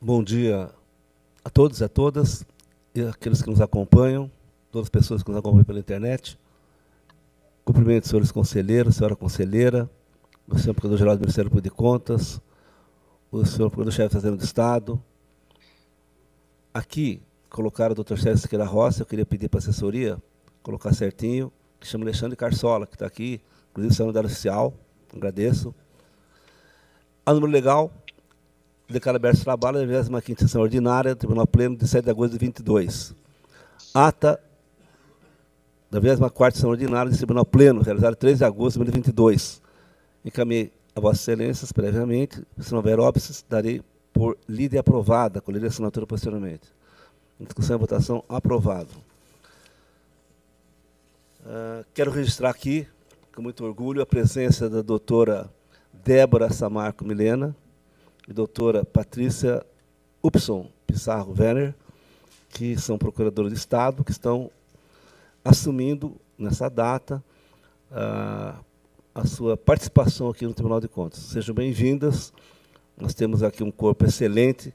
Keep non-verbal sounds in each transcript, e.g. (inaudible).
Bom dia a todos e a todas, e aqueles que nos acompanham, todas as pessoas que nos acompanham pela internet. Cumprimento os senhores conselheiros, senhora conselheira, o senhor Procurador-Geral do Ministério Público de Contas, o senhor Procurador-Chefe da do Estado. Aqui colocaram o doutor Sérgio Siqueira Rossi, eu queria pedir para a assessoria colocar certinho, que chama Alexandre Carsola, que está aqui, inclusive sendo da oficial, agradeço. A número legal, declara aberto de trabalho da 25 sessão ordinária do Tribunal Pleno de 7 de agosto de 22. Ata da 24 sessão ordinária do Tribunal Pleno, realizada 13 de agosto de 2022. Encaminhei a Vossas Excelências previamente, se não houver óbices, darei por lida e aprovada, colher a assinatura posteriormente. Discussão e votação, aprovado. Uh, quero registrar aqui, com muito orgulho, a presença da doutora Débora Samarco Milena, e doutora Patrícia Upson Pissarro Werner, que são procuradores de Estado, que estão assumindo nessa data a, a sua participação aqui no Tribunal de Contas. Sejam bem-vindas. Nós temos aqui um corpo excelente,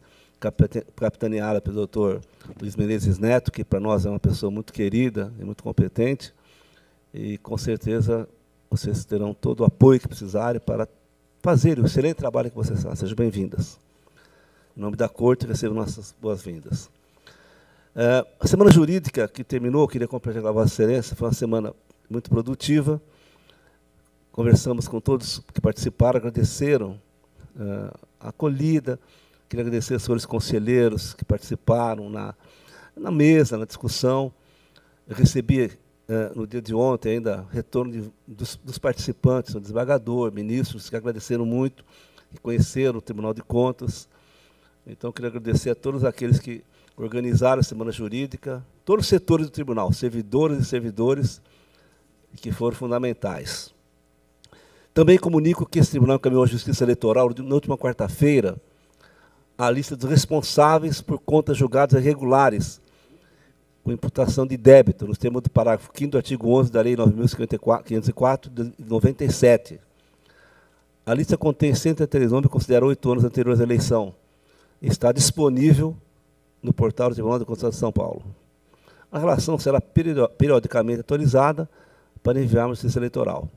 capitaneado pelo doutor Luiz Menezes Neto, que para nós é uma pessoa muito querida e muito competente, e com certeza vocês terão todo o apoio que precisarem para fazer o excelente trabalho que vocês fazem. Sejam bem-vindas. Em nome da Corte, recebo nossas boas-vindas. É, a semana jurídica que terminou, queria compartilhar com a Vossa Excelência, foi uma semana muito produtiva. Conversamos com todos que participaram, agradeceram é, a acolhida. Queria agradecer aos senhores conselheiros que participaram na, na mesa, na discussão. Eu recebi é, no dia de ontem ainda retorno de, dos, dos, participantes, o desembargador, ministros, que agradeceram muito e conheceram o Tribunal de Contas. Então, queria agradecer a todos aqueles que organizaram a Semana Jurídica, todos os setores do Tribunal, servidores e servidores, que foram fundamentais. Também comunico que esse Tribunal encaminhou à Justiça Eleitoral, na última quarta-feira, a lista dos responsáveis por contas julgadas irregulares com imputação de débito, nos termos do parágrafo 5 do artigo 11 da Lei 9.504 de 97. A lista contém 103 nomes considerados oito anos anteriores à eleição. Está disponível no portal do Tribunal de Contas de São Paulo. A relação será periodicamente atualizada para enviarmos justiça eleitoral,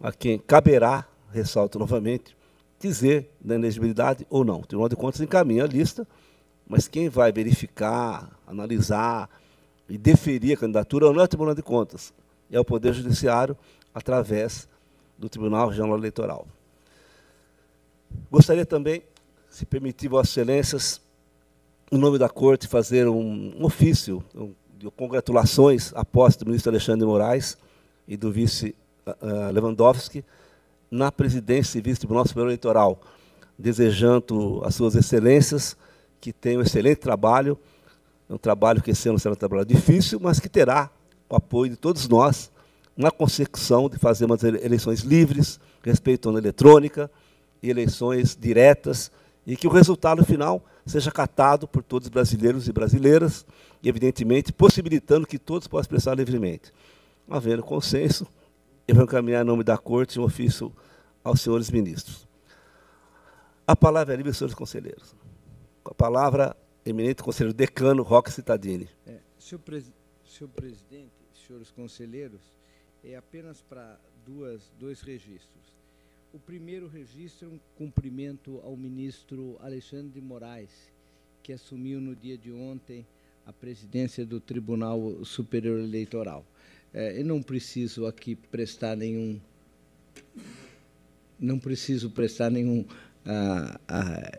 a quem caberá, ressalto novamente, dizer da inelegibilidade ou não. O Tribunal de Contas encaminha a lista, mas quem vai verificar, analisar, e deferir a candidatura não é o Tribunal de Contas, é o Poder Judiciário através do Tribunal Regional Eleitoral. Gostaria também, se permitir, Vossas Excelências, em nome da Corte, fazer um, um ofício um, de congratulações à posse do ministro Alexandre de Moraes e do vice uh, Lewandowski na presidência e vice-tribunal superior eleitoral, desejando às suas excelências que tenham um excelente trabalho é um trabalho que esse ano será um trabalho difícil, mas que terá o apoio de todos nós na consecução de fazer umas eleições livres, respeitando a eletrônica, eleições diretas, e que o resultado final seja catado por todos os brasileiros e brasileiras, e, evidentemente, possibilitando que todos possam expressar livremente. Havendo consenso, eu vou encaminhar em nome da Corte um ofício aos senhores ministros. A palavra é livre, senhores conselheiros. Com a palavra, eminente conselheiro decano Roque Citadini. É, senhor, senhor presidente, senhores conselheiros, é apenas para duas, dois registros. O primeiro registro é um cumprimento ao ministro Alexandre de Moraes, que assumiu no dia de ontem a presidência do Tribunal Superior Eleitoral. É, eu não preciso aqui prestar nenhum não preciso prestar nenhum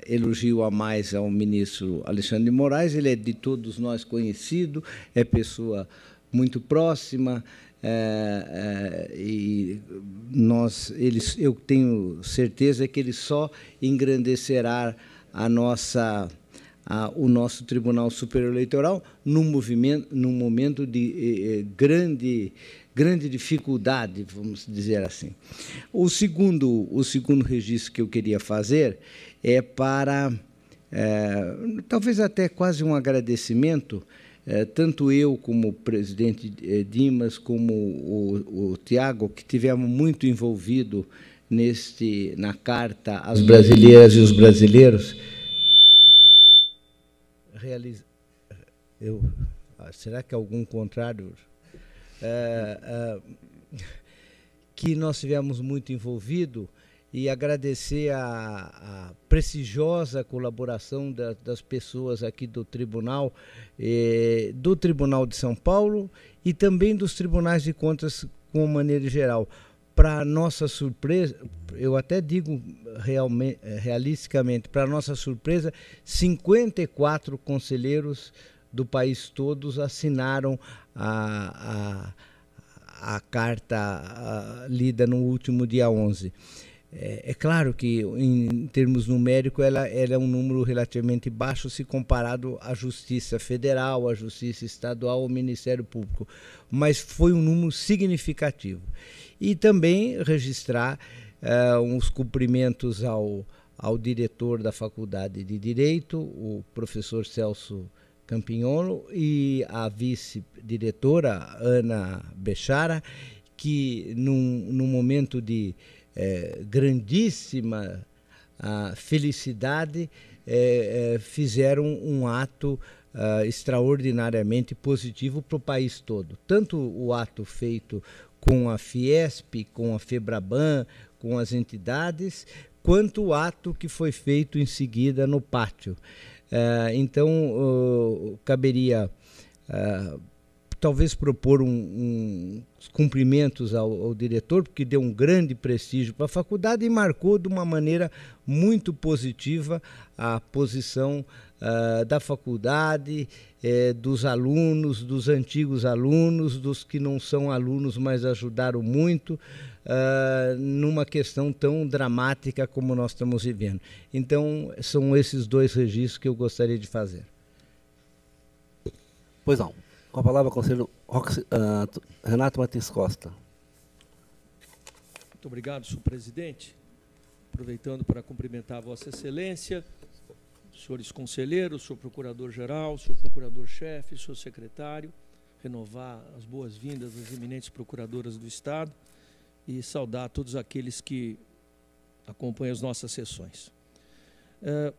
elogio a mais ao ministro Alexandre de Moraes. Ele é de todos nós conhecido, é pessoa muito próxima. É, é, e nós, eles, eu tenho certeza que ele só engrandecerá a nossa, a, o nosso Tribunal Superior Eleitoral num movimento, num momento de eh, eh grande grande dificuldade, vamos dizer assim. O segundo, o segundo registro que eu queria fazer é para, é, talvez até quase um agradecimento, é, tanto eu como o presidente é, Dimas, como o, o Tiago, que tivemos muito envolvido neste, na carta às brasileiras e os brasileiros, realiza, eu, ah, será que algum contrário? É, é, que nós tivemos muito envolvido e agradecer a, a prestigiosa colaboração da, das pessoas aqui do tribunal, eh, do Tribunal de São Paulo e também dos tribunais de contas com maneira geral. Para nossa surpresa, eu até digo realmente, realisticamente, para nossa surpresa, 54 conselheiros do país todos assinaram a, a, a carta a, lida no último dia 11. É, é, claro que, em termos numéricos, ela, ela, é um número relativamente baixo se comparado à Justiça Federal, à Justiça Estadual, ao Ministério Público, mas foi um número significativo. E também registrar uh, os cumprimentos ao, ao diretor da Faculdade de Direito, o professor Celso Campignolo, e à vice-diretora Ana Bechara, que, num, num momento de é, grandíssima a felicidade, é, é, fizeram um ato uh, extraordinariamente positivo para o país todo. Tanto o ato feito com a Fiesp, com a Febraban, com as entidades, quanto o ato que foi feito em seguida no pátio. Uh, então, uh, caberia uh, talvez propor um, um cumprimentos ao, ao, diretor, porque deu um grande prestígio para a faculdade e marcou de uma maneira muito positiva a posição uh, da faculdade, eh, dos alunos, dos antigos alunos, dos que não são alunos, mas ajudaram muito. Uh, numa questão tão dramática como nós estamos vivendo. Então, são esses dois registros que eu gostaria de fazer. Pois não. Com a palavra, conselheiro uh, Renato Martins Costa. Muito obrigado, senhor presidente. Aproveitando para cumprimentar Vossa Excelência, senhores conselheiros, senhor procurador-geral, senhor procurador-chefe, senhor secretário, renovar as boas-vindas às eminentes procuradoras do Estado e saudar todos aqueles que acompanham as nossas sessões. É,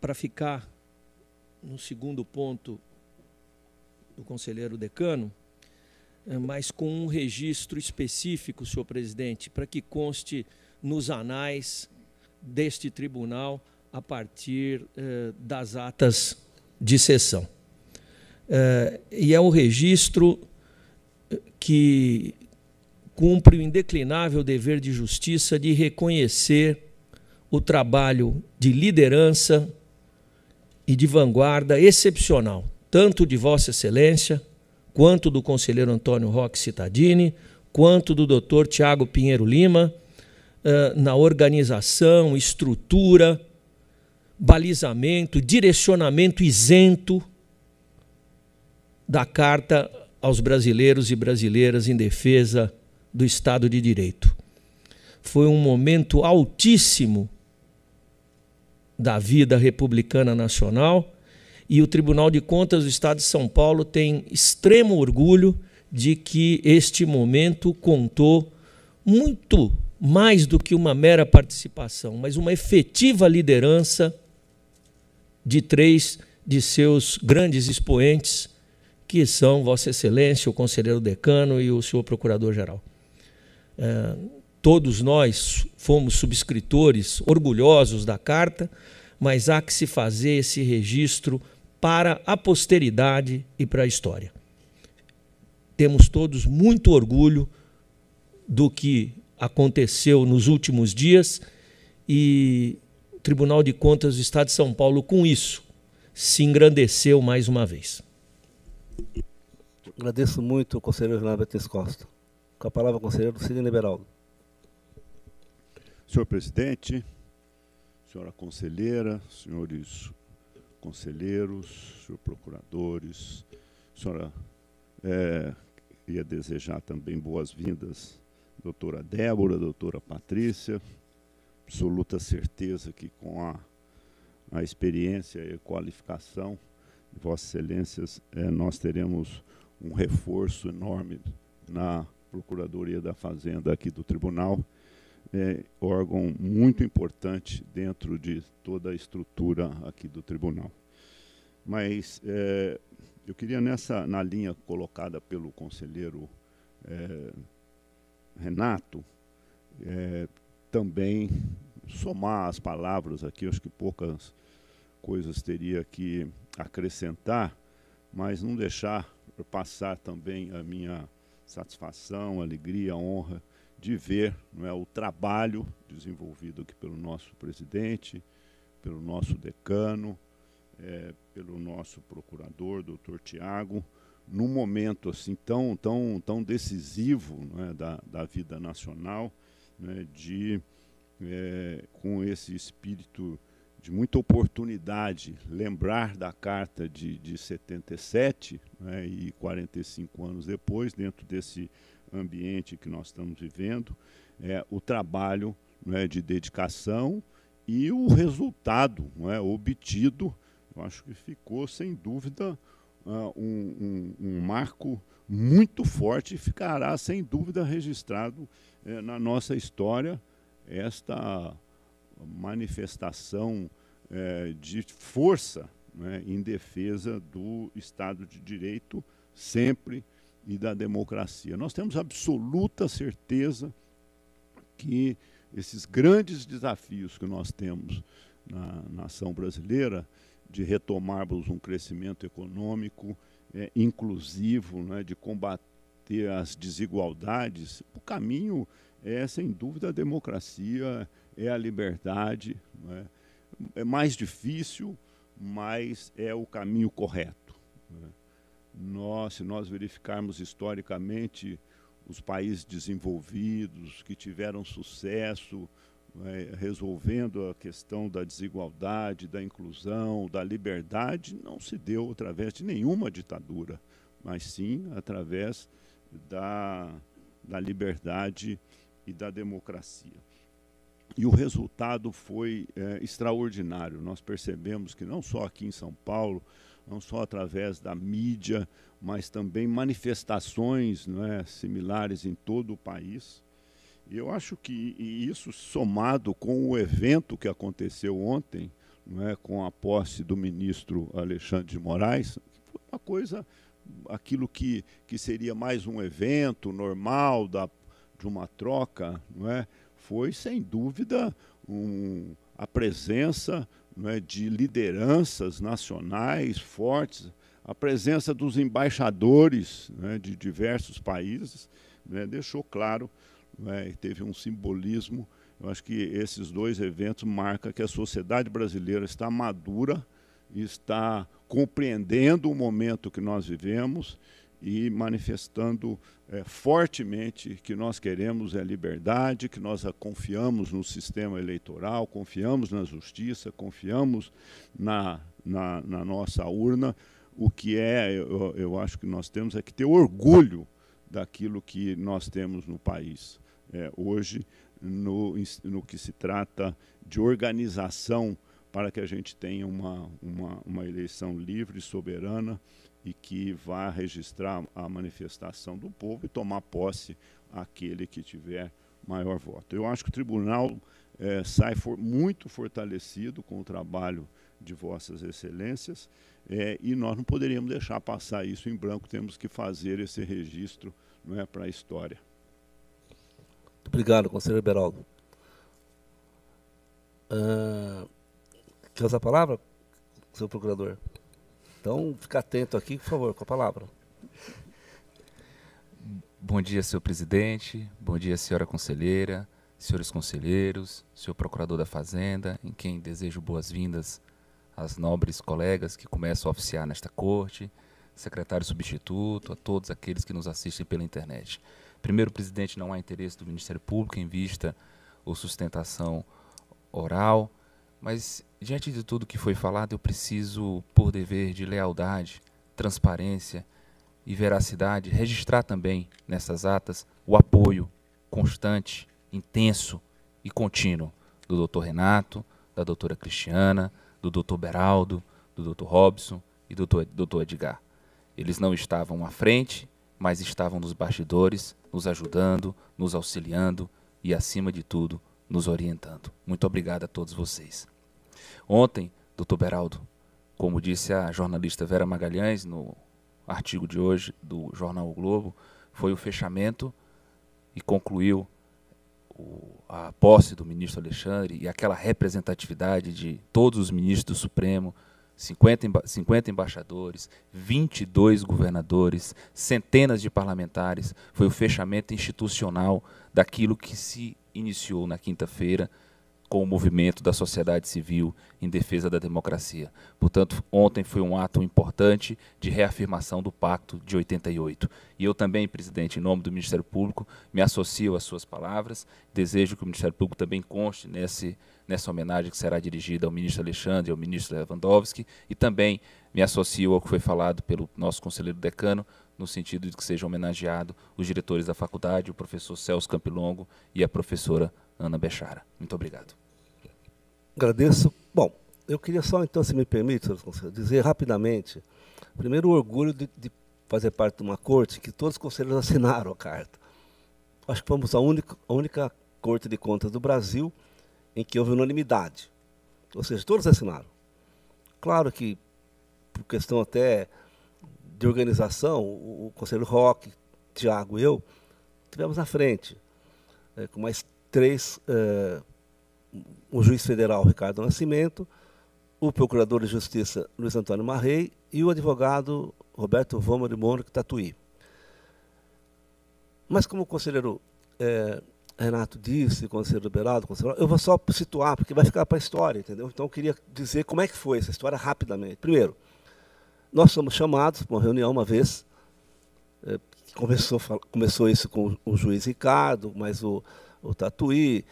para ficar no segundo ponto do conselheiro decano, é, mas com um registro específico, senhor presidente, para que conste nos anais deste tribunal a partir eh, das atas de sessão. Eh, e é um registro que cumpre o indeclinável dever de justiça de reconhecer o trabalho de liderança e de vanguarda excepcional tanto de Vossa Excelência, quanto do conselheiro Antônio Roque Cittadini, quanto do doutor Tiago Pinheiro Lima, eh, na organização, estrutura, balizamento, direcionamento isento da Carta aos brasileiros e brasileiras em defesa do Estado de Direito. Foi um momento altíssimo da vida republicana nacional e o Tribunal de Contas do Estado de São Paulo tem extremo orgulho de que este momento contou muito mais do que uma mera participação, mas uma efetiva liderança de três de seus grandes expoentes, que são Vossa Excelência, o Conselheiro Decano e o senhor Procurador-Geral. Todos nós fomos subscritores orgulhosos da carta, mas há que se fazer esse registro para a posteridade e para a história. Temos todos muito orgulho do que aconteceu nos últimos dias e o Tribunal de Contas do Estado de São Paulo, com isso, se engrandeceu mais uma vez. Agradeço muito conselheiro Renato Costa. Com a palavra, o conselheiro Sidney Liberaldo. Senhor presidente, senhora conselheira, senhores conselheiros, senhor procuradores, senhora é, ia desejar também boas-vindas, doutora Débora, doutora Patrícia, absoluta certeza que com a, a experiência e qualificação de Vossas Excelências, é, nós teremos um reforço enorme na Procuradoria da Fazenda aqui do Tribunal, é, órgão muito importante dentro de toda a estrutura aqui do tribunal. Mas é, eu queria nessa na linha colocada pelo conselheiro é, Renato é, também somar as palavras aqui. Acho que poucas coisas teria que acrescentar, mas não deixar passar também a minha satisfação, alegria, honra de ver não é, o trabalho desenvolvido aqui pelo nosso presidente, pelo nosso decano, é, pelo nosso procurador, doutor Tiago, num momento assim tão, tão, tão decisivo é, da, da vida nacional, né, de, é, com esse espírito de muita oportunidade, lembrar da carta de, de 77 né, e 45 anos depois, dentro desse ambiente que nós estamos vivendo, é, o trabalho é, de dedicação e o resultado é, obtido, eu acho que ficou, sem dúvida, uh, um, um, um, marco muito forte e ficará, sem dúvida, registrado é, na nossa história esta manifestação é, de força né, em defesa do Estado de Direito, sempre e da democracia. Nós temos absoluta certeza que esses grandes desafios que nós temos na nação brasileira, de retomarmos um crescimento econômico é, inclusivo, né, de combater as desigualdades, o caminho é, sem dúvida, a democracia, é a liberdade. É? É mais difícil, mas é o caminho correto. Né? Nós, se nós verificarmos historicamente os países desenvolvidos que tiveram sucesso é, resolvendo a questão da desigualdade, da inclusão, da liberdade, não se deu através de nenhuma ditadura, mas sim através da, da liberdade e da democracia. E o resultado foi é, extraordinário. Nós percebemos que não só aqui em São Paulo, não só através da mídia, mas também manifestações não é, similares em todo o país. E eu acho que isso somado com o evento que aconteceu ontem, não é, com a posse do ministro Alexandre de Moraes, foi uma coisa, aquilo que, que seria mais um evento normal da, de uma troca, não é, foi sem dúvida um, a presença é, de lideranças nacionais fortes, a presença dos embaixadores é, de diversos países, né, deixou claro, é, teve um simbolismo. Eu acho que esses dois eventos marcam que a sociedade brasileira está madura, está compreendendo o momento que nós vivemos e manifestando é, fortemente que nós queremos a liberdade, que nós confiamos no sistema eleitoral, confiamos na justiça, confiamos na, na, na nossa urna. O que é, eu, eu, acho que nós temos é que ter orgulho daquilo que nós temos no país. É, hoje, no, no que se trata de organização para que a gente tenha uma, uma, uma eleição livre, soberana, e que vá registrar a manifestação do povo e tomar posse aquele que tiver maior voto. Eu acho que o tribunal é, sai for, muito fortalecido com o trabalho de vossas excelências é, e nós não poderíamos deixar passar isso em branco, temos que fazer esse registro não é, para a história. Obrigado, conselheiro Beraldo. Uh, quer usar a palavra, seu procurador? Então, fica atento aqui, por favor, com a palavra. Bom dia, senhor presidente. Bom dia, senhora conselheira, senhores conselheiros, senhor procurador da Fazenda, em quem desejo boas-vindas às nobres colegas que começam a oficiar nesta corte, secretário substituto, a todos aqueles que nos assistem pela internet. Primeiro, presidente, não há interesse do Ministério Público em vista ou sustentação oral mas, diante de tudo que foi falado, eu preciso, por dever de lealdade, transparência e veracidade, registrar também nessas atas o apoio constante, intenso e contínuo do Dr. Renato, da doutora Cristiana, do Dr. Beraldo, do Dr. Robson e do Dr. Edgar. Eles não estavam à frente, mas estavam nos bastidores, nos ajudando, nos auxiliando e, acima de tudo, nos orientando. Muito obrigado a todos vocês. Ontem, doutor Beraldo, como disse a jornalista Vera Magalhães no artigo de hoje do jornal o Globo, foi o fechamento e concluiu o, a posse do ministro Alexandre e aquela representatividade de todos os ministros do Supremo, 50, emba 50 embaixadores, 22 governadores, centenas de parlamentares, foi o fechamento institucional daquilo que se iniciou na quinta-feira com o movimento da sociedade civil em defesa da democracia. Portanto, ontem foi um ato importante de reafirmação do Pacto de 88. E eu também, presidente, em nome do Ministério Público, me associo às suas palavras. Desejo que o Ministério Público também conste nesse, nessa homenagem que será dirigida ao ministro Alexandre e ao ministro Lewandowski. E também me associo ao que foi falado pelo nosso conselheiro decano, no sentido de que sejam homenageados os diretores da faculdade, o professor Celso Campilongo e a professora Ana Bechara. Muito obrigado. Agradeço. Bom, eu queria só, então, se me permite, dizer rapidamente, primeiro o orgulho de, de fazer parte de uma corte que todos os conselheiros assinaram a carta. Acho que fomos a única, a única corte de contas do Brasil em que houve unanimidade. Ou seja, todos assinaram. Claro que, por questão até de organização, o, o conselheiro Roque, Tiago e eu, tivemos na frente, é, com mais três, uh, o juiz federal Ricardo Nascimento, o procurador de justiça Luiz Antônio Marrei e o advogado Roberto Voma de Mônaco Tatuí. Mas como o conselheiro é, Renato disse, conselheiro Beraldo, conselheiro, eu vou só situar, porque vai ficar para a história, entendeu? Então eu queria dizer como é que foi essa história rapidamente. Primeiro, nós somos chamados para uma reunião uma vez, é, começou, começou isso com o juiz Ricardo, mas o, o Tatuí.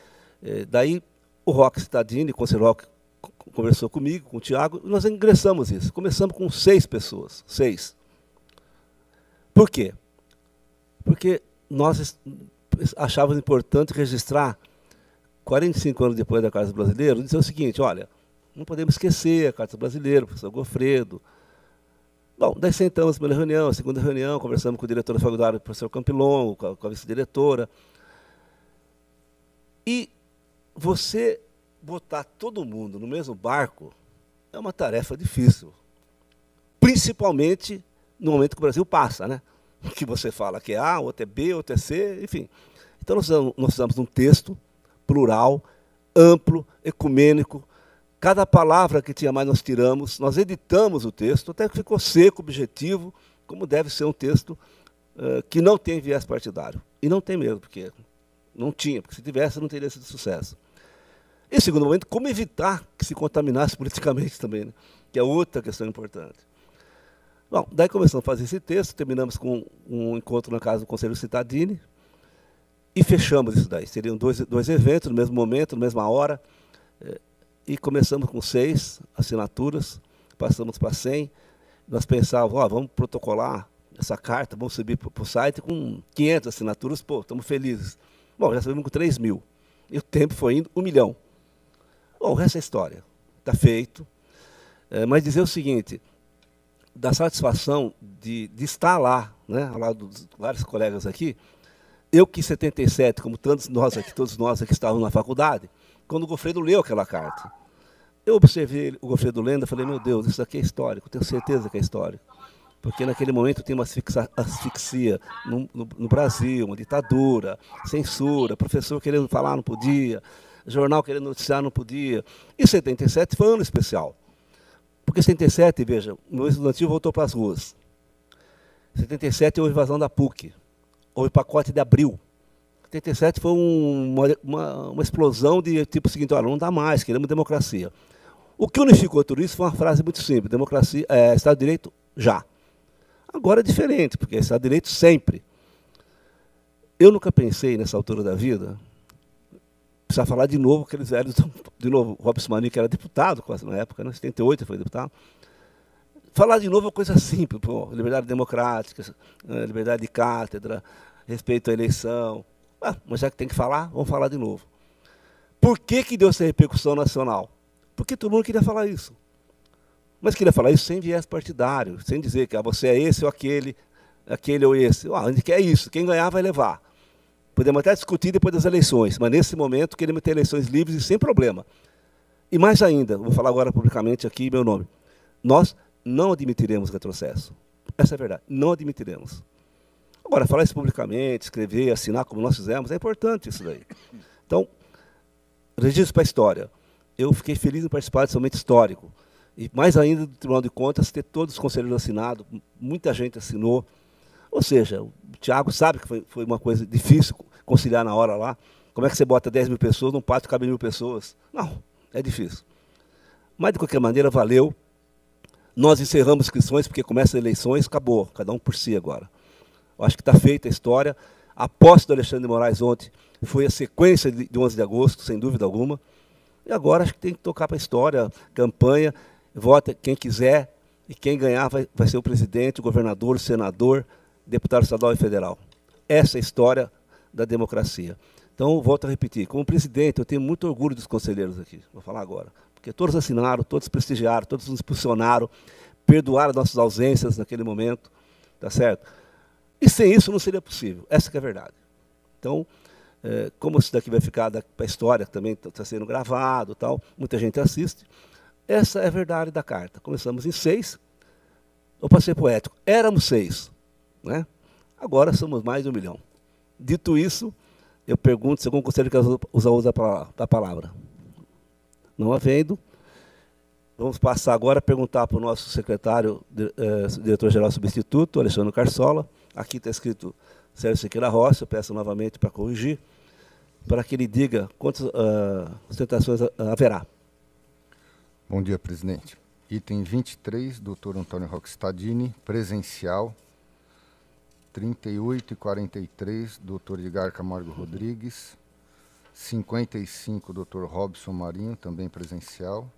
É, daí o Rock Cittadini, o Conselho Rock, conversou comigo, com o Tiago, nós ingressamos isso. Começamos com seis pessoas. Seis. Por quê? Porque nós achávamos importante registrar, 45 anos depois da Carta Brasileira, dizer o seguinte, olha, não podemos esquecer a Carta Brasileira, o professor Gofredo. Bom, daí sentamos primeira reunião, segunda reunião, conversamos com o diretor da faculdade, o professor Campilongo, com a, com a vice-diretora, e você botar todo mundo no mesmo barco é uma tarefa difícil. Principalmente no momento que o Brasil passa, né? (laughs) Que você fala que é A, outro é B, outro é C, enfim. Então nós precisamos de um texto plural, amplo, ecumênico. Cada palavra que tinha mais nós tiramos, nós editamos o texto, até que ficou seco, objetivo, como deve ser um texto uh, que não tem viés partidário. E não tem mesmo, porque não tinha, porque se tivesse não teria sido sucesso. E segundo momento, como evitar que se contaminasse politicamente também, né? que é outra questão importante. Bom, daí começamos a fazer esse texto, terminamos com um encontro na casa do Conselho Citadini e fechamos isso daí. Seriam dois, dois eventos no mesmo momento, na mesma hora, eh, e começamos com seis assinaturas, passamos para cem. Nós pensávamos, oh, vamos protocolar essa carta, vamos subir para o site com 500 assinaturas, pô, estamos felizes. Bom, já subimos com 3 mil. E o tempo foi indo um milhão. Bom, o resto é história. Está feito. É, mas dizer o seguinte, da satisfação de, de estar lá, né, ao lado dos vários colegas aqui, eu que em 77, como tantos nós aqui, todos nós aqui estávamos na faculdade, quando o Gofredo leu aquela carta, eu observei o Gofredo lendo e falei, meu Deus, isso aqui é histórico, tenho certeza que é histórico porque naquele momento tem uma asfixia, no, no, no, Brasil, uma ditadura, censura, professor querendo falar não podia, jornal querendo noticiar não podia. E 77 foi um ano especial. Porque 77, veja, o meu estudantil voltou para as ruas. 77 houve invasão da PUC, houve pacote de abril. 77 foi um, uma, uma, uma, explosão de tipo seguinte, olha, não dá mais, queremos democracia. O que unificou tudo isso foi uma frase muito simples, democracia, é, Estado de Direito, já. Agora é diferente, porque Estado de Direito sempre. Eu nunca pensei, nessa altura da vida, precisar falar de novo aqueles velhos, (laughs) de novo, Robson Mani, que era deputado quase na época, né, 78 ele foi deputado. Falar de novo é coisa simples, pô, liberdade democrática, eh, liberdade de cátedra, respeito à eleição. Ah, mas já que tem que falar, vamos falar de novo. Por que, que deu essa repercussão nacional? Porque todo mundo queria falar isso. Mas queria falar isso sem viés partidário, sem dizer que ah, você é esse ou aquele, aquele ou esse. Ah, a gente quer isso, quem ganhar vai levar. Podemos até discutir depois das eleições, mas nesse momento queremos ter eleições livres e sem problema. E mais ainda, vou falar agora publicamente aqui meu nome. Nós não admitiremos retrocesso. Essa é a verdade. Não admitiremos. Agora, falar isso publicamente, escrever, assinar como nós fizemos, é importante isso daí. Então, registro para a história. Eu fiquei feliz em participar desse momento histórico. E mais ainda do Tribunal de Contas ter todos os conselheiros assinados, muita gente assinou. Ou seja, o Tiago sabe que foi, foi uma coisa difícil conciliar na hora lá. Como é que você bota 10 mil pessoas num pátio que cabe mil pessoas? Não, é difícil. Mas, de qualquer maneira, valeu. Nós encerramos inscrições, porque começam as eleições, acabou, cada um por si agora. Eu acho que está feita a história. A posse do Alexandre de Moraes ontem foi a sequência de 11 de agosto, sem dúvida alguma. E agora acho que tem que tocar para a história, campanha vota quem quiser, e quem ganhar vai, vai ser o presidente, o governador, o senador, deputado estadual e federal. Essa é a história da democracia. Então, volto a repetir, como presidente, eu tenho muito orgulho dos conselheiros aqui, vou falar agora, porque todos assinaram, todos prestigiaram, todos nos impulsionaram, perdoaram nossas ausências naquele momento, tá certo? E sem isso não seria possível, essa é a verdade. Então, é, como isso daqui vai ficar para a história, também está sendo gravado tal, muita gente assiste, essa é a verdade da carta. Começamos em seis. Eu passei poético. Éramos seis. Né? Agora somos mais de um milhão. Dito isso, eu pergunto se algum conselho quer usar uso da palavra. Não havendo, vamos passar agora a perguntar para o nosso secretário, eh, diretor-geral substituto, Alexandre Carsola. Aqui está escrito Sérgio Siqueira Rossi, eu peço novamente para corrigir, para que ele diga quantas uh, ostentações haverá. Bom dia, presidente. Item 23, doutor Antônio Rockstadini, presencial. 38 e 43, doutor Edgar Camargo Rodrigues. 55, doutor Robson Marinho, também presencial.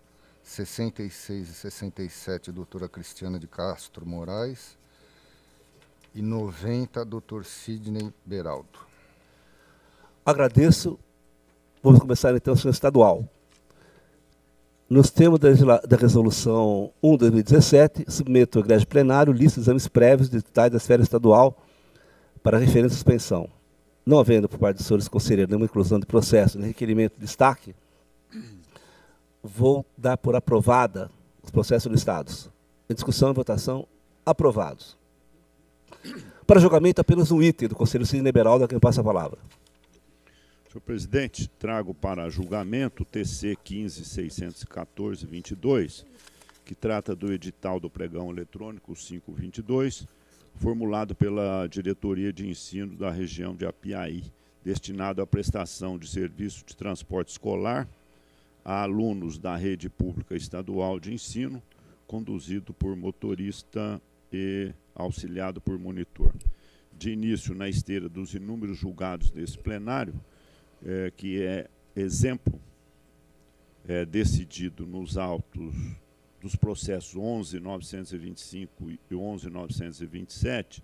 66 e 67, doutora Cristiana de Castro Moraes. E 90, doutor Sidney Beraldo. Agradeço. Vamos começar então a estadual. Nos termos da, da Resolução 1 de 2017, submeto ao Igreja Plenário lista de exames prévios de detalhes da esfera estadual para referência à suspensão. Não havendo, por parte dos senhores conselheiros, nenhuma inclusão de processo nem requerimento de destaque, vou dar por aprovada os processos listados. Em discussão e votação, aprovados. Para julgamento, apenas um item do Conselho Civil Beraldo, a quem passa a palavra. Senhor presidente, trago para julgamento o TC 15614-22, que trata do edital do pregão eletrônico 522, formulado pela Diretoria de Ensino da região de Apiaí, destinado à prestação de serviço de transporte escolar a alunos da rede pública estadual de ensino, conduzido por motorista e auxiliado por monitor. De início, na esteira dos inúmeros julgados desse plenário, é, que é exemplo é, decidido nos autos dos processos 11.925 e 11.927,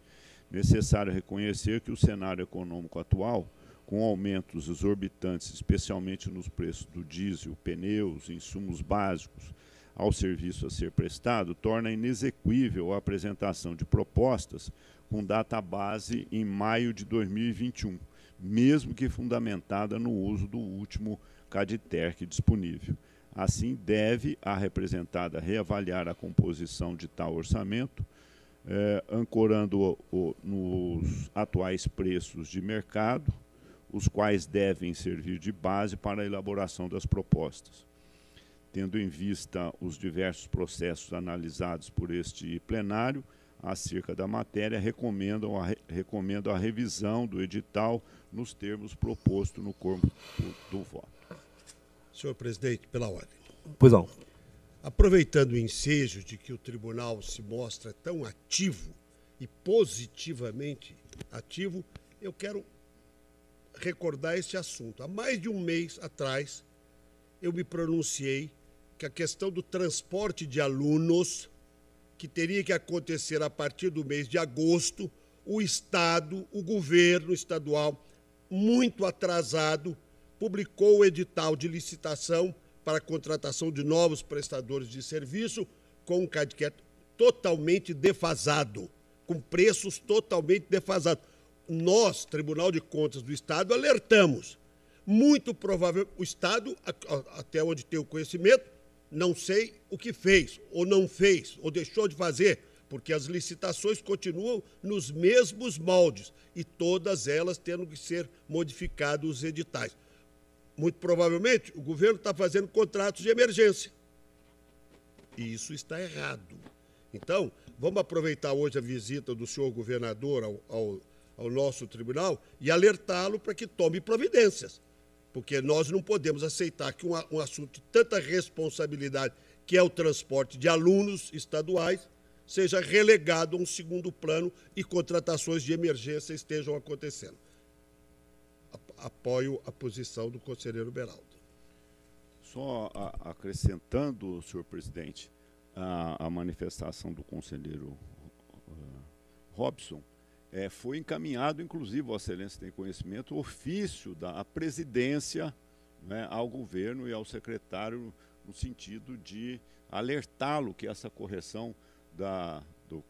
necessário reconhecer que o cenário econômico atual, com aumentos exorbitantes, especialmente nos preços do diesel, pneus, insumos básicos ao serviço a ser prestado, torna inexequível a apresentação de propostas com data base em maio de 2021, mesmo que fundamentada no uso do último CADTERC disponível. Assim, deve a representada reavaliar a composição de tal orçamento, eh, ancorando -o, o nos atuais preços de mercado, os quais devem servir de base para a elaboração das propostas. Tendo em vista os diversos processos analisados por este plenário, acerca da matéria, recomendam a, recomendo a revisão do edital nos termos propostos no corpo do, do voto. Senhor presidente, pela ordem. Pois não. Aproveitando o ensejo de que o tribunal se mostra tão ativo e positivamente ativo, eu quero recordar este assunto. Há mais de um mês atrás, eu me pronunciei que a questão do transporte de alunos que teria que acontecer a partir do mês de agosto, o Estado, o governo estadual, muito atrasado, publicou o edital de licitação para a contratação de novos prestadores de serviço com um CADCAT totalmente defasado, com preços totalmente defasados. Nós, Tribunal de Contas do Estado, alertamos. Muito provável, o Estado, até onde tem o conhecimento, Não sei o que fez, ou não fez, ou deixou de fazer, porque as licitações continuam nos mesmos moldes e todas elas tendo que ser modificados os editais. Muito provavelmente, o governo está fazendo contratos de emergência. E isso está errado. Então, vamos aproveitar hoje a visita do senhor governador ao, ao, ao nosso tribunal e alertá-lo para que tome providências. Porque nós não podemos aceitar que um, um assunto de tanta responsabilidade, que é o transporte de alunos estaduais, seja relegado a um segundo plano e contratações de emergência estejam acontecendo. Apoio a posição do conselheiro Beraldo. Só acrescentando, senhor presidente, a, a manifestação do conselheiro uh, Robson, é, foi encaminhado, inclusive, Vossa Excelência tem conhecimento, ofício da presidência né, ao governo e ao secretário no sentido de alertá-lo que essa correção da, do,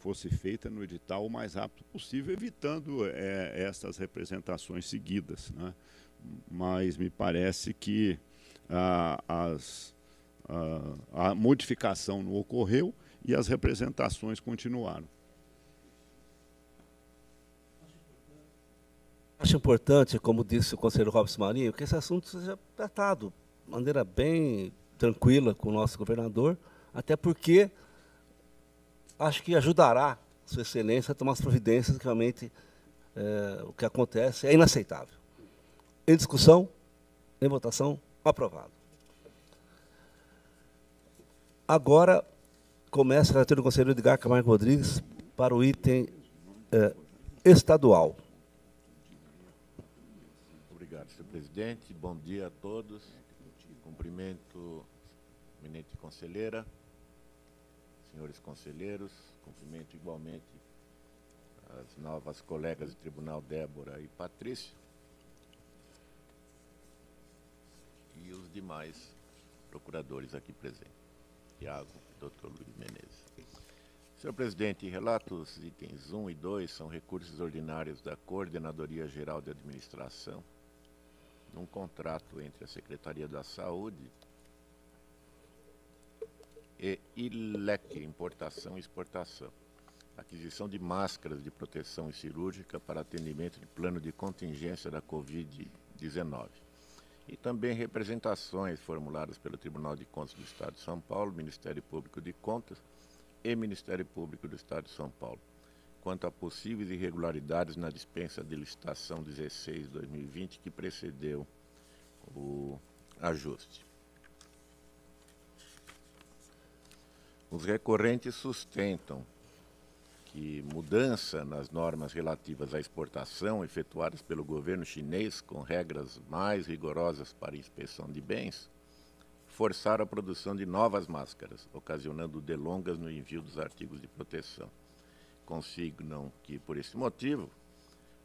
fosse feita no edital o mais rápido possível, evitando é, essas representações seguidas. Né? Mas me parece que as, a modificação não ocorreu e as representações continuaram. Acho importante, como disse o conselheiro Robson Marinho, que esse assunto seja tratado de maneira bem tranquila com o nosso governador, até porque acho que ajudará Sua Excelência a tomar as providências que realmente é, o que acontece é inaceitável. Em discussão, em votação, aprovado. Agora começa a relatória do conselheiro Edgar Camargo Rodrigues para o item é, estadual. Obrigado, senhor presidente. Bom dia a todos. Cumprimento eminente conselheira, senhores conselheiros, cumprimento igualmente as novas colegas de tribunal Débora e Patrícia e os demais procuradores aqui presentes, Tiago e Dr. Luiz Menezes. Senhor presidente, relatos itens 1 e 2 são recursos ordinários da Coordenadoria Geral de Administração, num contrato entre a Secretaria da Saúde e ILEC, Importação e Exportação. Aquisição de máscaras de proteção cirúrgica para atendimento de plano de contingência da Covid-19. E também representações formuladas pelo Tribunal de Contas do Estado de São Paulo, Ministério Público de Contas e Ministério Público do Estado de São Paulo, quanto a possíveis irregularidades na dispensa de licitação 16-2020 que precedeu o ajuste. Os recorrentes sustentam que mudança nas normas relativas à exportação efetuadas pelo governo chinês com regras mais rigorosas para inspeção de bens forçaram a produção de novas máscaras, ocasionando delongas no envio dos artigos de proteção. Consignam que, por esse motivo,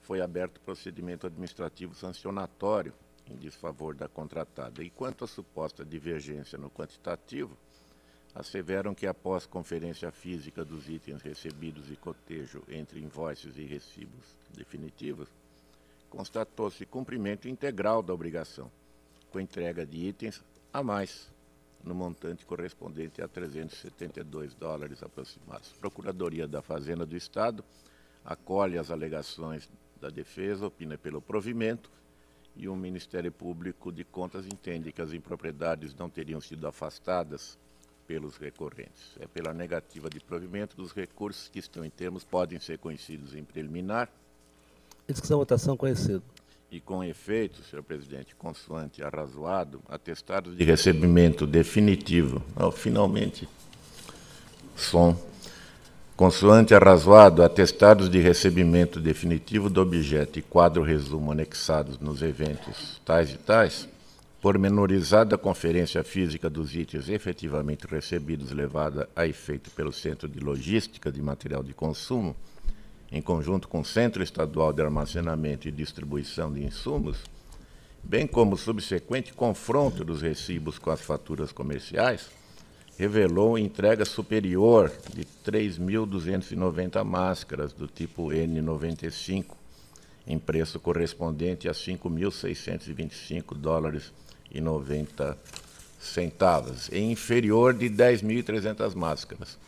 foi aberto procedimento administrativo sancionatório em desfavor da contratada. E quanto à suposta divergência no quantitativo, asseveram que após conferência física dos itens recebidos e cotejo entre invoices e recibos definitivos, constatou-se cumprimento integral da obrigação, com entrega de itens a mais, no montante correspondente a 372 dólares aproximados. A Procuradoria da Fazenda do Estado acolhe as alegações da defesa, opina pelo provimento, e o Ministério Público de Contas entende que as impropriedades não teriam sido afastadas pelos recorrentes. É pela negativa de provimento dos recursos que estão em termos podem ser conhecidos em preliminar. Discussão, votação, conhecido. E com efeito, senhor presidente, consoante arrazoado, atestados de recebimento definitivo. Oh, finalmente, som. Consoante arrazoado, atestados de recebimento definitivo do objeto e quadro resumo anexados nos eventos tais e tais, pormenorizada a conferência física dos itens efetivamente recebidos levada a efeito pelo Centro de Logística de Material de Consumo, em conjunto com o Centro Estadual de Armazenamento e Distribuição de Insumos, bem como o subsequente confronto dos recibos com as faturas comerciais, revelou entrega superior de 3.290 máscaras do tipo N95, em preço correspondente a 5.625 dólares e 90 centavos e inferior de 10.300 máscaras,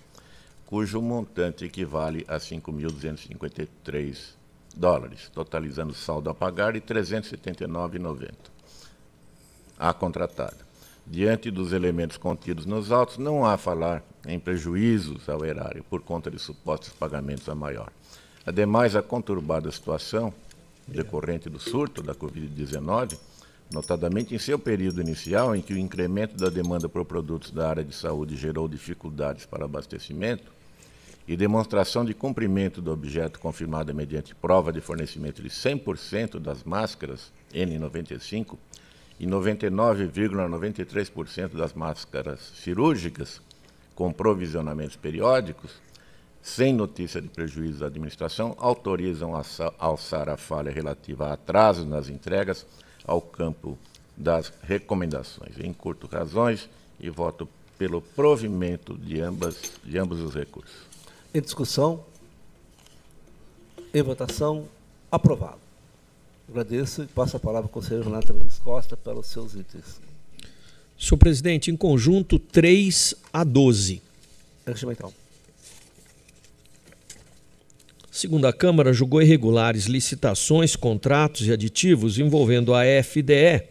cujo montante equivale a 5.253 dólares, totalizando saldo a pagar de 379,90 a contratada. Diante dos elementos contidos nos autos, não há falar em prejuízos ao erário por conta de supostos pagamentos a maior. Ademais, a conturbada situação decorrente do surto da Covid-19, notadamente em seu período inicial, em que o incremento da demanda por produtos da área de saúde gerou dificuldades para abastecimento, e demonstração de cumprimento do objeto confirmada mediante prova de fornecimento de 100% das máscaras N95 e 99,93% das máscaras cirúrgicas com provisionamentos periódicos, sem notícia de prejuízo da administração, autorizam a alçar a falha relativa a atrasos nas entregas ao campo das recomendações. Em curto, razões e voto pelo provimento de, ambas, de ambos os recursos. Em discussão, em votação, aprovado. Agradeço e passo a palavra ao conselheiro Renato Luiz Costa para os seus itens. Senhor presidente, em conjunto 3 a 12. Regimental. Segundo a Câmara, julgou irregulares licitações, contratos e aditivos envolvendo a FDE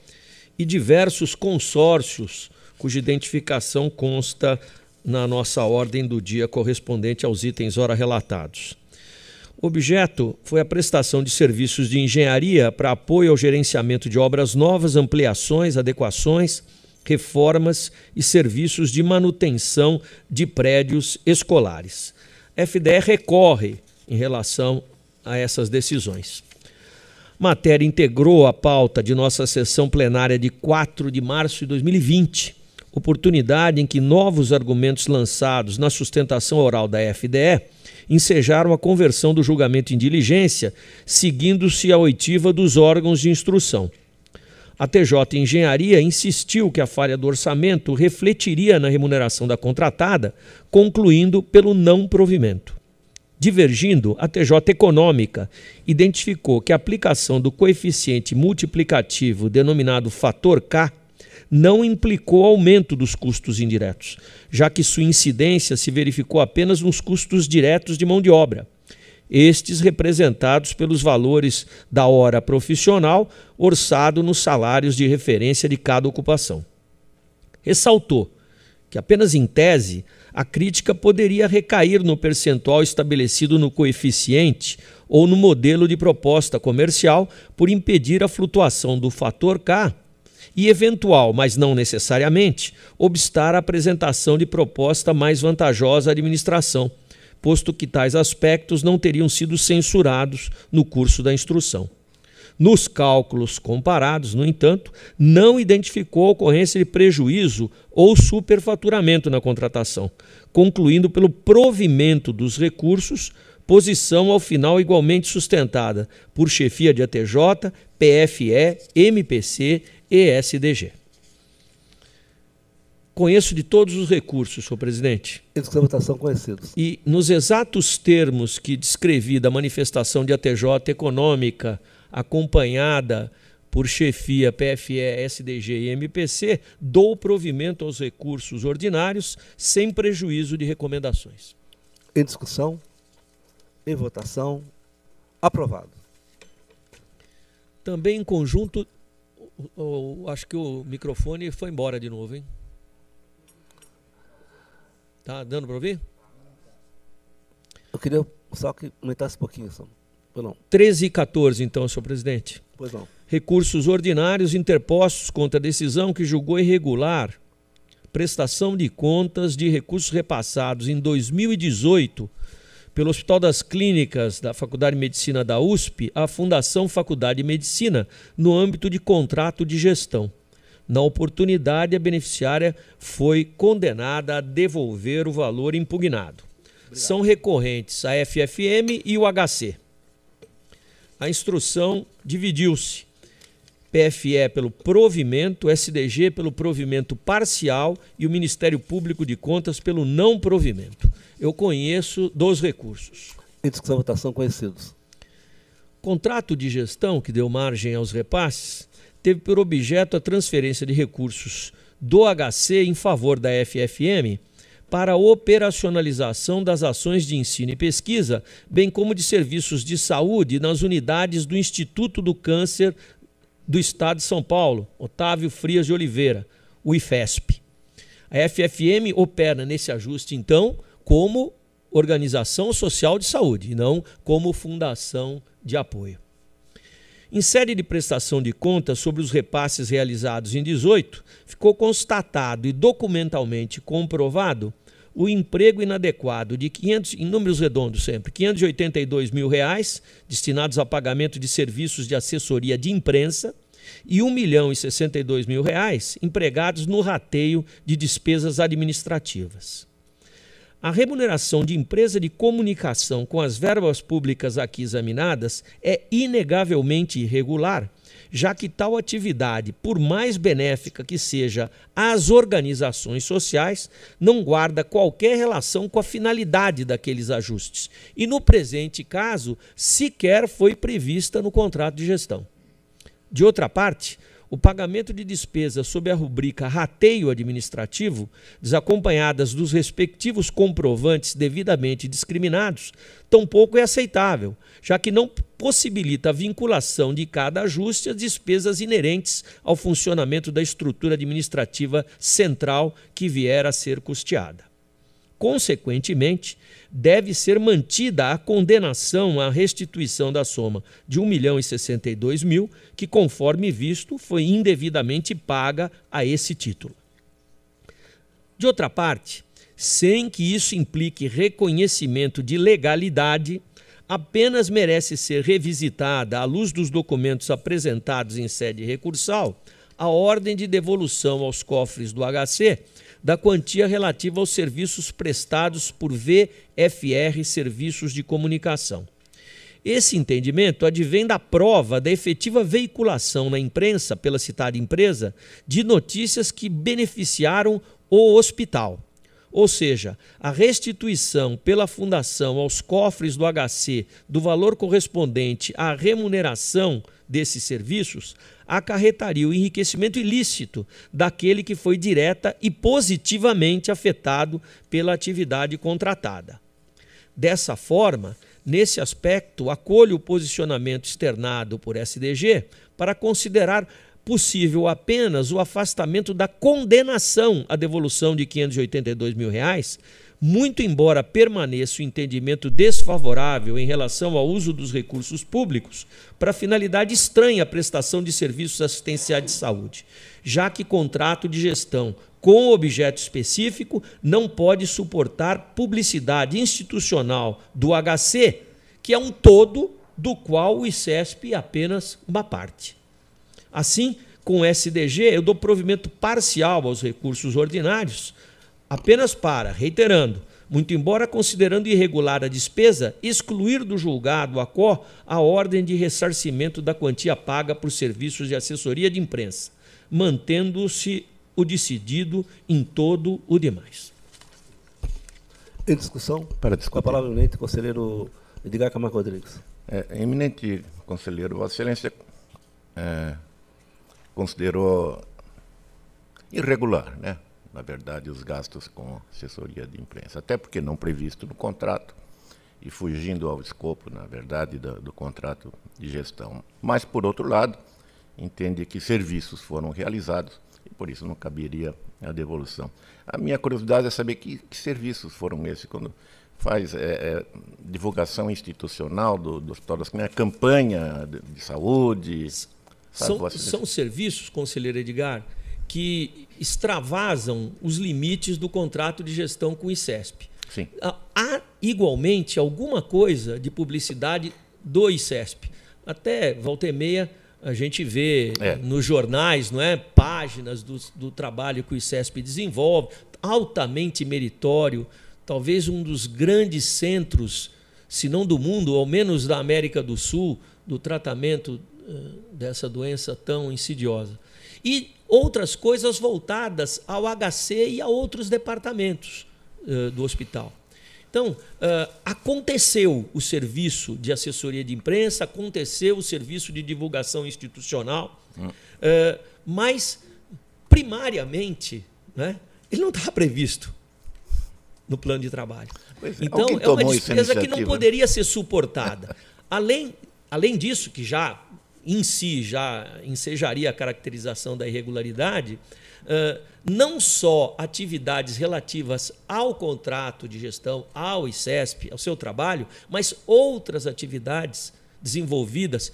e diversos consórcios cuja identificação consta na nossa ordem do dia correspondente aos itens ora relatados. O objeto foi a prestação de serviços de engenharia para apoio ao gerenciamento de obras novas, ampliações, adequações, reformas e serviços de manutenção de prédios escolares. A FDE recorre em relação a essas decisões. Matéria integrou a pauta de nossa sessão plenária de 4 de março de 2020, oportunidade em que novos argumentos lançados na sustentação oral da FDE ensejaram a conversão do julgamento em diligência, seguindo-se a oitiva dos órgãos de instrução. A TJ Engenharia insistiu que a falha do orçamento refletiria na remuneração da contratada, concluindo pelo não provimento. Divergindo, a TJ Econômica identificou que a aplicação do coeficiente multiplicativo denominado fator K não implicou aumento dos custos indiretos, já que sua incidência se verificou apenas nos custos diretos de mão de obra, estes representados pelos valores da hora profissional orçado nos salários de referência de cada ocupação. Ressaltou que apenas em tese a crítica poderia recair no percentual estabelecido no coeficiente ou no modelo de proposta comercial por impedir a flutuação do fator K e eventual, mas não necessariamente, obstar a apresentação de proposta mais vantajosa à administração, posto que tais aspectos não teriam sido censurados no curso da instrução. Nos cálculos comparados, no entanto, não identificou ocorrência de prejuízo ou superfaturamento na contratação, concluindo pelo provimento dos recursos, posição ao final igualmente sustentada por chefia de ATJ, PFE, MPC ESDG. Conheço de todos os recursos, senhor presidente. Votação conhecidos. E nos exatos termos que descrevi da manifestação de ATJ econômica, acompanhada por chefia PFE, SDG e MPC, dou provimento aos recursos ordinários sem prejuízo de recomendações. Em discussão, em votação, aprovado. Também em conjunto o, acho que o microfone foi embora de novo, hein? Tá dando para ouvir? Eu queria só que aumentasse um pouquinho, só. Pois não. 13 e 14, então, senhor presidente. Pois não. Recursos ordinários interpostos contra a decisão que julgou irregular prestação de contas de recursos repassados em 2018 pelo Hospital das Clínicas da Faculdade de Medicina da USP à Fundação Faculdade de Medicina no âmbito de contrato de gestão. Na oportunidade, a beneficiária foi condenada a devolver o valor impugnado. Obrigado. São recorrentes a FFM e o HC. A instrução dividiu-se. PFE pelo provimento, SDG pelo provimento parcial e o Ministério Público de Contas pelo não provimento eu conheço dos recursos. Em discussão votação conhecidos. Contrato de gestão que deu margem aos repasses teve por objeto a transferência de recursos do HC em favor da FFM para a operacionalização das ações de ensino e pesquisa, bem como de serviços de saúde nas unidades do Instituto do Câncer do Estado de São Paulo, Otávio Frias de Oliveira, o IFESP. A FFM opera nesse ajuste, então, como organização social de saúde e não como fundação de apoio. Em série de prestação de contas sobre os repasses realizados em 18, ficou constatado e documentalmente comprovado o emprego inadequado de 500, em números redondos sempre, 582 mil reais destinados a pagamento de serviços de assessoria de imprensa e 1 milhão e 62 mil reais empregados no rateio de despesas administrativas. A remuneração de empresa de comunicação com as verbas públicas aqui examinadas é inegavelmente irregular, já que tal atividade, por mais benéfica que seja às organizações sociais, não guarda qualquer relação com a finalidade daqueles ajustes e, no presente caso, sequer foi prevista no contrato de gestão. De outra parte, o pagamento de despesas sob a rubrica rateio administrativo, desacompanhadas dos respectivos comprovantes devidamente discriminados, tampouco é aceitável, já que não possibilita a vinculação de cada ajuste às despesas inerentes ao funcionamento da estrutura administrativa central que vier a ser custeada. Consequentemente, deve ser mantida a condenação à restituição da soma de 1 milhão e 62 mil, que, conforme visto, foi indevidamente paga a esse título. De outra parte, sem que isso implique reconhecimento de legalidade, apenas merece ser revisitada, à luz dos documentos apresentados em sede recursal, a ordem de devolução aos cofres do HC da quantia relativa aos serviços prestados por VFR Serviços de Comunicação. Esse entendimento advém da prova da efetiva veiculação na imprensa pela citada empresa de notícias que beneficiaram o hospital. Ou seja, a restituição pela fundação aos cofres do HC do valor correspondente à remuneração desses serviços acarretaria o enriquecimento ilícito daquele que foi direta e positivamente afetado pela atividade contratada. Dessa forma, nesse aspecto, acolho o posicionamento externado por SDG para considerar possível apenas o afastamento da condenação à devolução de 582 mil reais muito embora permaneça o entendimento desfavorável em relação ao uso dos recursos públicos para finalidade estranha à prestação de serviços assistenciais de saúde, já que contrato de gestão com objeto específico não pode suportar publicidade institucional do HC, que é um todo do qual o ICESP é apenas uma parte. Assim, com o SDG, eu dou provimento parcial aos recursos ordinários, apenas para, reiterando, muito embora considerando irregular a despesa, excluir do julgado a COR a ordem de ressarcimento da quantia paga por serviços de assessoria de imprensa, mantendo-se o decidido em todo o demais. Em discussão? Para discutir. A palavra eminente, conselheiro Edgar Camargo Rodrigues. É, eminente conselheiro, Vossa Excelência é, considerou irregular, né? Na verdade, os gastos com assessoria de imprensa, até porque não previsto no contrato e fugindo ao escopo, na verdade, do, do contrato de gestão. Mas, por outro lado, entende que serviços foram realizados e por isso não caberia a devolução. A minha curiosidade é saber que, que serviços foram esses quando faz é, é, divulgação institucional do, do Hospital das Clínicas, campanha de, de saúde. São, são serviços, conselheiro Edgar, que extravasam os limites do contrato de gestão com o ICESP. Sim. Há, igualmente, alguma coisa de publicidade do ICESP. Até volta e meia a gente vê é. nos jornais não é, páginas do, do trabalho que o ICESP desenvolve, altamente meritório, talvez um dos grandes centros, se não do mundo, ao menos da América do Sul, do tratamento uh, dessa doença tão insidiosa. E outras coisas voltadas ao HC e a outros departamentos uh, do hospital. Então, uh, aconteceu o serviço de assessoria de imprensa, aconteceu o serviço de divulgação institucional, hum. uh, mas primariamente, né, ele não estava previsto no plano de trabalho. Pois é, então, é uma despesa que não iniciativa? poderia ser suportada. Além, além disso, que já em si já ensejaria a caracterização da irregularidade, não só atividades relativas ao contrato de gestão, ao ICESP, ao seu trabalho, mas outras atividades desenvolvidas,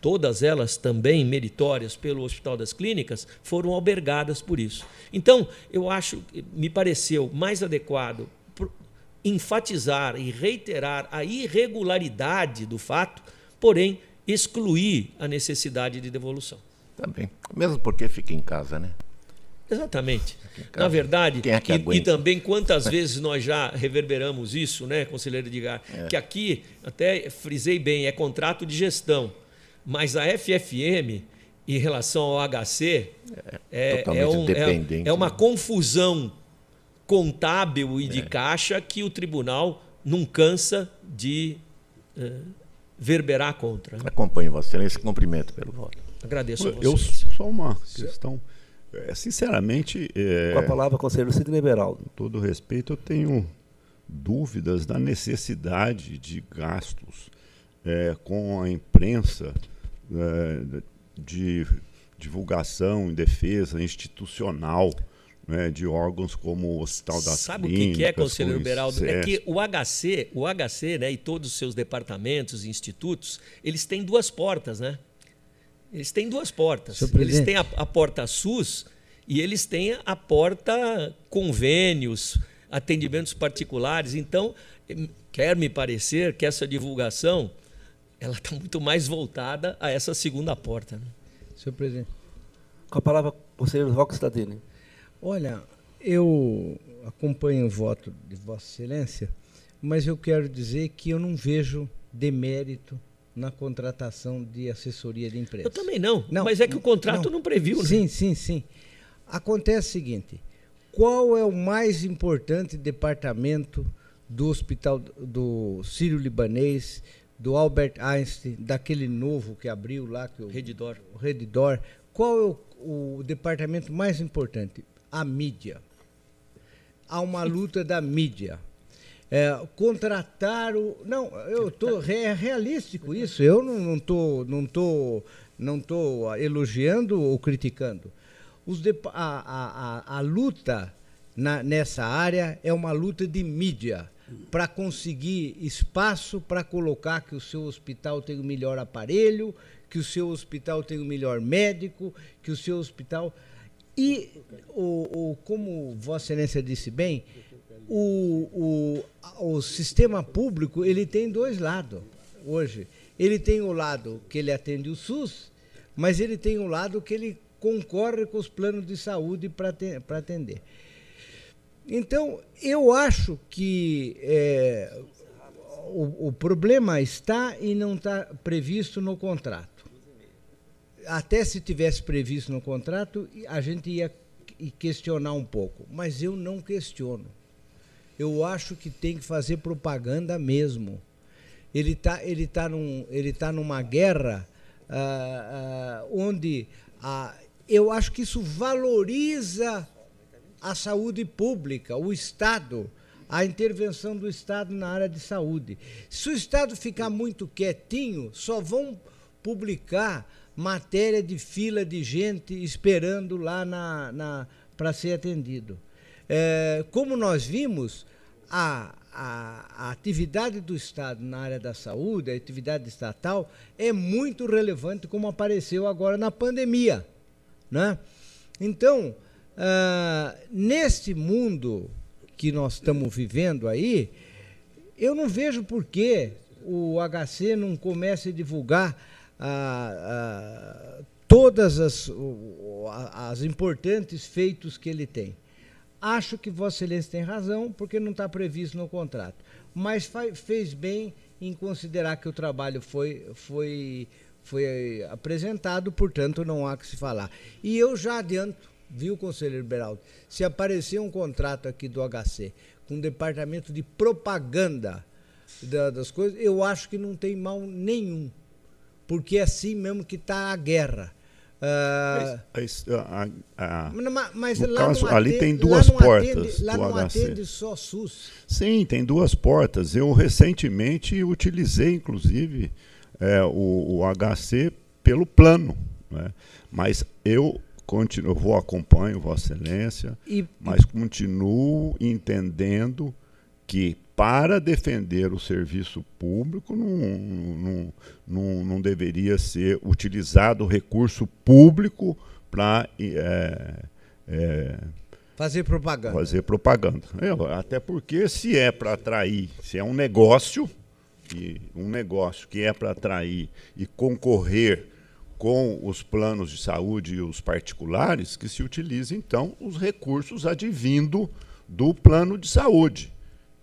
todas elas também meritórias pelo Hospital das Clínicas, foram albergadas por isso. Então, eu acho, me pareceu mais adequado enfatizar e reiterar a irregularidade do fato, porém excluir a necessidade de devolução. Também. Mesmo porque fica em casa, né? Exatamente. casa. Na verdade, é e- e, também quantas (laughs) vezes nós já reverberamos isso, né, conselheiro Edgar? É. Que aqui, até frisei bem, é contrato de gestão, mas a FFM, em relação ao HC, é, totalmente é, um- é- é uma né? confusão contábil e É. de caixa que o tribunal não cansa de eh, verberar contra. né? Acompanho Vossa Excelência e cumprimento pelo voto. Agradeço a Eu vocês. só uma questão. É, sinceramente, é, Com a palavra, conselheiro Sidney Beraldo. com todo respeito, eu tenho dúvidas da necessidade de gastos é, com a imprensa é, de divulgação em defesa institucional né, de órgãos como o Hospital das Sabe o que é, conselheiro Beraldo? É que o HC, o HC, né, e todos os seus departamentos e institutos, eles têm duas portas, né? Eles têm duas portas. Eles têm a, a porta SUS e eles têm a porta convênios, atendimentos particulares. Então, quer me parecer que essa divulgação ela está muito mais voltada a essa segunda porta. né? Senhor presidente. Com a palavra, conselheiro Roque Stadini. Olha, eu acompanho o voto de Vossa Excelência, mas eu quero dizer que eu não vejo demérito na contratação de assessoria de imprensa. Eu também não, Não, mas é que o contrato não, previu. Né? Sim, sim, sim. Acontece o seguinte: qual é o mais importante departamento do hospital do Sírio-Libanês, do Albert Einstein, daquele novo que abriu lá, que o Redidor. o Redditor? Qual é o, o departamento mais importante? A mídia. Há uma luta da mídia. É, contratar o. Não, eu tô é realístico isso. Eu não, tô, não tô, não tô elogiando ou criticando. Os depa- a, a, a, a luta na- nessa área é uma luta de mídia para conseguir espaço para colocar que o seu hospital tem o melhor aparelho, que o seu hospital tem o melhor médico, que o seu hospital. E, o, o, como Vossa Excelência disse bem, o, o, o sistema público ele tem dois lados hoje. Ele tem o lado que ele atende o SUS, mas ele tem o lado que ele concorre com os planos de saúde para atender. Então, eu acho que é, o, o problema está e não está previsto no contrato. Até se tivesse previsto no contrato, a gente ia que- questionar um pouco, mas eu não questiono. Eu acho que tem que fazer propaganda mesmo. Ele está ele tá num, ele tá numa guerra ah, ah, onde ah, eu acho que isso valoriza a saúde pública, o Estado, a intervenção do Estado na área de saúde. Se o Estado ficar muito quietinho, só vão publicar matéria de fila de gente esperando lá na, na, para ser atendido. É, como nós vimos, a, a, a atividade do Estado na área da saúde, a atividade estatal, é muito relevante, como apareceu agora na pandemia. Né? Então, ah, neste mundo que nós estamos vivendo aí, eu não vejo por que o HC não comece a divulgar ah, todas as, o- as importantes feitos que ele tem. Acho que Vossa Excelência tem razão, porque não está previsto no contrato. Mas fez bem em considerar que o trabalho foi, foi, foi apresentado, portanto, não há que se falar. E eu já adianto, viu, conselheiro Beraldo, se aparecer um contrato aqui do HC com um departamento de propaganda da- das coisas, eu acho que não tem mal nenhum porque é assim mesmo que está a guerra. Ah, Mas, a- a- mas- mas lá caso, não ali atende- tem lá duas não portas atende- lá não HC. atende só SUS. Sim, tem duas portas. Eu recentemente utilizei, inclusive, é, o, o HC pelo plano. né? Mas eu continuo, vou acompanho Vossa Excelência, E, mas continuo entendendo que para defender o serviço público não, não, não, não deveria ser utilizado o recurso público para fazer propaganda. fazer propaganda. É, até porque se é para atrair, se é um negócio, e um negócio que é para atrair e concorrer com os planos de saúde e os particulares, que se utilize então os recursos advindo do plano de saúde.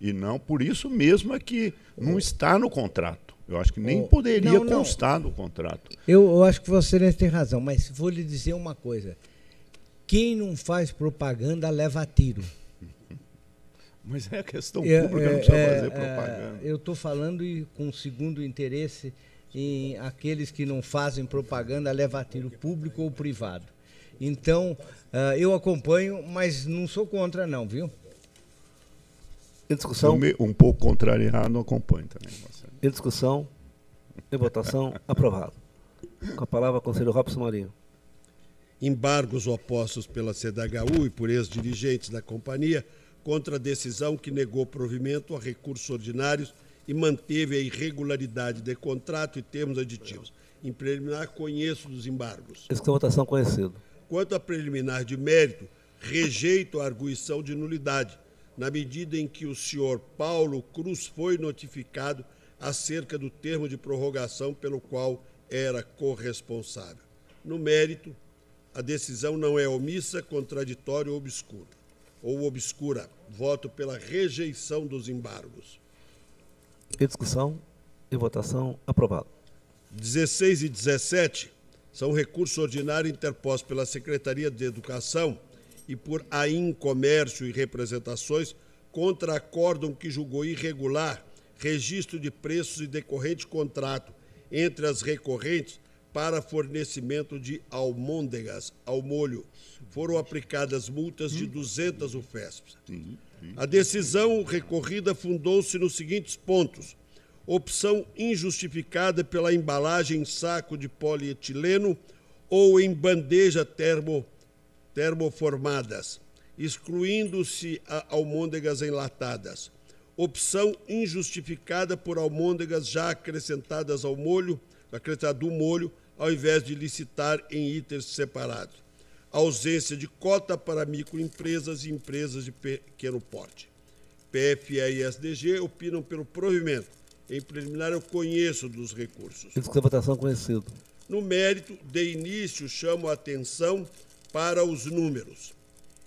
E não por isso mesmo é que não está no contrato. Eu acho que nem Oh, poderia não, não. constar no contrato. Eu, eu acho que Excelência tem razão, mas vou lhe dizer uma coisa. Quem não faz propaganda leva tiro. (laughs) Mas é questão É, pública, não é, precisa é, fazer é, propaganda. eu estou falando e com segundo interesse em aqueles que não fazem propaganda leva tiro público ou privado. Então, ah, eu acompanho, mas não sou contra não, viu? Em discussão, Eu me- um pouco contrariado, acompanho também. Marcelo. em discussão, em votação, (laughs) aprovado. Com a palavra, conselheiro Robson Marinho. embargos opostos pela CDHU e por ex-dirigentes da companhia contra a decisão que negou provimento a recursos ordinários e manteve a irregularidade de contrato e termos aditivos. Em preliminar, conheço dos embargos. Discussão, votação, conhecido. Quanto a preliminar de mérito, rejeito a arguição de nulidade, na medida em que o senhor Paulo Cruz foi notificado acerca do termo de prorrogação pelo qual era corresponsável. No mérito, a decisão não é omissa, contraditória ou obscura. Ou obscura. Voto pela rejeição dos embargos. Em discussão, em votação, aprovado. 16 e 17 são recurso ordinário interposto pela Secretaria de Educação e por AIM Comércio e Representações contra acórdão que julgou irregular registro de preços e decorrente contrato entre as recorrentes para fornecimento de almôndegas ao molho. Foram aplicadas multas de 200 UFESPs. A decisão recorrida fundou-se nos seguintes pontos: opção injustificada pela embalagem em saco de polietileno ou em bandeja termo, termoformadas, excluindo-se a almôndegas enlatadas. Opção injustificada por almôndegas já acrescentadas ao molho, acrescentado do molho, ao invés de licitar em itens separados. Ausência de cota para microempresas e empresas de pequeno porte. PFE e SDG opinam pelo provimento. Em preliminar, eu conheço dos recursos. Em discussão, votação, conhecido. No mérito, de início, chamo a atenção para os números.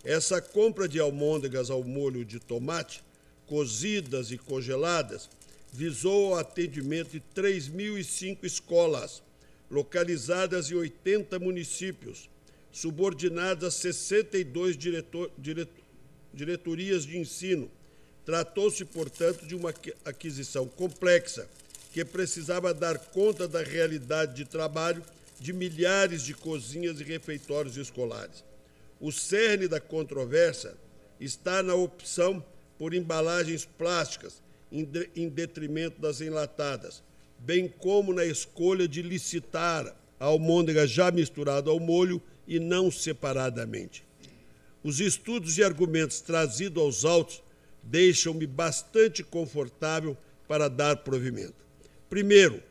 Essa compra de almôndegas ao molho de tomate, cozidas e congeladas, visou o atendimento de 3.005 escolas, localizadas em 80 municípios, subordinadas a 62 diretor, diretor, diretorias de ensino. Tratou-se, portanto, de uma aquisição complexa que precisava dar conta da realidade de trabalho de milhares de cozinhas e refeitórios escolares. O cerne da controvérsia está na opção por embalagens plásticas, em detrimento das enlatadas, bem como na escolha de licitar a almôndega já misturada ao molho e não separadamente. Os estudos e argumentos trazidos aos autos deixam-me bastante confortável para dar provimento. Primeiro,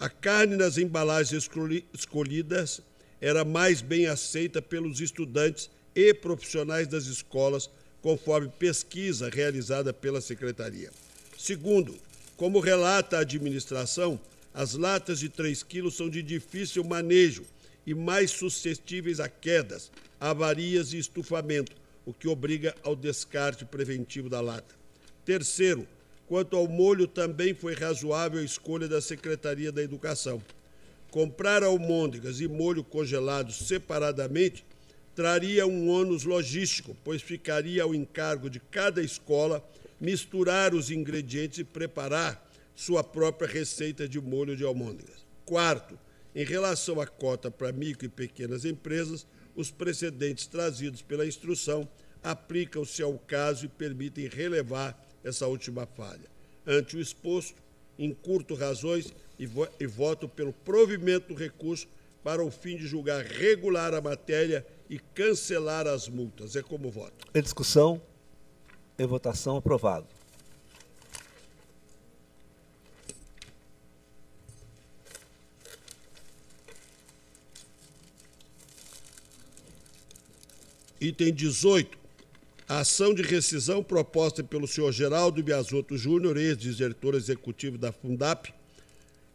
a carne nas embalagens escolhidas era mais bem aceita pelos estudantes e profissionais das escolas, conforme pesquisa realizada pela Secretaria. Segundo, como relata a administração, as latas de 3 quilos são de difícil manejo e mais suscetíveis a quedas, avarias e estufamento, o que obriga ao descarte preventivo da lata. Terceiro, quanto ao molho, também foi razoável a escolha da Secretaria da Educação. Comprar almôndegas e molho congelados separadamente traria um ônus logístico, pois ficaria ao encargo de cada escola misturar os ingredientes e preparar sua própria receita de molho de almôndegas. Quarto, Em relação à cota para micro e pequenas empresas, os precedentes trazidos pela instrução aplicam-se ao caso e permitem relevar essa última falha. Ante o exposto, encurto razões e, vo e voto pelo provimento do recurso para o fim de julgar regular a matéria e cancelar as multas. É como voto. Em discussão, em votação, aprovado. Item 18. A ação de rescisão proposta pelo senhor Geraldo Biasotto Júnior, ex-diretor executivo da Fundap,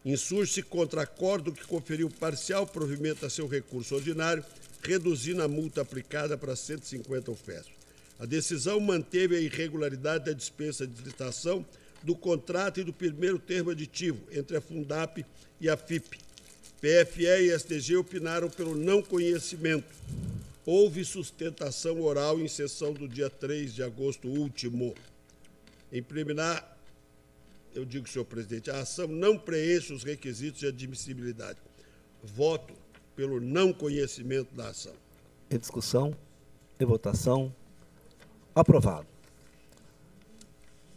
insurge-se contra acordo que conferiu parcial provimento a seu recurso ordinário, reduzindo a multa aplicada para 150 ofertas. A decisão manteve a irregularidade da dispensa de licitação do contrato e do primeiro termo aditivo entre a Fundap e a FIP. PFE e STG opinaram pelo não conhecimento houve sustentação oral em sessão do dia 3 de agosto último. Em preliminar, eu digo, senhor presidente, a ação não preenche os requisitos de admissibilidade. Voto pelo não conhecimento da ação. Em discussão, em votação, aprovado.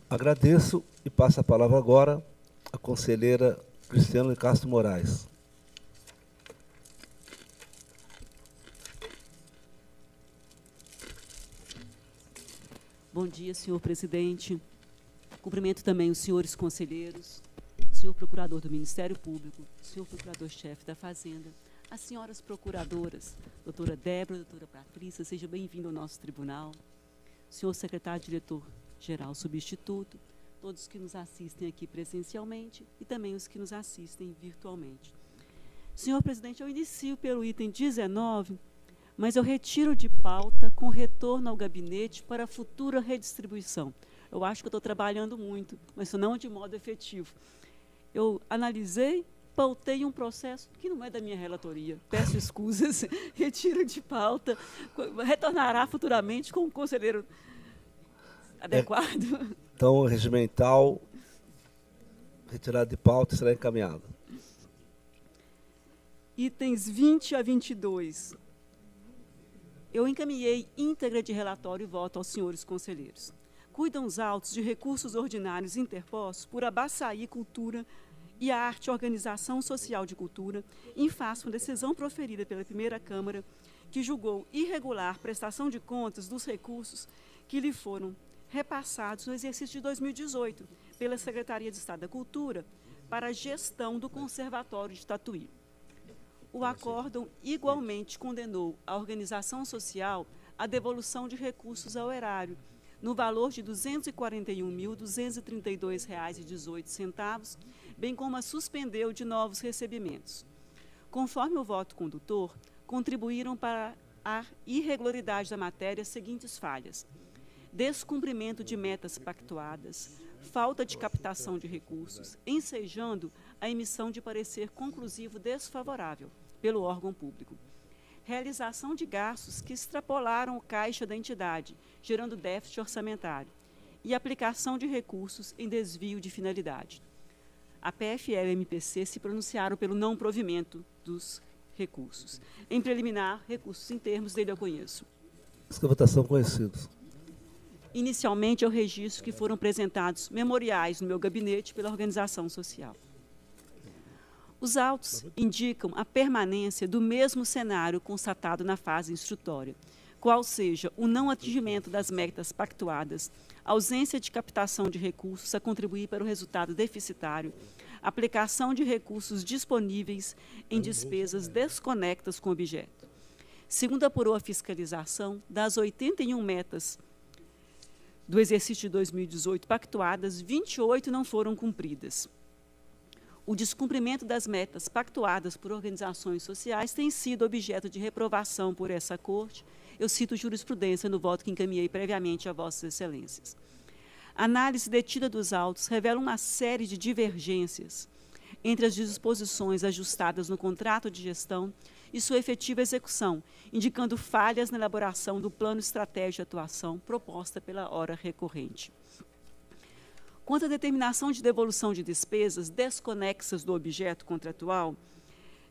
Agradeço e passo a palavra agora à conselheira Cristiana Castro Moraes. Bom dia, senhor presidente. Cumprimento também os senhores conselheiros, o senhor procurador do Ministério Público, o senhor procurador-chefe da Fazenda, as senhoras procuradoras, doutora Débora, doutora Patrícia, seja bem-vindo ao nosso tribunal, senhor secretário-diretor-geral substituto, todos que nos assistem aqui presencialmente e também os que nos assistem virtualmente. Senhor presidente, eu inicio pelo item 19, mas eu retiro de pauta com retorno ao gabinete para futura redistribuição. Eu acho que estou trabalhando muito, mas não de modo efetivo. Eu analisei, pautei um processo que não é da minha relatoria. Peço escusas, (laughs) retiro de pauta, retornará futuramente com um conselheiro adequado. É, então, regimental, retirado de pauta, será encaminhado. Itens 20 a 22 eu encaminhei íntegra de relatório e voto aos senhores conselheiros. Cuidam os autos de recursos ordinários interpostos por Abaçaí Cultura e a Arte Organização Social de Cultura, em face uma decisão proferida pela primeira Câmara, que julgou irregular prestação de contas dos recursos que lhe foram repassados no exercício de 2018 pela Secretaria de Estado da Cultura para a gestão do Conservatório de Tatuí. O acórdão igualmente condenou a organização social à devolução de recursos ao erário, no valor de R$ 241.232,18, bem como a suspendeu de novos recebimentos. Conforme o voto condutor, contribuíram para a irregularidade da matéria as seguintes falhas: descumprimento de metas pactuadas, falta de captação de recursos, ensejando a emissão de parecer conclusivo desfavorável pelo órgão público. Realização de gastos que extrapolaram o caixa da entidade, gerando déficit orçamentário. E aplicação de recursos em desvio de finalidade. A PFL e a MPC se pronunciaram pelo não provimento dos recursos. Em preliminar, recursos em termos dele eu conheço. Essa votação conhecidos. Inicialmente, eu registro que foram apresentados memoriais no meu gabinete pela organização social. Os autos indicam a permanência do mesmo cenário constatado na fase instrutória, qual seja o não atingimento das metas pactuadas, ausência de captação de recursos a contribuir para o resultado deficitário, aplicação de recursos disponíveis em despesas desconectas com o objeto. Segundo apurou a fiscalização, das 81 metas do exercício de 2018 pactuadas, 28 não foram cumpridas o descumprimento das metas pactuadas por organizações sociais tem sido objeto de reprovação por essa Corte. Eu cito jurisprudência no voto que encaminhei previamente a Vossas Excelências. A análise detida dos autos revela uma série de divergências entre as disposições ajustadas no contrato de gestão e sua efetiva execução, indicando falhas na elaboração do plano estratégico de atuação proposta pela hora recorrente. Quanto à determinação de devolução de despesas desconexas do objeto contratual,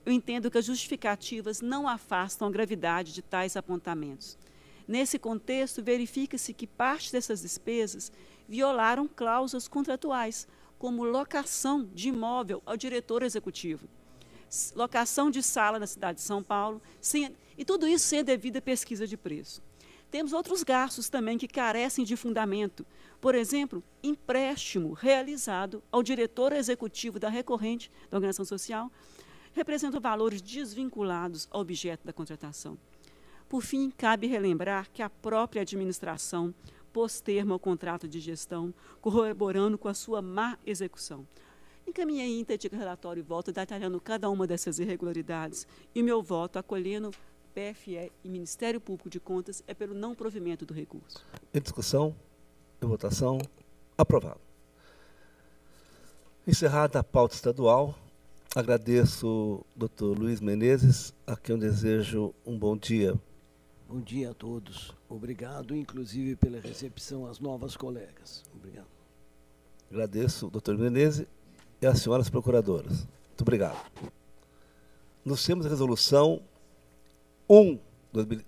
eu entendo que as justificativas não afastam a gravidade de tais apontamentos. Nesse contexto, verifica-se que parte dessas despesas violaram cláusulas contratuais, como locação de imóvel ao diretor executivo, locação de sala na cidade de São Paulo, sem, e tudo isso sem a devida pesquisa de preço. Temos outros gastos também que carecem de fundamento. Por exemplo, empréstimo realizado ao diretor executivo da recorrente da organização social representam valores desvinculados ao objeto da contratação. Por fim, cabe relembrar que a própria administração pôs termo ao contrato de gestão, corroborando com a sua má execução. Encaminhei íntegra relatório e voto detalhando cada uma dessas irregularidades e meu voto acolhendo PFE e Ministério Público de Contas é pelo não provimento do recurso. Em discussão, em votação, aprovado. Encerrada a pauta estadual, agradeço doutor Luiz Menezes, a quem eu desejo um bom dia. Bom dia a todos. Obrigado, inclusive, pela recepção às novas colegas. Obrigado. Agradeço, doutor Menezes, e às senhoras procuradoras. Muito obrigado. Nós temos a resolução 1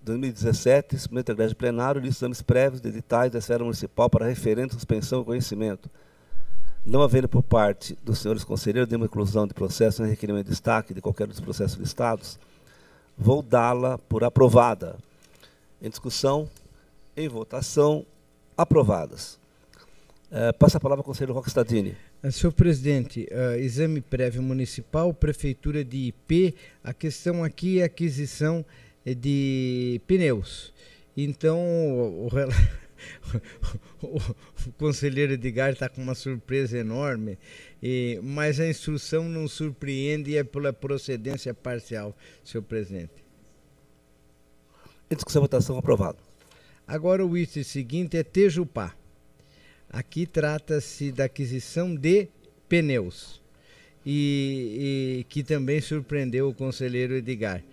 2017, suplemento da plenário, lista de exames prévios de editais da esfera municipal para referente, suspensão e conhecimento. Não havendo por parte dos senhores conselheiros nenhuma inclusão de processo em requerimento de destaque de qualquer dos processos listados, vou dá-la por aprovada. Em discussão, em votação, aprovadas. É, passa a palavra ao conselheiro Roque Stadini. Eh, senhor presidente, uh, exame prévio municipal, prefeitura de IP, a questão aqui é aquisição de pneus. Então, o, o, (laughs) o conselheiro Edgar está com uma surpresa enorme, e, mas a instrução não surpreende e é pela procedência parcial, senhor presidente. Em discussão, votação aprovado. Agora o item seguinte é Tejupá. Aqui trata-se da aquisição de pneus e, e, que também surpreendeu o conselheiro Edgar.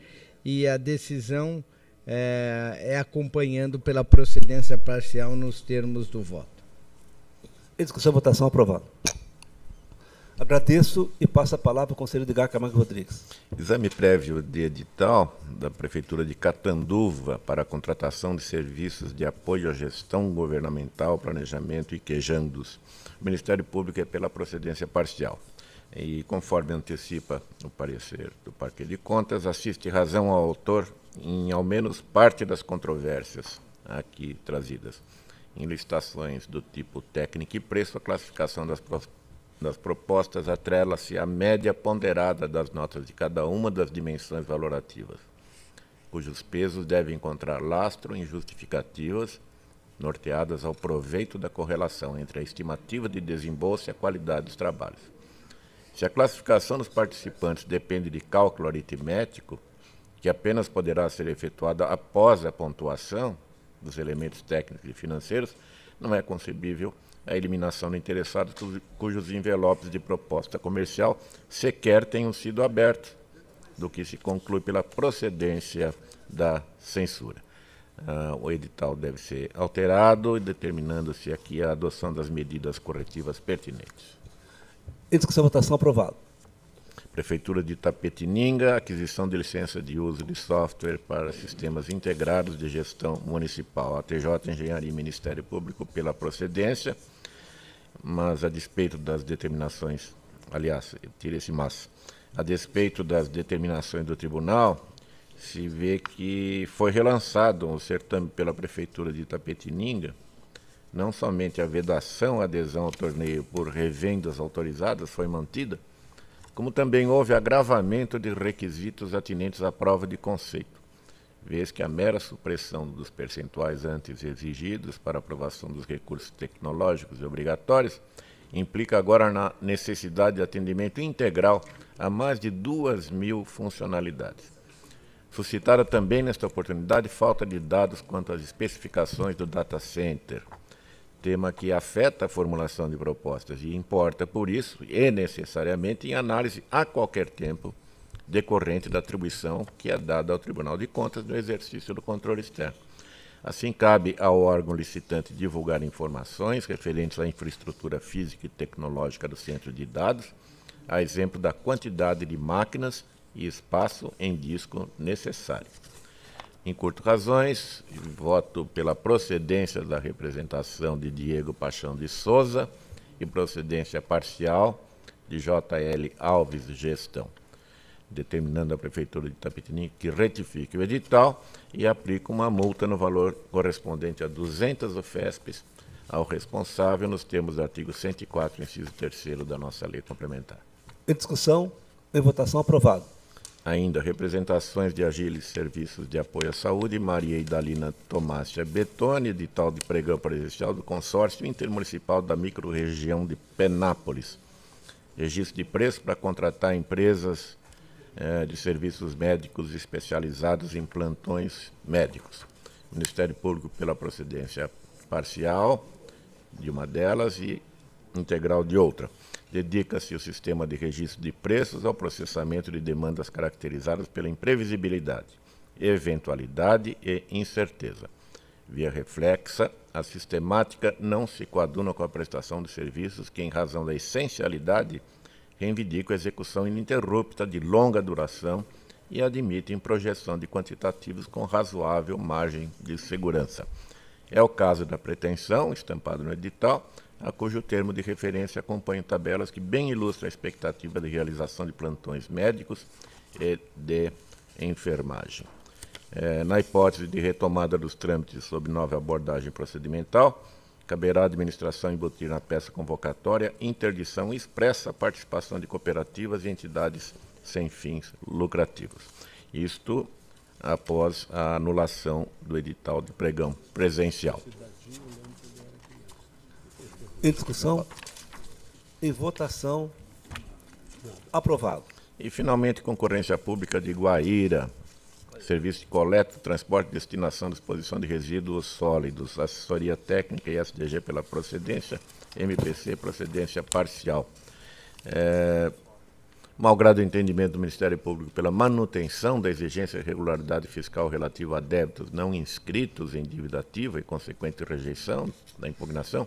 E a decisão é, é acompanhando pela procedência parcial nos termos do voto. Em discussão, votação aprovada. Agradeço e passo a palavra ao conselheiro Edgar Camargo Rodrigues. Exame prévio de edital da Prefeitura de Catanduva para a contratação de serviços de apoio à gestão governamental, planejamento e quejandos. O Ministério Público é pela procedência parcial. E conforme antecipa o parecer do Parque de Contas, assiste razão ao autor em ao menos parte das controvérsias aqui trazidas. Em licitações do tipo técnico e preço, a classificação das das propostas atrela-se à média ponderada das notas de cada uma das dimensões valorativas, cujos pesos devem encontrar lastro em justificativas norteadas ao proveito da correlação entre a estimativa de desembolso e a qualidade dos trabalhos. Se a classificação dos participantes depende de cálculo aritmético, que apenas poderá ser efetuada após a pontuação dos elementos técnicos e financeiros, não é concebível a eliminação do interessado cujos envelopes de proposta comercial sequer tenham sido abertos, do que se conclui pela procedência da censura. Uh, o edital deve ser alterado, determinando-se aqui a adoção das medidas corretivas pertinentes. Em discussão, votação aprovado. Prefeitura de Tapetininga, aquisição de licença de uso de software para sistemas integrados de gestão municipal. A TJ Engenharia e Ministério Público pela procedência mas a despeito das determinações, aliás, tira esse mas, a despeito das determinações do tribunal, se vê que foi relançado o certame pela Prefeitura de Itapetininga, não somente a vedação à adesão ao torneio por revendas autorizadas foi mantida, como também houve agravamento de requisitos atinentes à prova de conceito vez que a mera supressão dos percentuais antes exigidos para aprovação dos recursos tecnológicos e obrigatórios implica agora na necessidade de atendimento integral a mais de duas mil funcionalidades. Suscitada também nesta oportunidade falta de dados quanto às especificações do data center, tema que afeta a formulação de propostas e importa, por isso, e necessariamente em análise a qualquer tempo decorrente da atribuição que é dada ao Tribunal de Contas no exercício do controle externo. Assim, cabe ao órgão licitante divulgar informações referentes à infraestrutura física e tecnológica do centro de dados, a exemplo da quantidade de máquinas e espaço em disco necessário. Em curto razões, voto pela procedência da representação de Diego Paixão de Souza e procedência parcial de JL Alves Gestão, determinando a Prefeitura de Itapetininga que retifique o edital e aplique uma multa no valor correspondente a 200 UFESPs ao responsável nos termos do artigo 104, inciso 3 da nossa lei complementar. Em discussão, em votação, aprovado. Ainda, representações de Agiles Serviços de Apoio à Saúde, Maria Idalina Tomásia Betone, edital de pregão presencial do Consórcio Intermunicipal da Microrregião de Penápolis. Registro de preço para contratar empresas eh, de serviços médicos especializados em plantões médicos. Ministério Público pela procedência parcial de uma delas e integral de outra. Dedica-se o sistema de registro de preços ao processamento de demandas caracterizadas pela imprevisibilidade, eventualidade e incerteza. Via reflexa, a sistemática não se coaduna com a prestação de serviços que, em razão da essencialidade, reivindicam execução ininterrupta de longa duração e admitem projeção de quantitativos com razoável margem de segurança. É o caso da pretensão, estampado no edital, a cujo termo de referência acompanha tabelas que bem ilustram a expectativa de realização de plantões médicos e de enfermagem. É, na hipótese de retomada dos trâmites sob nova abordagem procedimental, caberá à administração embutir na peça convocatória interdição expressa à participação de cooperativas e entidades sem fins lucrativos. Isto após a anulação do edital de pregão presencial. Em discussão, em votação, aprovado. E, finalmente, concorrência pública de Guaíra, serviço de coleta, transporte e destinação, disposição de resíduos sólidos, assessoria técnica e SDG pela procedência, MPC, procedência parcial. É, malgrado o entendimento do Ministério Público pela manutenção da exigência de regularidade fiscal relativa a débitos não inscritos em dívida ativa e consequente rejeição da impugnação,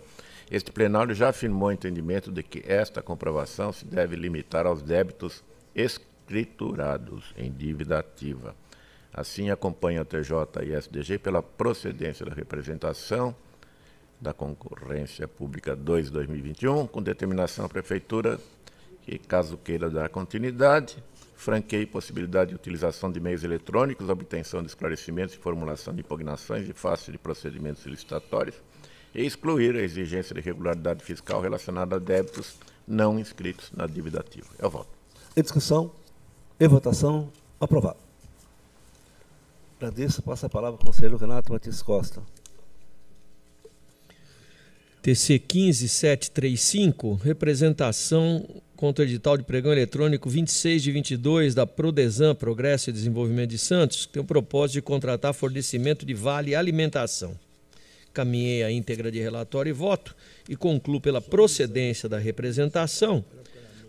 este plenário já afirmou o entendimento de que esta comprovação se deve limitar aos débitos escriturados em dívida ativa. Assim, acompanha o TJ e SDG pela procedência da representação da concorrência pública 2-2021, com determinação à Prefeitura que, caso queira dar continuidade, franqueie possibilidade de utilização de meios eletrônicos, obtenção de esclarecimentos e formulação de impugnações e face de procedimentos licitatórios, e excluir a exigência de regularidade fiscal relacionada a débitos não inscritos na dívida ativa. É o voto. Em discussão, em votação, aprovado. Agradeço, passa a palavra ao conselheiro Renato Martins Costa. TC 15735, representação contra o edital de pregão eletrônico 26 de 22 da Prodesan Progresso e Desenvolvimento de Santos, que tem o propósito de contratar fornecimento de vale alimentação. Caminhei a íntegra de relatório e voto e concluo pela procedência da representação,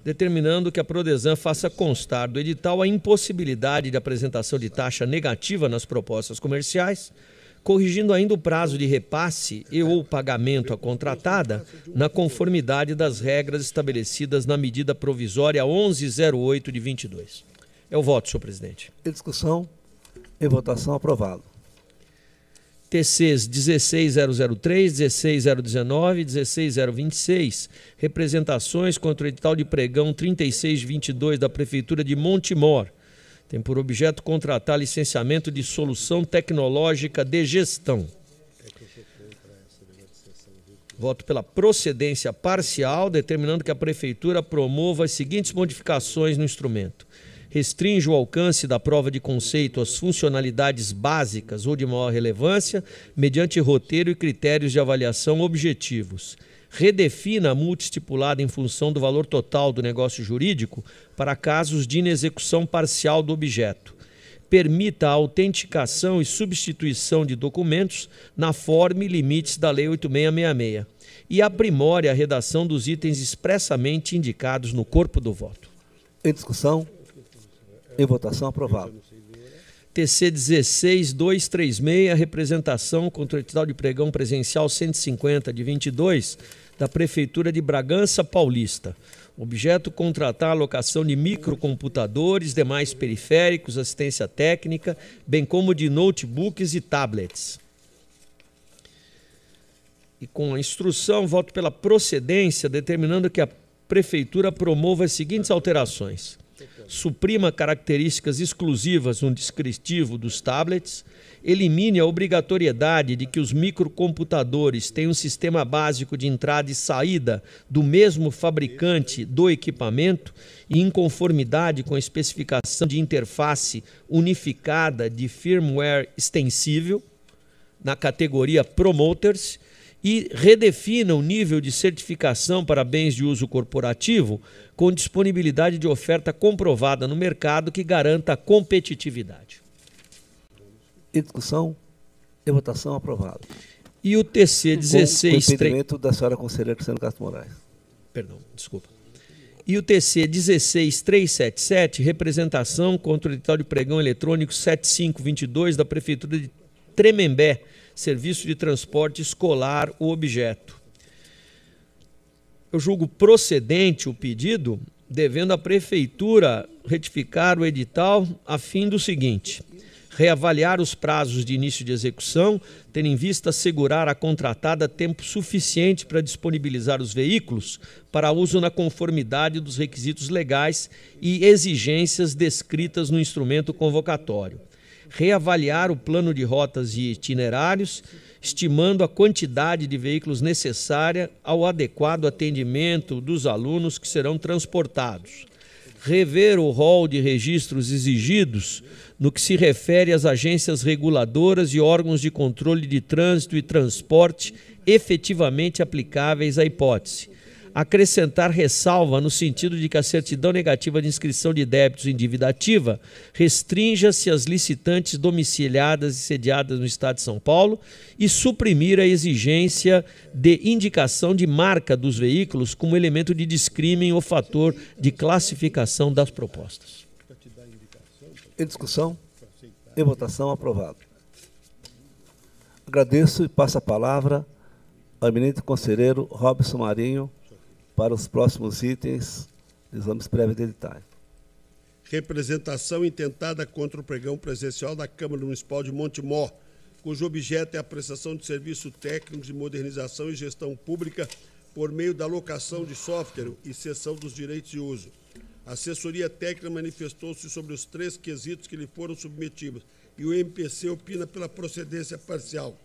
determinando que a Prodesan faça constar do edital a impossibilidade de apresentação de taxa negativa nas propostas comerciais, corrigindo ainda o prazo de repasse e ou pagamento à contratada na conformidade das regras estabelecidas na medida provisória 1108 de 22. É o voto, senhor presidente. Em discussão, em votação, aprovado. TCs 16003, 16019 e 16026, representações contra o edital de pregão 3622 da Prefeitura de Montemor, tem por objeto contratar licenciamento de solução tecnológica de gestão. Voto pela procedência parcial, determinando que a Prefeitura promova as seguintes modificações no instrumento. Restringe o alcance da prova de conceito às funcionalidades básicas ou de maior relevância, mediante roteiro e critérios de avaliação objetivos redefina a multa estipulada em função do valor total do negócio jurídico para casos de inexecução parcial do objeto. Permita a autenticação e substituição de documentos na forma e limites da Lei 8666 e aprimore a redação dos itens expressamente indicados no corpo do voto. Em discussão, em votação, aprovado. TC 16236, representação contra o edital de pregão presencial 150 de 22 da Prefeitura de Bragança Paulista. Objeto contratar a alocação de microcomputadores, demais periféricos, assistência técnica, bem como de notebooks e tablets. E com a instrução, voto pela procedência, determinando que a Prefeitura promova as seguintes alterações: suprima características exclusivas no descritivo dos tablets, elimine a obrigatoriedade de que os microcomputadores tenham um sistema básico de entrada e saída do mesmo fabricante do equipamento e em conformidade com a especificação de interface unificada de firmware extensível na categoria Promoters e redefina o nível de certificação para bens de uso corporativo com disponibilidade de oferta comprovada no mercado que garanta a competitividade. Em discussão e votação aprovado. E o TC 16... Com impedimento da senhora conselheira Cristiano Castro Moraes. Perdão, desculpa. E o TC 16377, representação contra o edital de pregão eletrônico 7522 da Prefeitura de Tremembé, serviço de transporte escolar, o objeto. Eu julgo procedente o pedido, devendo a Prefeitura retificar o edital a fim do seguinte: reavaliar os prazos de início de execução, tendo em vista assegurar à contratada tempo suficiente para disponibilizar os veículos para uso na conformidade dos requisitos legais e exigências descritas no instrumento convocatório reavaliar o plano de rotas e itinerários, estimando a quantidade de veículos necessária ao adequado atendimento dos alunos que serão transportados. Rever o rol de registros exigidos no que se refere às agências reguladoras e órgãos de controle de trânsito e transporte efetivamente aplicáveis à hipótese acrescentar ressalva no sentido de que a certidão negativa de inscrição de débitos em dívida ativa restrinja-se às licitantes domiciliadas e sediadas no Estado de São Paulo e suprimir a exigência de indicação de marca dos veículos como elemento de discrimen ou fator de classificação das propostas. Em discussão? Em votação, aprovado. Agradeço e passo a palavra ao eminente conselheiro Robson Marinho, para os próximos itens, exames prévios editais. Representação intentada contra o pregão presencial da Câmara Municipal de Montemor, cujo objeto é a prestação de serviço técnico de modernização e gestão pública por meio da locação de software e cessão dos direitos de uso. A assessoria técnica manifestou-se sobre os três quesitos que lhe foram submetidos e o MPC opina pela procedência parcial.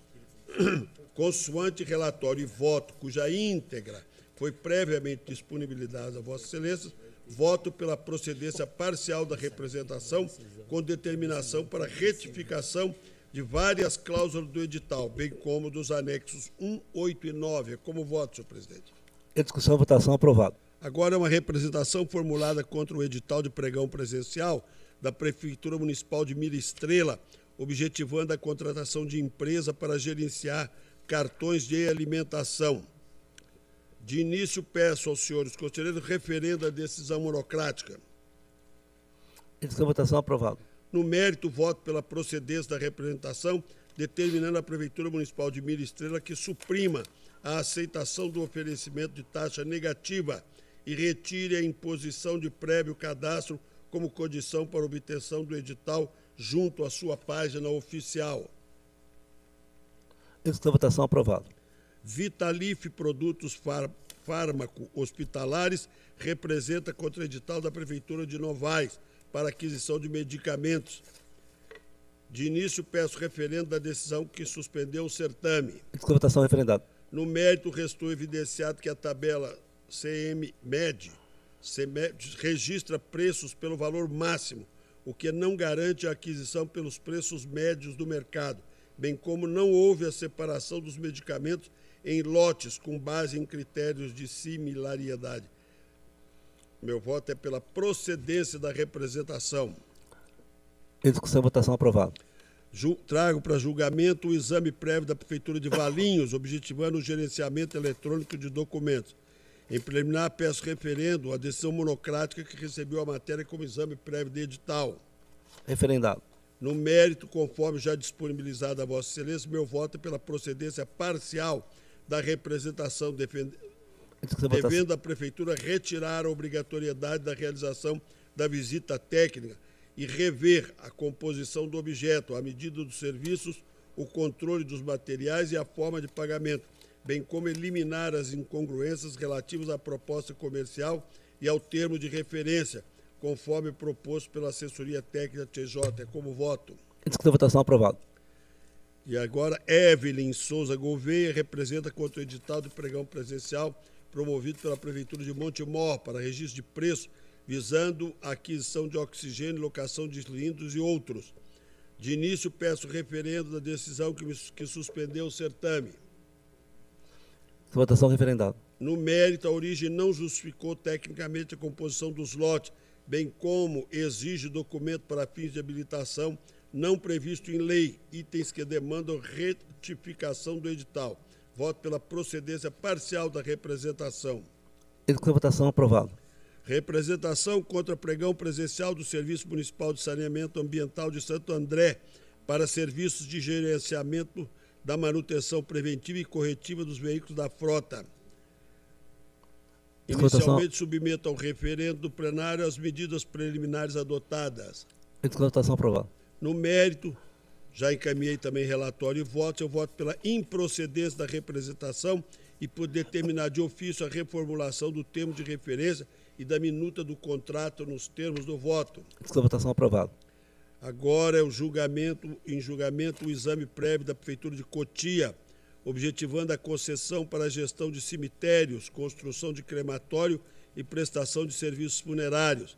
(clears throat) Consoante relatório e voto cuja íntegra foi previamente disponibilizada a Vossa Excelência, voto pela procedência parcial da representação com determinação para retificação de várias cláusulas do edital, bem como dos anexos 1, 8 e 9. Como voto, senhor presidente? Em discussão, votação aprovado. Agora, uma representação formulada contra o edital de pregão presencial da Prefeitura Municipal de Mira Estrela, objetivando a contratação de empresa para gerenciar cartões de alimentação. De início, peço aos senhores conselheiros referendo à decisão monocrática. Edição votação aprovado. No mérito, voto pela procedência da representação, determinando a Prefeitura Municipal de Mira Estrela que suprima a aceitação do oferecimento de taxa negativa e retire a imposição de prévio cadastro como condição para obtenção do edital junto à sua página oficial. Edição votação aprovado. Vitalif Produtos Fármaco Hospitalares representa contra edital da Prefeitura de Novaes para aquisição de medicamentos. De início, peço referendo da decisão que suspendeu o certame. Votação referendada. No mérito, restou evidenciado que a tabela CM-MED registra preços pelo valor máximo, o que não garante a aquisição pelos preços médios do mercado, bem como não houve a separação dos medicamentos em lotes com base em critérios de similaridade. Meu voto é pela procedência da representação. Em discussão, votação aprovada. Trago para julgamento o exame prévio da Prefeitura de Valinhos, objetivando o gerenciamento eletrônico de documentos. Em preliminar, peço referendo à decisão monocrática que recebeu a matéria como exame prévio de edital. Referendado. No mérito, conforme já disponibilizado a Vossa Excelência, meu voto é pela procedência parcial da representação defendendo. devendo a Prefeitura retirar a obrigatoriedade da realização da visita técnica e rever a composição do objeto, a medida dos serviços, o controle dos materiais e a forma de pagamento, bem como eliminar as incongruências relativas à proposta comercial e ao termo de referência, conforme proposto pela assessoria técnica TJ. É como voto. Discussão votação aprovado. E agora, Evelyn Souza Gouveia representa contra o edital de pregão presencial promovido pela Prefeitura de Montemor para registro de preço visando a aquisição de oxigênio, locação de cilindros e outros. De início, peço referendo da decisão que, me, que suspendeu o certame. Votação referendada. No mérito, a origem não justificou tecnicamente a composição dos lotes, bem como exige documento para fins de habilitação não previsto em lei, itens que demandam retificação do edital. Voto pela procedência parcial da representação. Execução votação aprovado. Representação contra pregão presencial do Serviço Municipal de Saneamento Ambiental de Santo André para serviços de gerenciamento da manutenção preventiva e corretiva dos veículos da frota. Inicialmente submeto ao referendo do plenário as medidas preliminares adotadas. Votação aprovada. No mérito, já encaminhei também relatório e voto. Eu voto pela improcedência da representação e por determinar de ofício a reformulação do termo de referência e da minuta do contrato nos termos do voto. Discussão votação aprovado. Agora é o julgamento, em julgamento, o exame prévio da Prefeitura de Cotia, objetivando a concessão para a gestão de cemitérios, construção de crematório e prestação de serviços funerários.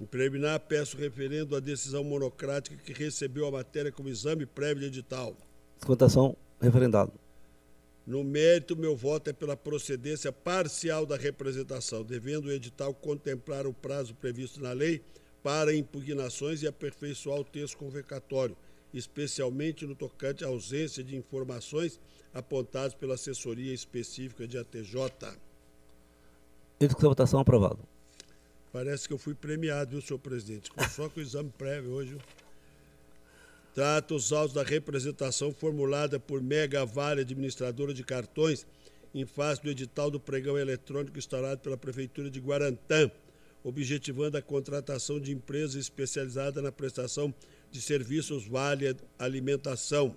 Em preliminar, peço referendo à decisão monocrática que recebeu a matéria como exame prévio de edital. Votação referendado. No mérito, meu voto é pela procedência parcial da representação, devendo o edital contemplar o prazo previsto na lei para impugnações e aperfeiçoar o texto convocatório, especialmente no tocante à ausência de informações apontadas pela assessoria específica de ATJ. Execução votação aprovado. Parece que eu fui premiado, viu, senhor presidente? Só com o exame prévio hoje. Trata os autos da representação formulada por Mega Vale, administradora de cartões, em face do edital do pregão eletrônico instalado pela Prefeitura de Guarantã, objetivando a contratação de empresa especializada na prestação de serviços Vale Alimentação.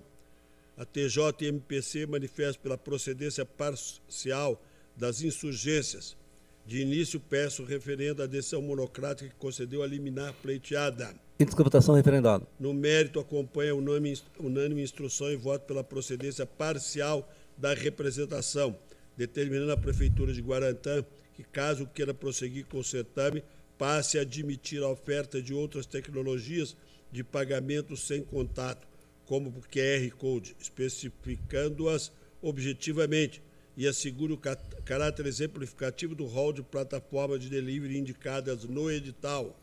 A TJMPC manifesta pela procedência parcial das insurgências. De início, peço referendo à decisão monocrática que concedeu a liminar pleiteada. Índice de votação referendado. No mérito, acompanha unânime, unânime instrução e voto pela procedência parcial da representação, determinando a Prefeitura de Guarantã que, caso queira prosseguir com o certame, passe a admitir a oferta de outras tecnologias de pagamento sem contato, como o QR Code, especificando-as objetivamente e assegure o caráter exemplificativo do rol de plataforma de delivery indicadas no edital.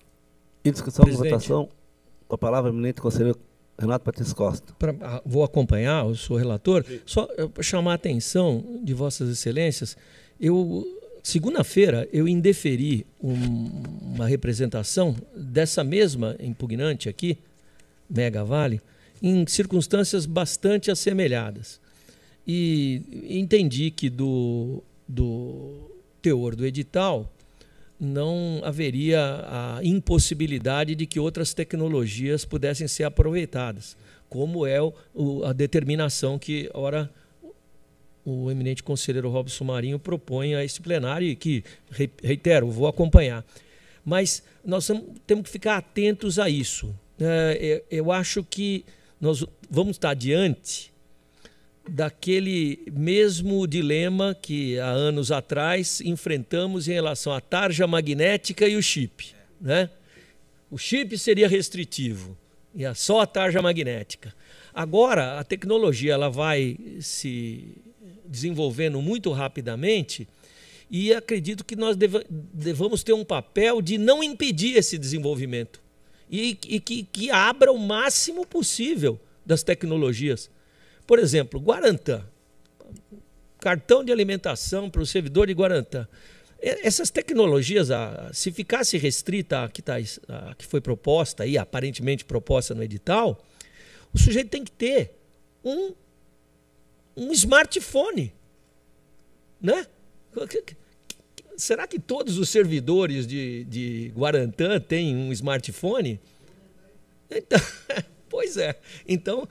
Em discussão de votação, com a palavra, eminente conselheiro Renato Patrício Costa. Pra, ah, vou acompanhar, eu sou relator. Sim. Só para chamar a atenção de Vossas Excelências, eu segunda-feira eu indeferi um, uma representação dessa mesma impugnante aqui, Mega Vale, em circunstâncias bastante assemelhadas. E entendi que do, do teor do edital não haveria a impossibilidade de que outras tecnologias pudessem ser aproveitadas, como é o, a determinação que, ora, o eminente conselheiro Robson Marinho propõe a esse plenário e que, reitero, vou acompanhar. Mas nós temos que ficar atentos a isso. É, eu acho que nós vamos estar diante daquele mesmo dilema que há anos atrás enfrentamos em relação à tarja magnética e o chip. Né? O chip seria restritivo, e só a tarja magnética. Agora, a tecnologia ela vai se desenvolvendo muito rapidamente e acredito que nós deva, devamos ter um papel de não impedir esse desenvolvimento e, e que, que abra o máximo possível das tecnologias. Por exemplo, Guarantã. Cartão de alimentação para o servidor de Guarantã. Essas tecnologias, se ficasse restrita a que, tá, que foi proposta aí, aparentemente proposta no edital, o sujeito tem que ter um, um smartphone. Né? será que todos os servidores de, de Guarantã têm um smartphone? Então, (laughs) pois é. Então,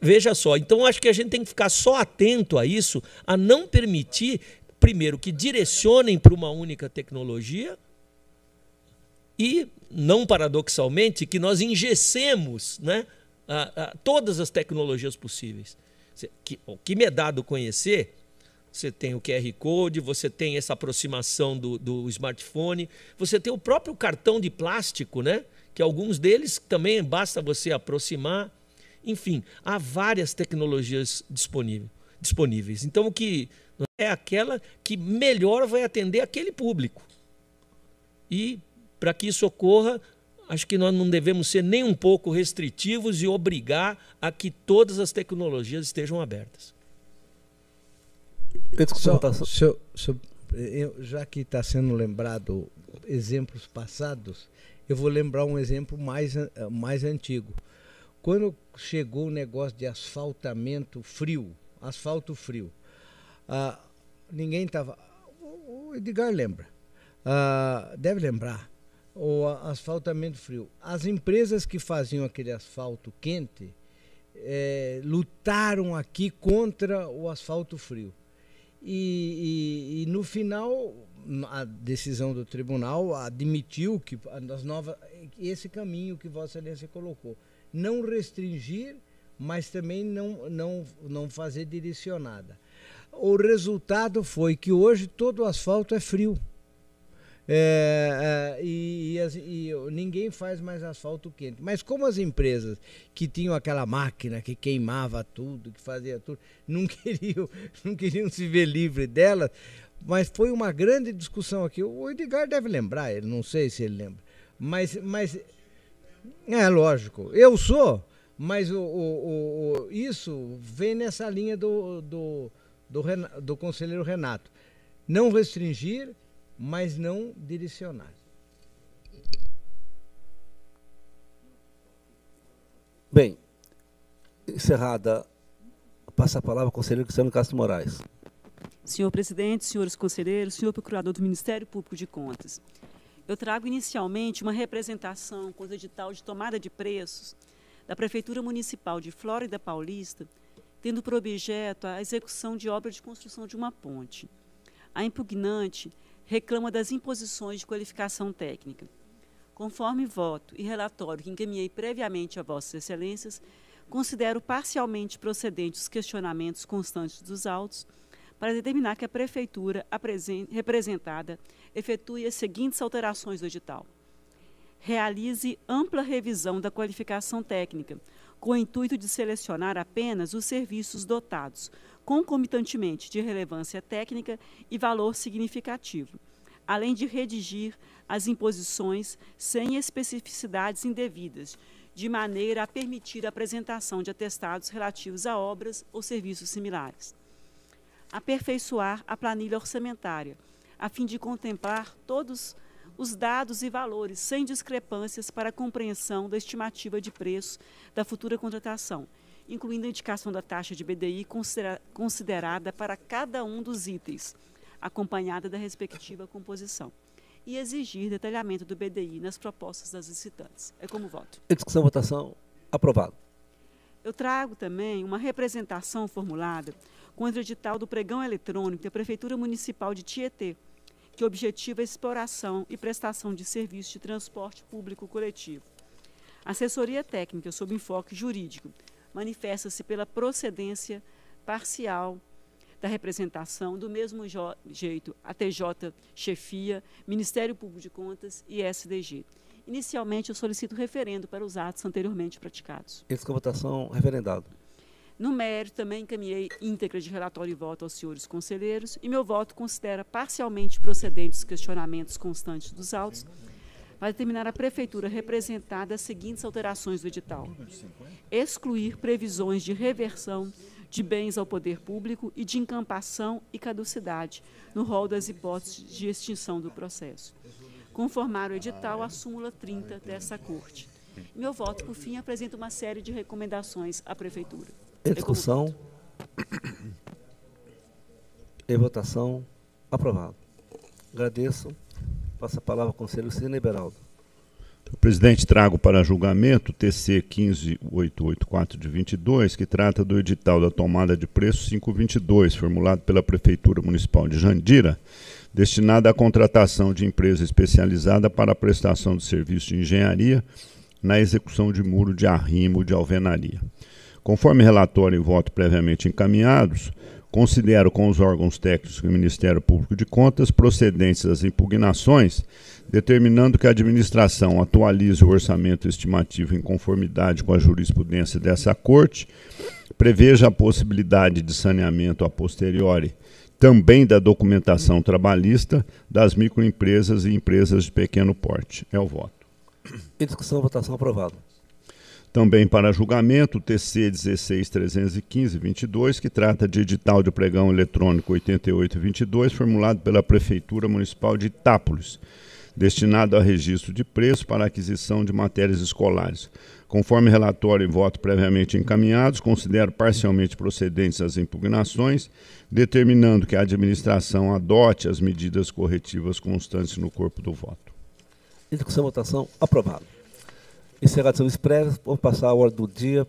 veja só. Então, acho que a gente tem que ficar só atento a isso, a não permitir, primeiro, que direcionem para uma única tecnologia e, não paradoxalmente, que nós engessemos né, a, a, todas as tecnologias possíveis. O que me é dado conhecer você tem o QR Code, você tem essa aproximação do, do smartphone, você tem o próprio cartão de plástico, né? que alguns deles também basta você aproximar. Enfim, há várias tecnologias disponíveis. disponíveis. Então, o que é aquela que melhor vai atender aquele público. E, para que isso ocorra, acho que nós não devemos ser nem um pouco restritivos e obrigar a que todas as tecnologias estejam abertas. Só, so, so, eu, já que está sendo lembrado exemplos passados, eu vou lembrar um exemplo mais, mais antigo. Quando chegou o negócio de asfaltamento frio, asfalto frio, ah, ninguém estava. O Edgar lembra, ah, deve lembrar, o asfaltamento frio. As empresas que faziam aquele asfalto quente é, lutaram aqui contra o asfalto frio e, e, e, no final, a decisão do tribunal admitiu que as novas, esse caminho que Vossa Excelência colocou. Não restringir, mas também não, não, não fazer direcionada. O resultado foi que hoje todo o asfalto é frio. É, é, e, e, e, ninguém faz mais asfalto quente. Mas como as empresas que tinham aquela máquina que queimava tudo, que fazia tudo, (laughs) não queriam, não queriam se ver livre dela, mas foi uma grande discussão aqui. O Edgar deve lembrar, não sei se ele lembra. Mas, mas é lógico, eu sou, mas o, o, o isso vem nessa linha do, do, do, do conselheiro Renato. Não restringir mas não direcionar. Bem, encerrada, passa a palavra ao conselheiro Cristiano Castro Moraes. Senhor presidente, senhores conselheiros, senhor procurador do Ministério Público de Contas, eu trago inicialmente uma representação com o edital de tomada de preços da Prefeitura Municipal de Flórida Paulista, tendo por objeto a execução de obra de construção de uma ponte. A impugnante reclama das imposições de qualificação técnica. Conforme voto e relatório que encaminhei previamente a Vossas Excelências, considero parcialmente procedentes os questionamentos constantes dos autos para determinar que a Prefeitura representada efetue as seguintes alterações do edital. Realize ampla revisão da qualificação técnica, com o intuito de selecionar apenas os serviços dotados concomitantemente de relevância técnica e valor significativo, além de redigir as imposições sem especificidades indevidas, de maneira a permitir a apresentação de atestados relativos a obras ou serviços similares. Aperfeiçoar a planilha orçamentária, a fim de contemplar todos os dados e valores sem discrepâncias para a compreensão da estimativa de preço da futura contratação incluindo a indicação da taxa de BDI considera considerada para cada um dos itens, acompanhada da respectiva composição. E exigir detalhamento do BDI nas propostas das licitantes. É como voto. Discussão, votação, aprovado. Eu trago também uma representação formulada contra o edital do pregão eletrônico da Prefeitura Municipal de Tietê, que objetiva a exploração e prestação de serviços de transporte público coletivo. Assessoria técnica sob enfoque jurídico manifesta-se pela procedência parcial da representação, do mesmo jeito a TJ Chefia, Ministério Público de Contas e SDG. Inicialmente, eu solicito referendo para os atos anteriormente praticados. Esse com votação, referendado. No mérito, também encaminhei íntegra de relatório e voto aos senhores conselheiros e meu voto considera parcialmente procedentes os questionamentos constantes dos autos vai determinar a Prefeitura representada as seguintes alterações do edital. Excluir previsões de reversão de bens ao poder público e de encampação e caducidade no rol das hipóteses de extinção do processo. Conformar o edital à súmula 30 dessa Corte. Meu voto, por fim, apresenta uma série de recomendações à Prefeitura. Em discussão. Em votação. Aprovado. Agradeço. Passo a palavra ao conselheiro Cine Beraldo. Presidente, trago para julgamento TC 15884 de 22, que trata do edital da tomada de preço 522, formulado pela Prefeitura Municipal de Jandira, destinado à contratação de empresa especializada para a prestação de serviço de engenharia na execução de muro de arrimo de alvenaria. Conforme relatório e voto previamente encaminhados, considero com os órgãos técnicos do Ministério Público de Contas procedentes as impugnações, determinando que a administração atualize o orçamento estimativo em conformidade com a jurisprudência dessa Corte, preveja a possibilidade de saneamento a posteriori também da documentação trabalhista das microempresas e empresas de pequeno porte. É o voto. Em discussão, votação aprovado. Também para julgamento, o TC 16315-22, que trata de edital de pregão eletrônico 8822, formulado pela Prefeitura Municipal de Itápolis, destinado a registro de preço para aquisição de matérias escolares. Conforme relatório e voto previamente encaminhados, considero parcialmente procedentes as impugnações, determinando que a administração adote as medidas corretivas constantes no corpo do voto. Discussão, votação, aprovado. Encerradas as prévias, vamos passar a ordem do dia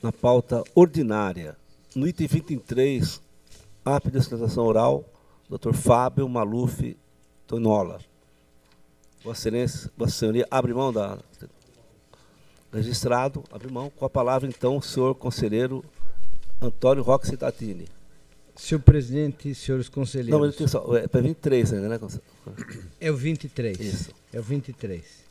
na pauta ordinária. No item 23, a apresentação oral, Dr. Fábio Maluf Tonola. Vossa Excelência, Vossa Senhoria, abre mão da. Registrado, abre mão. Com a palavra, então, o senhor conselheiro Antônio Roque Citatini. Senhor presidente, senhores conselheiros. Não, mas só, é para 23 ainda, né? É o 23. Isso. É o 23.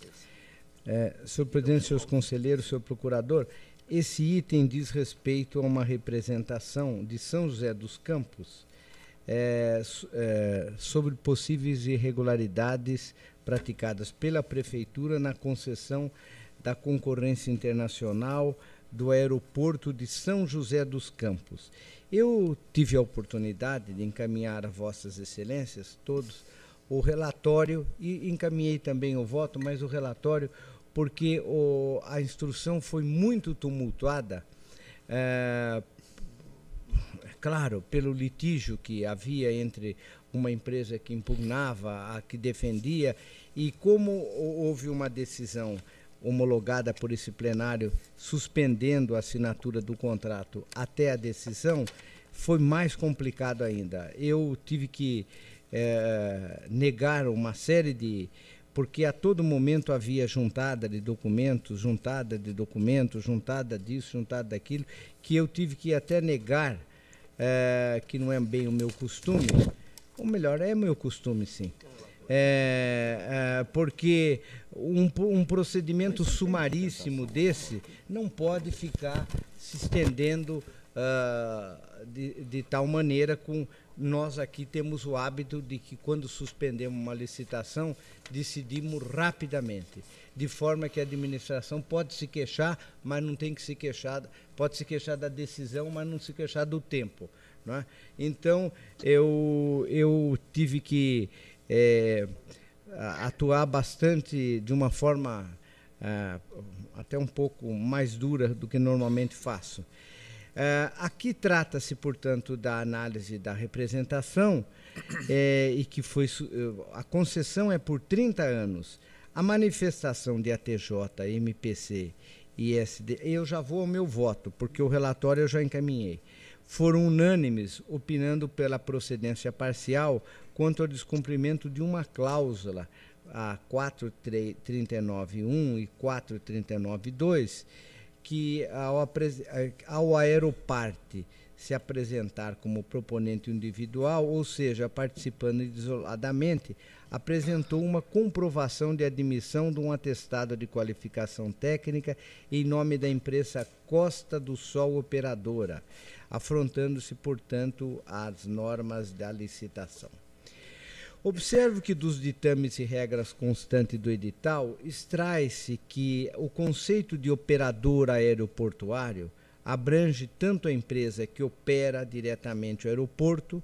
É, senhor presidente, senhores conselheiros, senhor procurador, esse item diz respeito a uma representação de São José dos Campos é, é, sobre possíveis irregularidades praticadas pela Prefeitura na concessão da concorrência internacional do aeroporto de São José dos Campos. Eu tive a oportunidade de encaminhar a Vossas Excelências todos o relatório e encaminhei também o voto, mas o relatório porque o, a instrução foi muito tumultuada, é, claro, pelo litígio que havia entre uma empresa que impugnava, a que defendia, e como houve uma decisão homologada por esse plenário suspendendo a assinatura do contrato até a decisão, foi mais complicado ainda. Eu tive que é, negar uma série de. Porque a todo momento havia juntada de documentos, juntada de documentos, juntada disso, juntada daquilo, que eu tive que até negar, é, que não é bem o meu costume, ou melhor, é meu costume sim. É, é, porque um, um, procedimento sumaríssimo desse não pode ficar se estendendo uh, de, de, tal maneira com nós aqui temos o hábito de que quando suspendemos uma licitação decidimos rapidamente de forma que a administração pode se queixar mas não tem que se queixar pode se queixar da decisão mas não se queixar do tempo é? então eu eu tive que é, atuar bastante de uma forma é, até um pouco mais dura do que normalmente faço. É, aqui trata-se, portanto, da análise da representação é, e que foi a concessão é por 30 anos. A manifestação de ATJ, MPC e SD, eu já vou ao meu voto, porque o relatório eu já encaminhei. Foram unânimes opinando pela procedência parcial quanto ao descumprimento de uma cláusula, a 439.1 e 439.2, que ao, ao aeroparte se apresentar como proponente individual, ou seja, participando isoladamente, apresentou uma comprovação de admissão de um atestado de qualificação técnica em nome da empresa Costa do Sol Operadora, afrontando-se, portanto, às normas da licitação. Observo que dos ditames e regras constantes do edital, extrai-se que o conceito de operador aeroportuário abrange tanto a empresa que opera diretamente o aeroporto,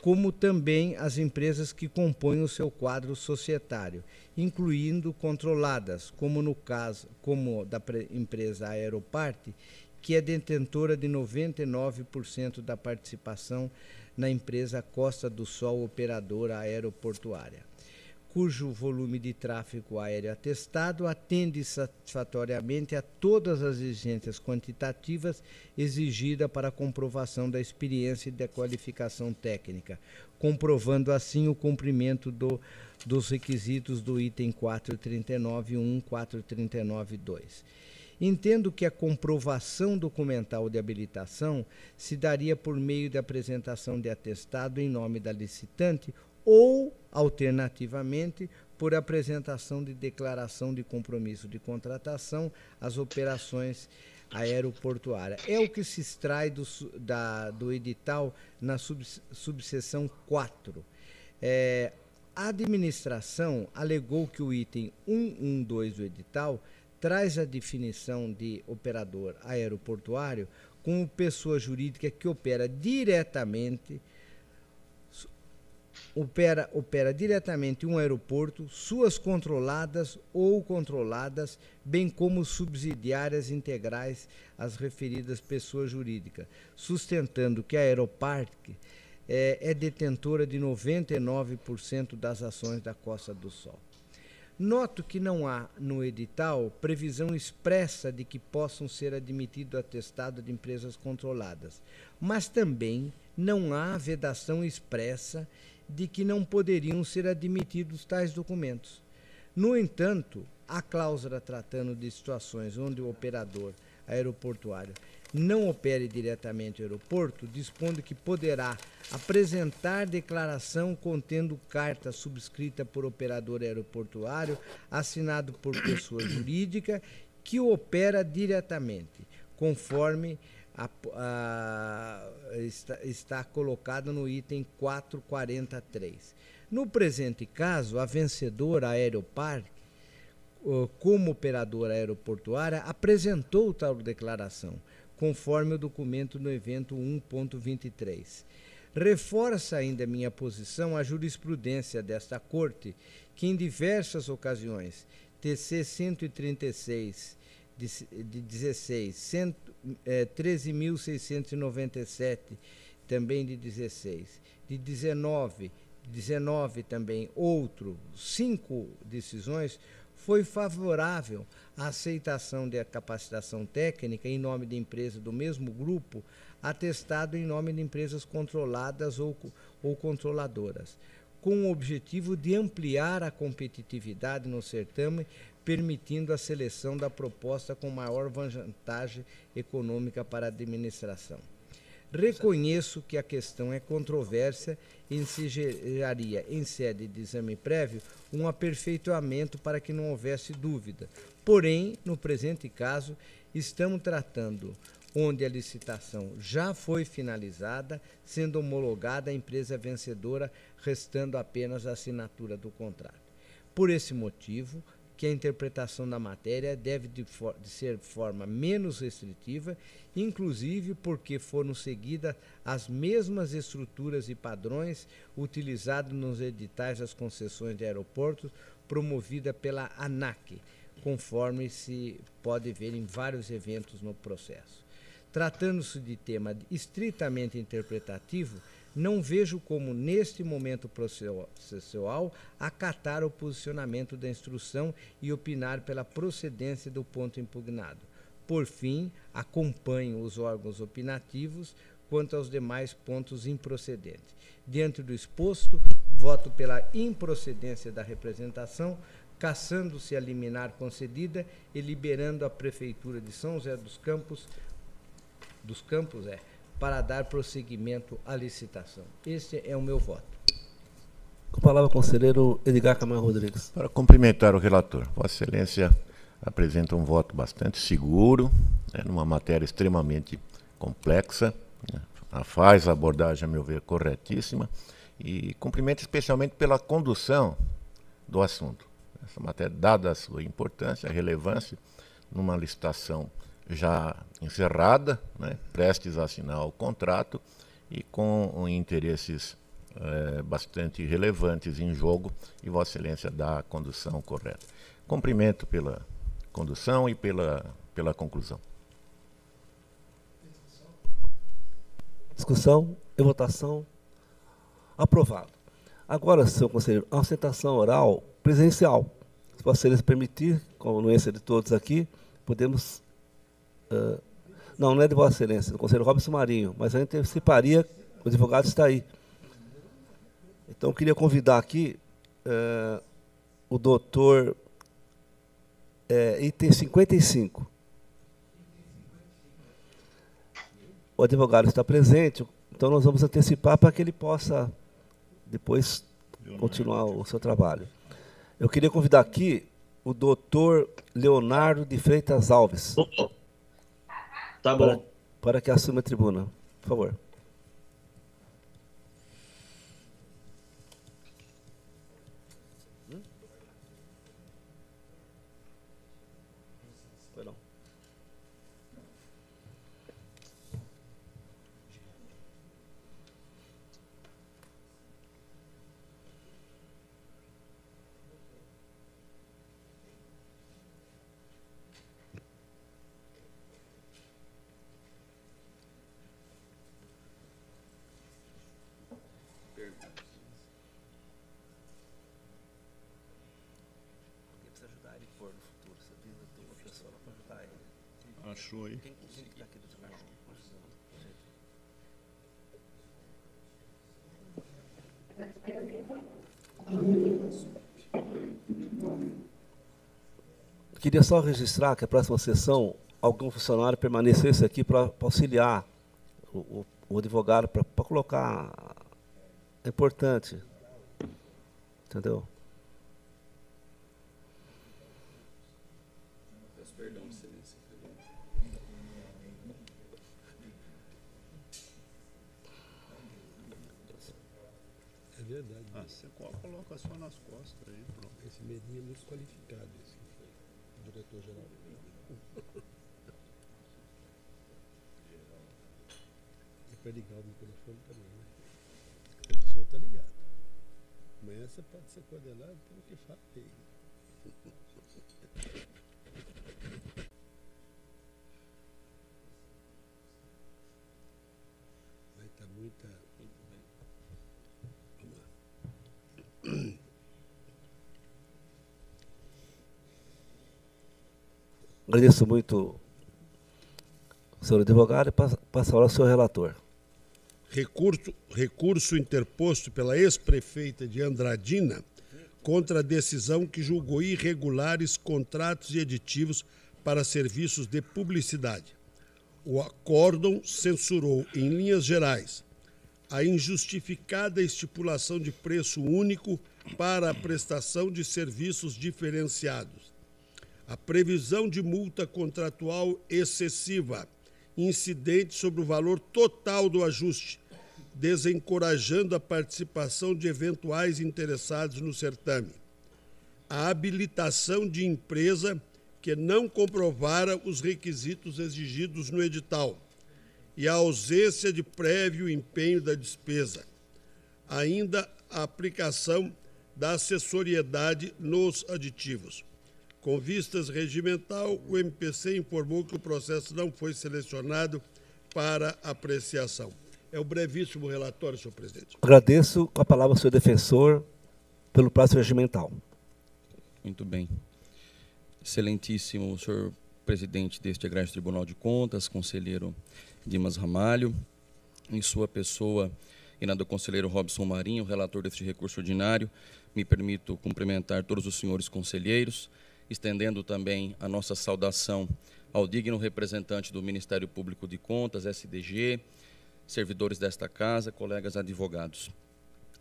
como também as empresas que compõem o seu quadro societário, incluindo controladas, como no caso como da empresa Aeroparte, que é detentora de 99% da participação na empresa Costa do Sol Operadora Aeroportuária, cujo volume de tráfego aéreo atestado atende satisfatoriamente a todas as exigências quantitativas exigidas para a comprovação da experiência e da qualificação técnica, comprovando assim o cumprimento do, dos requisitos do item 439.1, 439.2. Entendo que a comprovação documental de habilitação se daria por meio da apresentação de atestado em nome da licitante ou, alternativamente, por apresentação de declaração de compromisso de contratação às operações aeroportuárias. É o que se extrai do, da, do edital na sub, subseção 4. É, a administração alegou que o item 112 do edital traz a definição de operador aeroportuário como pessoa jurídica que opera diretamente opera, opera diretamente um aeroporto, suas controladas ou controladas, bem como subsidiárias integrais às referidas pessoas jurídicas, sustentando que a Aeroparque é, é detentora de 99% das ações da Costa do Sol. Noto que não há no edital previsão expressa de que possam ser admitidos atestado de empresas controladas, mas também não há vedação expressa de que não poderiam ser admitidos tais documentos. No entanto, a cláusula tratando de situações onde o operador aeroportuário não opere diretamente o aeroporto, dispondo que poderá apresentar declaração contendo carta subscrita por operador aeroportuário, assinado por pessoa (coughs) jurídica que opera diretamente, conforme a, a, está, está colocado no item 443. No presente caso, a vencedora Aeroparque, como operadora aeroportuária, apresentou tal declaração, conforme o documento no evento 1.23. Reforça ainda minha posição a jurisprudência desta Corte, que em diversas ocasiões, TC 136 de, de 16, é, 13.697 também de 16, de 19, 19 também outro, cinco decisões foi favorável à aceitação da capacitação técnica em nome de empresa do mesmo grupo, atestado em nome de empresas controladas ou, ou controladoras, com o objetivo de ampliar a competitividade no certame, permitindo a seleção da proposta com maior vantagem econômica para a administração. Reconheço que a questão é controversa e se geraria, em sede de exame prévio, um aperfeiçoamento para que não houvesse dúvida. Porém, no presente caso, estamos tratando onde a licitação já foi finalizada, sendo homologada a empresa vencedora, restando apenas a assinatura do contrato. Por esse motivo, que a interpretação da matéria deve de, for de ser de forma menos restritiva, inclusive porque foram seguidas as mesmas estruturas e padrões utilizados nos editais das concessões de aeroportos promovida pela ANAC, conforme se pode ver em vários eventos no processo. Tratando-se de tema estritamente interpretativo, não vejo como, neste momento processual, acatar o posicionamento da instrução e opinar pela procedência do ponto impugnado. Por fim, acompanho os órgãos opinativos quanto aos demais pontos improcedentes. Diante do exposto, voto pela improcedência da representação, caçando-se a liminar concedida e liberando a Prefeitura de São José dos Campos, dos Campos é, para dar prosseguimento à licitação. Este é o meu voto. Com a palavra, conselheiro Edgar Camargo Rodrigues. Para cumprimentar o relator, Vossa Excelência apresenta um voto bastante seguro, né, numa matéria extremamente complexa, né, faz a abordagem, a meu ver, corretíssima, e cumprimento especialmente pela condução do assunto. Essa matéria, dada a sua importância, a relevância, numa licitação já encerrada, né, prestes a assinar o contrato e com interesses é, bastante relevantes em jogo e Vossa Excelência dá a condução correta. Cumprimento pela condução e pela, pela conclusão. Discussão e votação. Aprovado. Agora, senhor conselheiro, a sustentação oral presencial. Se Vossa Excelência permitir, com a anuência de todos aqui, podemos. Uh, não, não é de Vossa Excelência, do conselheiro Robson Marinho, mas a gente anteciparia, o advogado está aí. Então, eu queria convidar aqui uh, o doutor é, item 55. O advogado está presente, então nós vamos antecipar para que ele possa depois continuar o seu trabalho. Eu queria convidar aqui o doutor Leonardo de Freitas Alves. Tá bom. Para, para que assuma a tribuna. Por favor. Queria só registrar que a próxima sessão algum funcionário permanecesse aqui para auxiliar o, o, o advogado, para colocar. É importante. Entendeu? verdade. Ah, você coloca só nas costas aí, pronto. Esse medinho é muito qualificado, esse diretor-geral. E (laughs) para ligar o microfone também, né? O senhor tá ligado. Amanhã você pode ser coordenado pelo que falei. (laughs) Vai estar tá muita Agradeço muito, senhor advogado, e passo a palavra ao senhor relator. Recurso, recurso interposto pela ex-prefeita de Andradina contra a decisão que julgou irregulares contratos e aditivos para serviços de publicidade. O acórdão censurou, em linhas gerais, a injustificada estipulação de preço único para a prestação de serviços diferenciados, a previsão de multa contratual excessiva, incidente sobre o valor total do ajuste, desencorajando a participação de eventuais interessados no certame, a habilitação de empresa que não comprovara os requisitos exigidos no edital e a ausência de prévio empenho da despesa. Ainda a aplicação da assessoriedade nos aditivos. Com vistas regimental, o MPC informou que o processo não foi selecionado para apreciação. É o brevíssimo relatório, senhor presidente. Agradeço com a palavra ao senhor defensor pelo prazo regimental. Muito bem. Excelentíssimo senhor presidente deste Egresso Tribunal de Contas, conselheiro Dimas Ramalho, em sua pessoa e na do conselheiro Robson Marinho, relator deste recurso ordinário, me permito cumprimentar todos os senhores conselheiros, estendendo também a nossa saudação ao digno representante do Ministério Público de Contas, SDG, servidores desta casa, colegas advogados.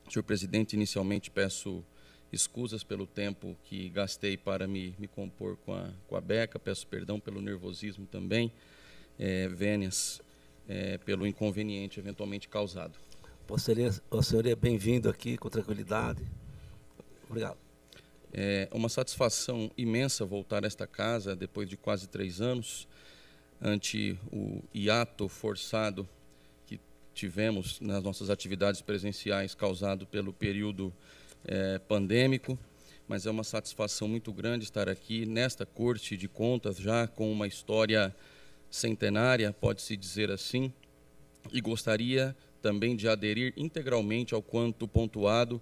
Senhor presidente, inicialmente peço escusas pelo tempo que gastei para me, me compor com a, com a beca, peço perdão pelo nervosismo também, é, vênias é, pelo inconveniente eventualmente causado. O senhor é bem-vindo aqui com tranquilidade. Obrigado. É uma satisfação imensa voltar a esta casa depois de quase três anos, ante o hiato forçado que tivemos nas nossas atividades presenciais causado pelo período é, pandêmico, mas é uma satisfação muito grande estar aqui nesta corte de contas, já com uma história centenária, pode-se dizer assim, e gostaria também de aderir integralmente ao quanto pontuado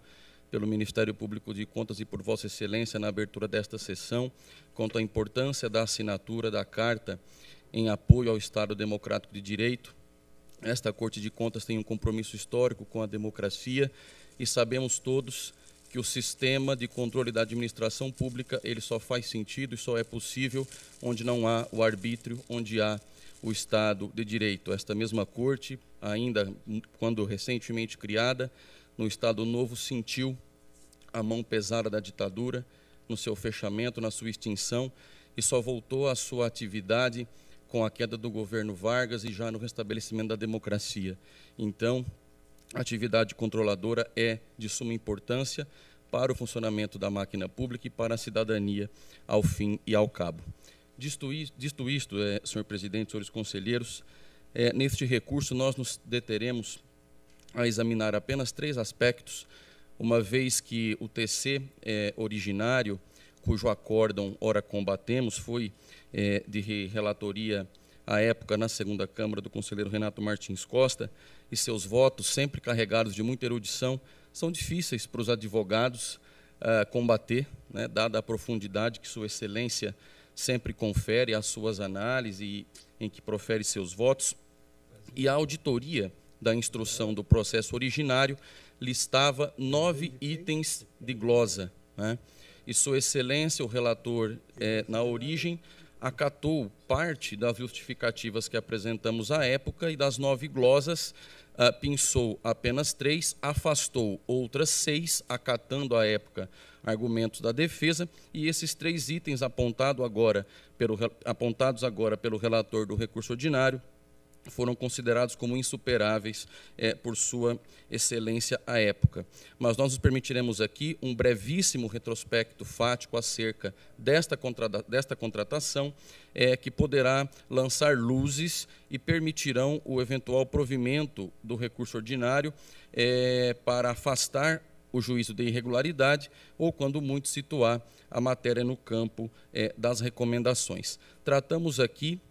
pelo Ministério Público de Contas e por Vossa Excelência na abertura desta sessão, quanto à importância da assinatura da Carta em apoio ao Estado Democrático de Direito. Esta Corte de Contas tem um compromisso histórico com a democracia e sabemos todos que o sistema de controle da administração pública ele só faz sentido e só é possível onde não há o arbítrio, onde há o Estado de Direito. Esta mesma corte, ainda quando recentemente criada, no Estado Novo, sentiu a mão pesada da ditadura no seu fechamento, na sua extinção, e só voltou à sua atividade com a queda do governo Vargas e já no restabelecimento da democracia. Então, a atividade controladora é de suma importância para o funcionamento da máquina pública e para a cidadania ao fim e ao cabo. Disto, isto, é, senhor presidente, senhores conselheiros, é, neste recurso nós nos deteremos a examinar apenas três aspectos, uma vez que o TC é, originário, cujo acórdão ora combatemos, foi é, de relatoria à época na segunda Câmara do conselheiro Renato Martins Costa, e seus votos, sempre carregados de muita erudição, são difíceis para os advogados uh, combater, né, dada a profundidade que Sua Excelência sempre confere às suas análises e em que profere seus votos. E a auditoria da instrução do processo originário listava nove itens de glosa. Né? E Sua Excelência, o relator, eh, na origem, acatou parte das justificativas que apresentamos à época e das nove glosas, uh, pensou apenas três, afastou outras seis, acatando à época argumentos da defesa, e esses três itens apontado agora pelo, apontados agora pelo relator do recurso ordinário foram considerados como insuperáveis é, por sua excelência à época. Mas nós nos permitiremos aqui um brevíssimo retrospecto fático acerca desta, desta contratação, é, que poderá lançar luzes e permitirão o eventual provimento do recurso ordinário é, para afastar o juízo de irregularidade ou, quando muito, situar a matéria no campo das recomendações. Tratamos aqui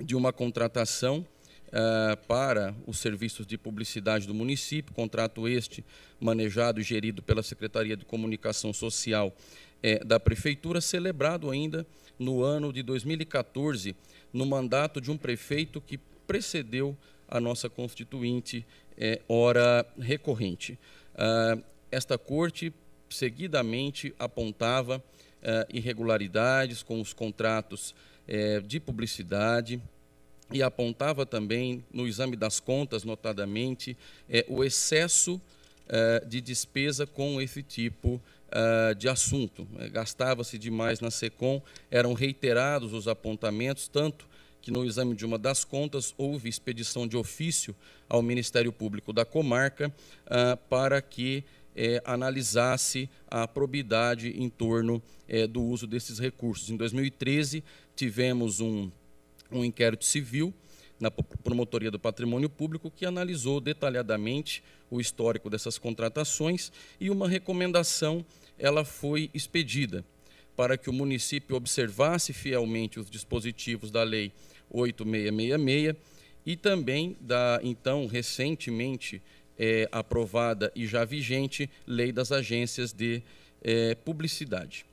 de uma contratação uh, para os serviços de publicidade do município, contrato este manejado e gerido pela Secretaria de Comunicação Social uh, da Prefeitura, celebrado ainda no ano de 2014, no mandato de um prefeito que precedeu a nossa constituinte uh, hora recorrente. esta corte seguidamente apontava irregularidades com os contratos de publicidade, e apontava também no exame das contas, notadamente, é, o excesso é, de despesa com esse tipo é, de assunto. É, gastava-se demais na SECOM, eram reiterados os apontamentos, tanto que no exame de uma das contas houve expedição de ofício ao Ministério Público da comarca ah, para que é, analisasse a probidade em torno é, do uso desses recursos. Em 2013, tivemos um um inquérito civil na Promotoria do Patrimônio Público que analisou detalhadamente o histórico dessas contratações e uma recomendação ela foi expedida para que o município observasse fielmente os dispositivos da Lei 8666 e também da então recentemente é, aprovada e já vigente Lei das Agências de é, Publicidade.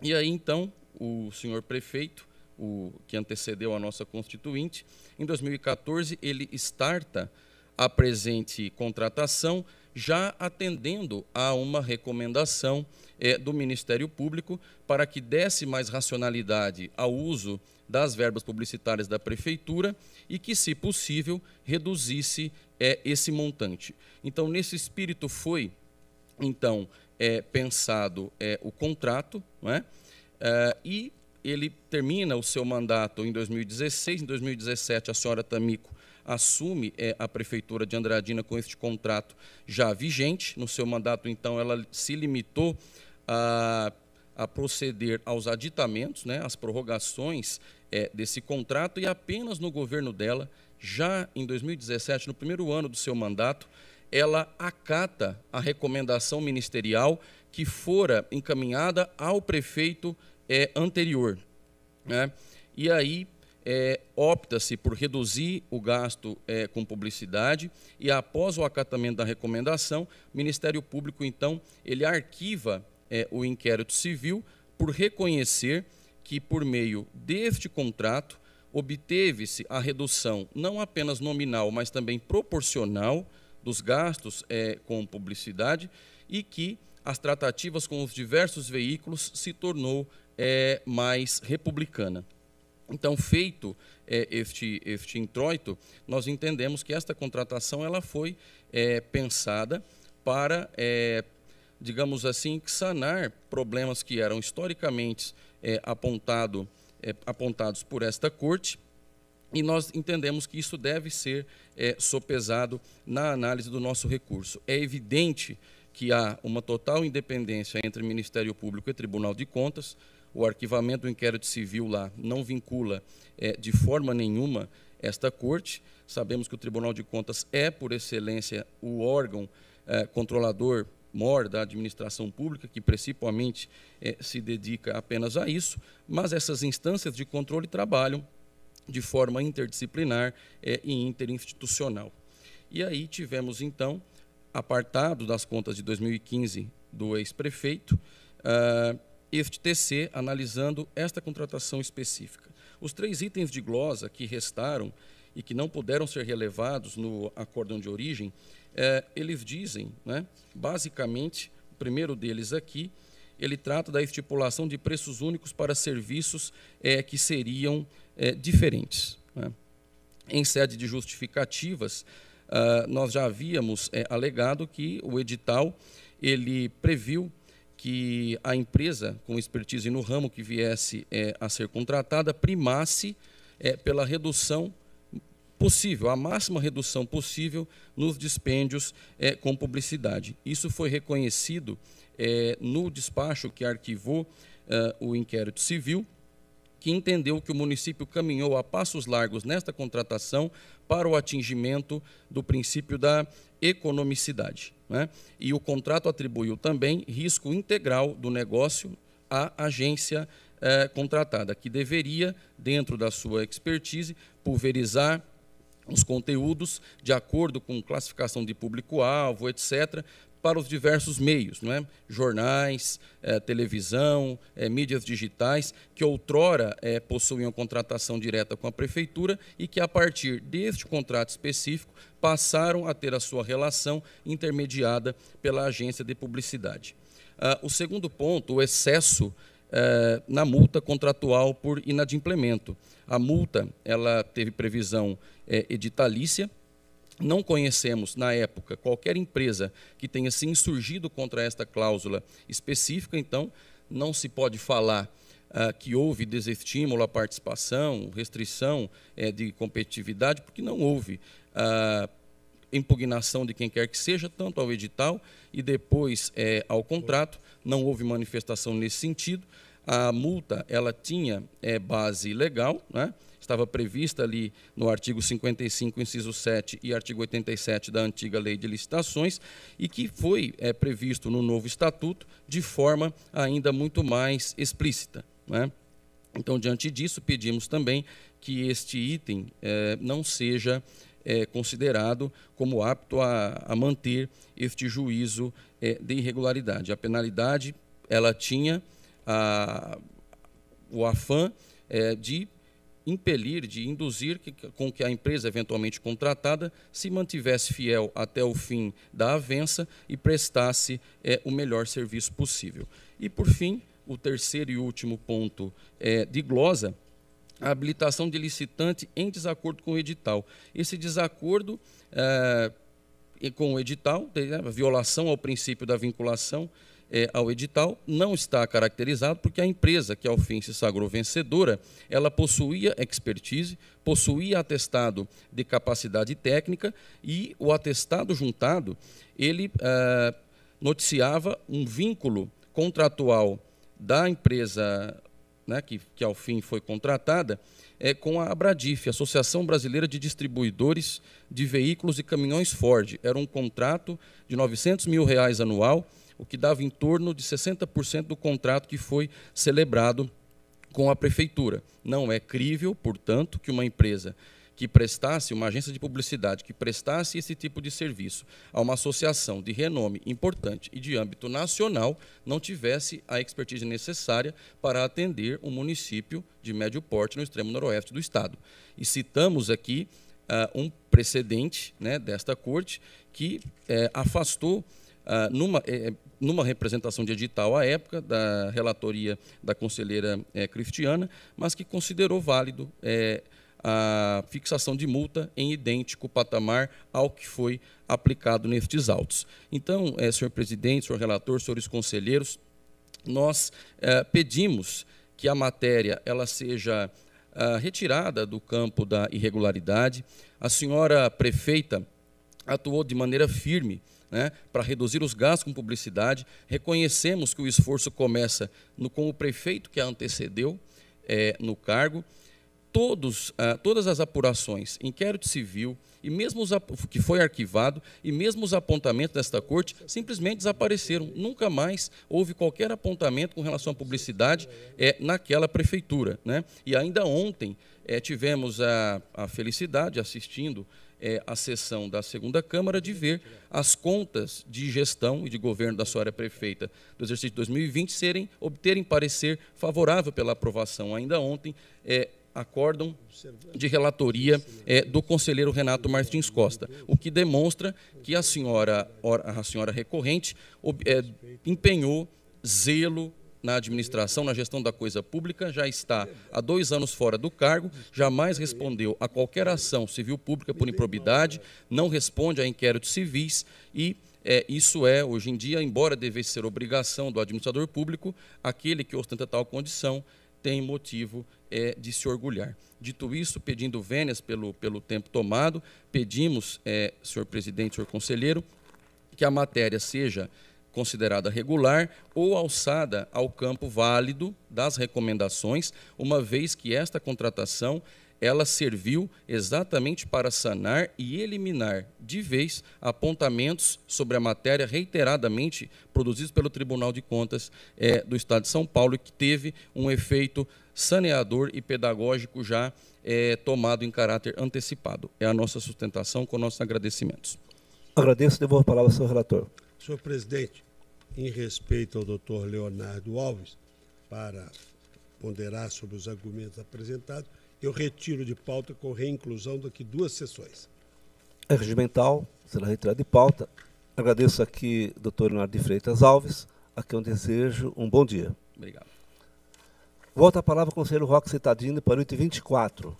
E aí então o senhor prefeito o que antecedeu a nossa constituinte. Em 2014, ele starta a presente contratação, já atendendo a uma recomendação é, do Ministério Público para que desse mais racionalidade ao uso das verbas publicitárias da Prefeitura e que, se possível, reduzisse é, esse montante. Então, nesse espírito foi, então, é, pensado é, o contrato, não é? é e ele termina o seu mandato em 2016. Em 2017, a senhora Tamico assume é, a prefeitura de Andradina com este contrato já vigente. No seu mandato, então, ela se limitou a, a proceder aos aditamentos, né, às prorrogações é, desse contrato, e apenas no governo dela, já em 2017, no primeiro ano do seu mandato, ela acata a recomendação ministerial que fora encaminhada ao prefeito é, anterior. Né? E aí é, opta-se por reduzir o gasto é, com publicidade e, após o acatamento da recomendação, o Ministério Público, então, ele arquiva é, o inquérito civil por reconhecer que, por meio deste contrato, obteve-se a redução não apenas nominal, mas também proporcional dos gastos é, com publicidade e que as tratativas com os diversos veículos se tornou é, mais republicana. Então, feito é, este, este introito, nós entendemos que esta contratação ela foi é, pensada para, é, digamos assim, sanar problemas que eram historicamente é, apontado, é, apontados por esta corte, e nós entendemos que isso deve ser é, sopesado na análise do nosso recurso. É evidente que há uma total independência entre Ministério Público e Tribunal de Contas, o arquivamento do inquérito civil lá não vincula é, de forma nenhuma esta corte. Sabemos que o Tribunal de Contas é, por excelência, o órgão é, controlador mor da administração pública, que principalmente é, se dedica apenas a isso, mas essas instâncias de controle trabalham de forma interdisciplinar é, e interinstitucional. E aí tivemos, então, apartado das contas de 2015 do ex-prefeito, uh, este TC analisando esta contratação específica. Os três itens de glosa que restaram e que não puderam ser relevados no acórdão de origem, é, eles dizem, né, basicamente, o primeiro deles aqui, ele trata da estipulação de preços únicos para serviços é, que seriam é, diferentes. Né. Em sede de justificativas, uh, nós já havíamos alegado que o edital ele previu que a empresa com expertise no ramo que viesse é, a ser contratada primasse é, pela redução possível, a máxima redução possível nos dispêndios é, com publicidade. Isso foi reconhecido é, no despacho que arquivou é, o inquérito civil, que entendeu que o município caminhou a passos largos nesta contratação para o atingimento do princípio da economicidade. Né? E o contrato atribuiu também risco integral do negócio à agência eh, contratada, que deveria, dentro da sua expertise, pulverizar os conteúdos de acordo com classificação de público-alvo, etc., para os diversos meios, não é? jornais, eh, televisão, eh, mídias digitais, que outrora eh, possuíam contratação direta com a prefeitura e que, a partir deste contrato específico, passaram a ter a sua relação intermediada pela agência de publicidade. Ah, o segundo ponto, o excesso na multa contratual por inadimplemento. A multa ela teve previsão editalícia, não conhecemos, na época, qualquer empresa que tenha se insurgido contra esta cláusula específica, então não se pode falar ah, que houve desestímulo à participação, restrição eh, de competitividade, porque não houve ah, impugnação de quem quer que seja, tanto ao edital e depois eh, ao contrato, não houve manifestação nesse sentido. A multa ela tinha eh, base legal, né? Estava prevista ali no artigo 55, inciso 7 e artigo 87 da antiga lei de licitações e que foi é, previsto no novo estatuto de forma ainda muito mais explícita. Né? Então, diante disso, pedimos também que este item é, não seja é, considerado como apto a, a manter este juízo é, de irregularidade. A penalidade ela tinha a, o afã é, de impelir, de induzir que, com que a empresa eventualmente contratada se mantivesse fiel até o fim da avença e prestasse é, o melhor serviço possível. E, por fim, o terceiro e último ponto é, de glosa, a habilitação de licitante em desacordo com o edital. Esse desacordo é, com o edital, né, a violação ao princípio da vinculação é, ao edital não está caracterizado porque a empresa que ao fim se sagrou vencedora, ela possuía expertise, possuía atestado de capacidade técnica e o atestado juntado ele é, noticiava um vínculo contratual da empresa né, que, que ao fim foi contratada é, com a Abradif, Associação Brasileira de Distribuidores de Veículos e Caminhões Ford. Era um contrato de 900 mil reais anual o que dava em torno de 60% do contrato que foi celebrado com a prefeitura. Não é crível, portanto, que uma empresa que prestasse, uma agência de publicidade que prestasse esse tipo de serviço a uma associação de renome importante e de âmbito nacional não tivesse a expertise necessária para atender um município de médio porte no extremo noroeste do estado. E citamos aqui uh, um precedente né, desta corte que uh, afastou, uh, numa, eh, numa representação de edital à época, da relatoria da conselheira eh, cristiana, mas que considerou válido eh, a fixação de multa em idêntico patamar ao que foi aplicado nestes autos. Então, eh, senhor presidente, senhor relator, senhores conselheiros, nós pedimos que a matéria ela seja ah, retirada do campo da irregularidade. A senhora prefeita atuou de maneira firme né, para reduzir os gastos com publicidade. Reconhecemos que o esforço começa no, com o prefeito que a antecedeu é, no cargo todos, ah, todas as apurações, inquérito civil, e mesmo os, que foi arquivado, e mesmo os apontamentos desta corte simplesmente desapareceram. Nunca mais houve qualquer apontamento com relação à publicidade é, naquela prefeitura. Né? E ainda ontem é, tivemos a, a felicidade, assistindo é, a sessão da segunda Câmara, de ver as contas de gestão e de governo da senhora prefeita do exercício de 2020 serem, obterem parecer favorável pela aprovação ainda ontem. É, acórdão de relatoria é, do conselheiro Renato Martins Costa, o que demonstra que a senhora, a senhora recorrente é, empenhou zelo na administração, na gestão da coisa pública, já está há dois anos fora do cargo, jamais respondeu a qualquer ação civil pública por improbidade, não responde a inquéritos civis e é, isso é, hoje em dia, embora devesse ser obrigação do administrador público, aquele que ostenta tal condição tem motivo é, de se orgulhar. Dito isso, pedindo vênias pelo, pelo tempo tomado, pedimos, é, senhor presidente, senhor conselheiro, que a matéria seja considerada regular ou alçada ao campo válido das recomendações, uma vez que esta contratação ela serviu exatamente para sanar e eliminar de vez apontamentos sobre a matéria reiteradamente produzidos pelo Tribunal de Contas é, do Estado de São Paulo e que teve um efeito saneador e pedagógico já é, tomado em caráter antecipado. É a nossa sustentação com nossos agradecimentos. Agradeço, devolvo a palavra ao senhor relator. Senhor presidente, em respeito ao doutor Leonardo Alves, para ponderar sobre os argumentos apresentados, eu retiro de pauta com reinclusão daqui duas sessões. É regimental, será retirado de pauta. Agradeço aqui, doutor Leonardo de Freitas Alves, a quem é eu desejo um bom dia. Obrigado. Volta a palavra ao conselheiro Roque Citadini para o item 24.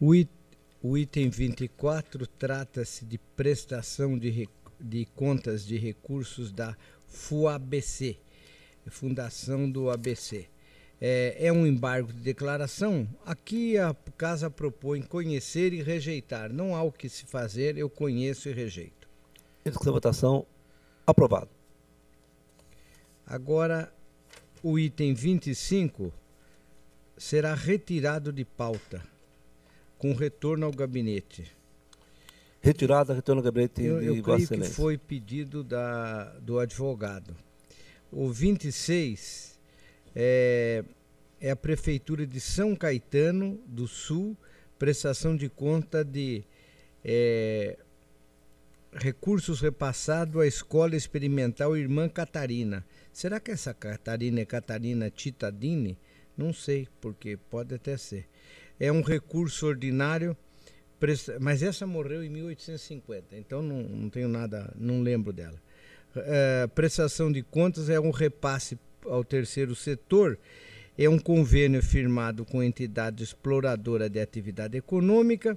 O item o item 24 trata-se de prestação de, de contas de recursos da FUABC, Fundação do ABC. É, é, um embargo de declaração. Aqui a casa propõe conhecer e rejeitar. Não há o que se fazer, eu conheço e rejeito. Execução votação. Aprovado. Agora, o item 25 será retirado de pauta com retorno ao gabinete. Retirada, retorno ao gabinete eu, de eu creio que foi pedido da, do advogado. O 26 é, é a Prefeitura de São Caetano do Sul, prestação de conta de é, recursos repassados à Escola Experimental Irmã Catarina. Será que essa Catarina é Catarina Titadini? Não sei, porque pode até ser é um recurso ordinário, mas essa morreu em 1850, então não, não tenho nada, não lembro dela. É, prestação de contas é um repasse ao terceiro setor, é um convênio firmado com entidade exploradora de atividade econômica,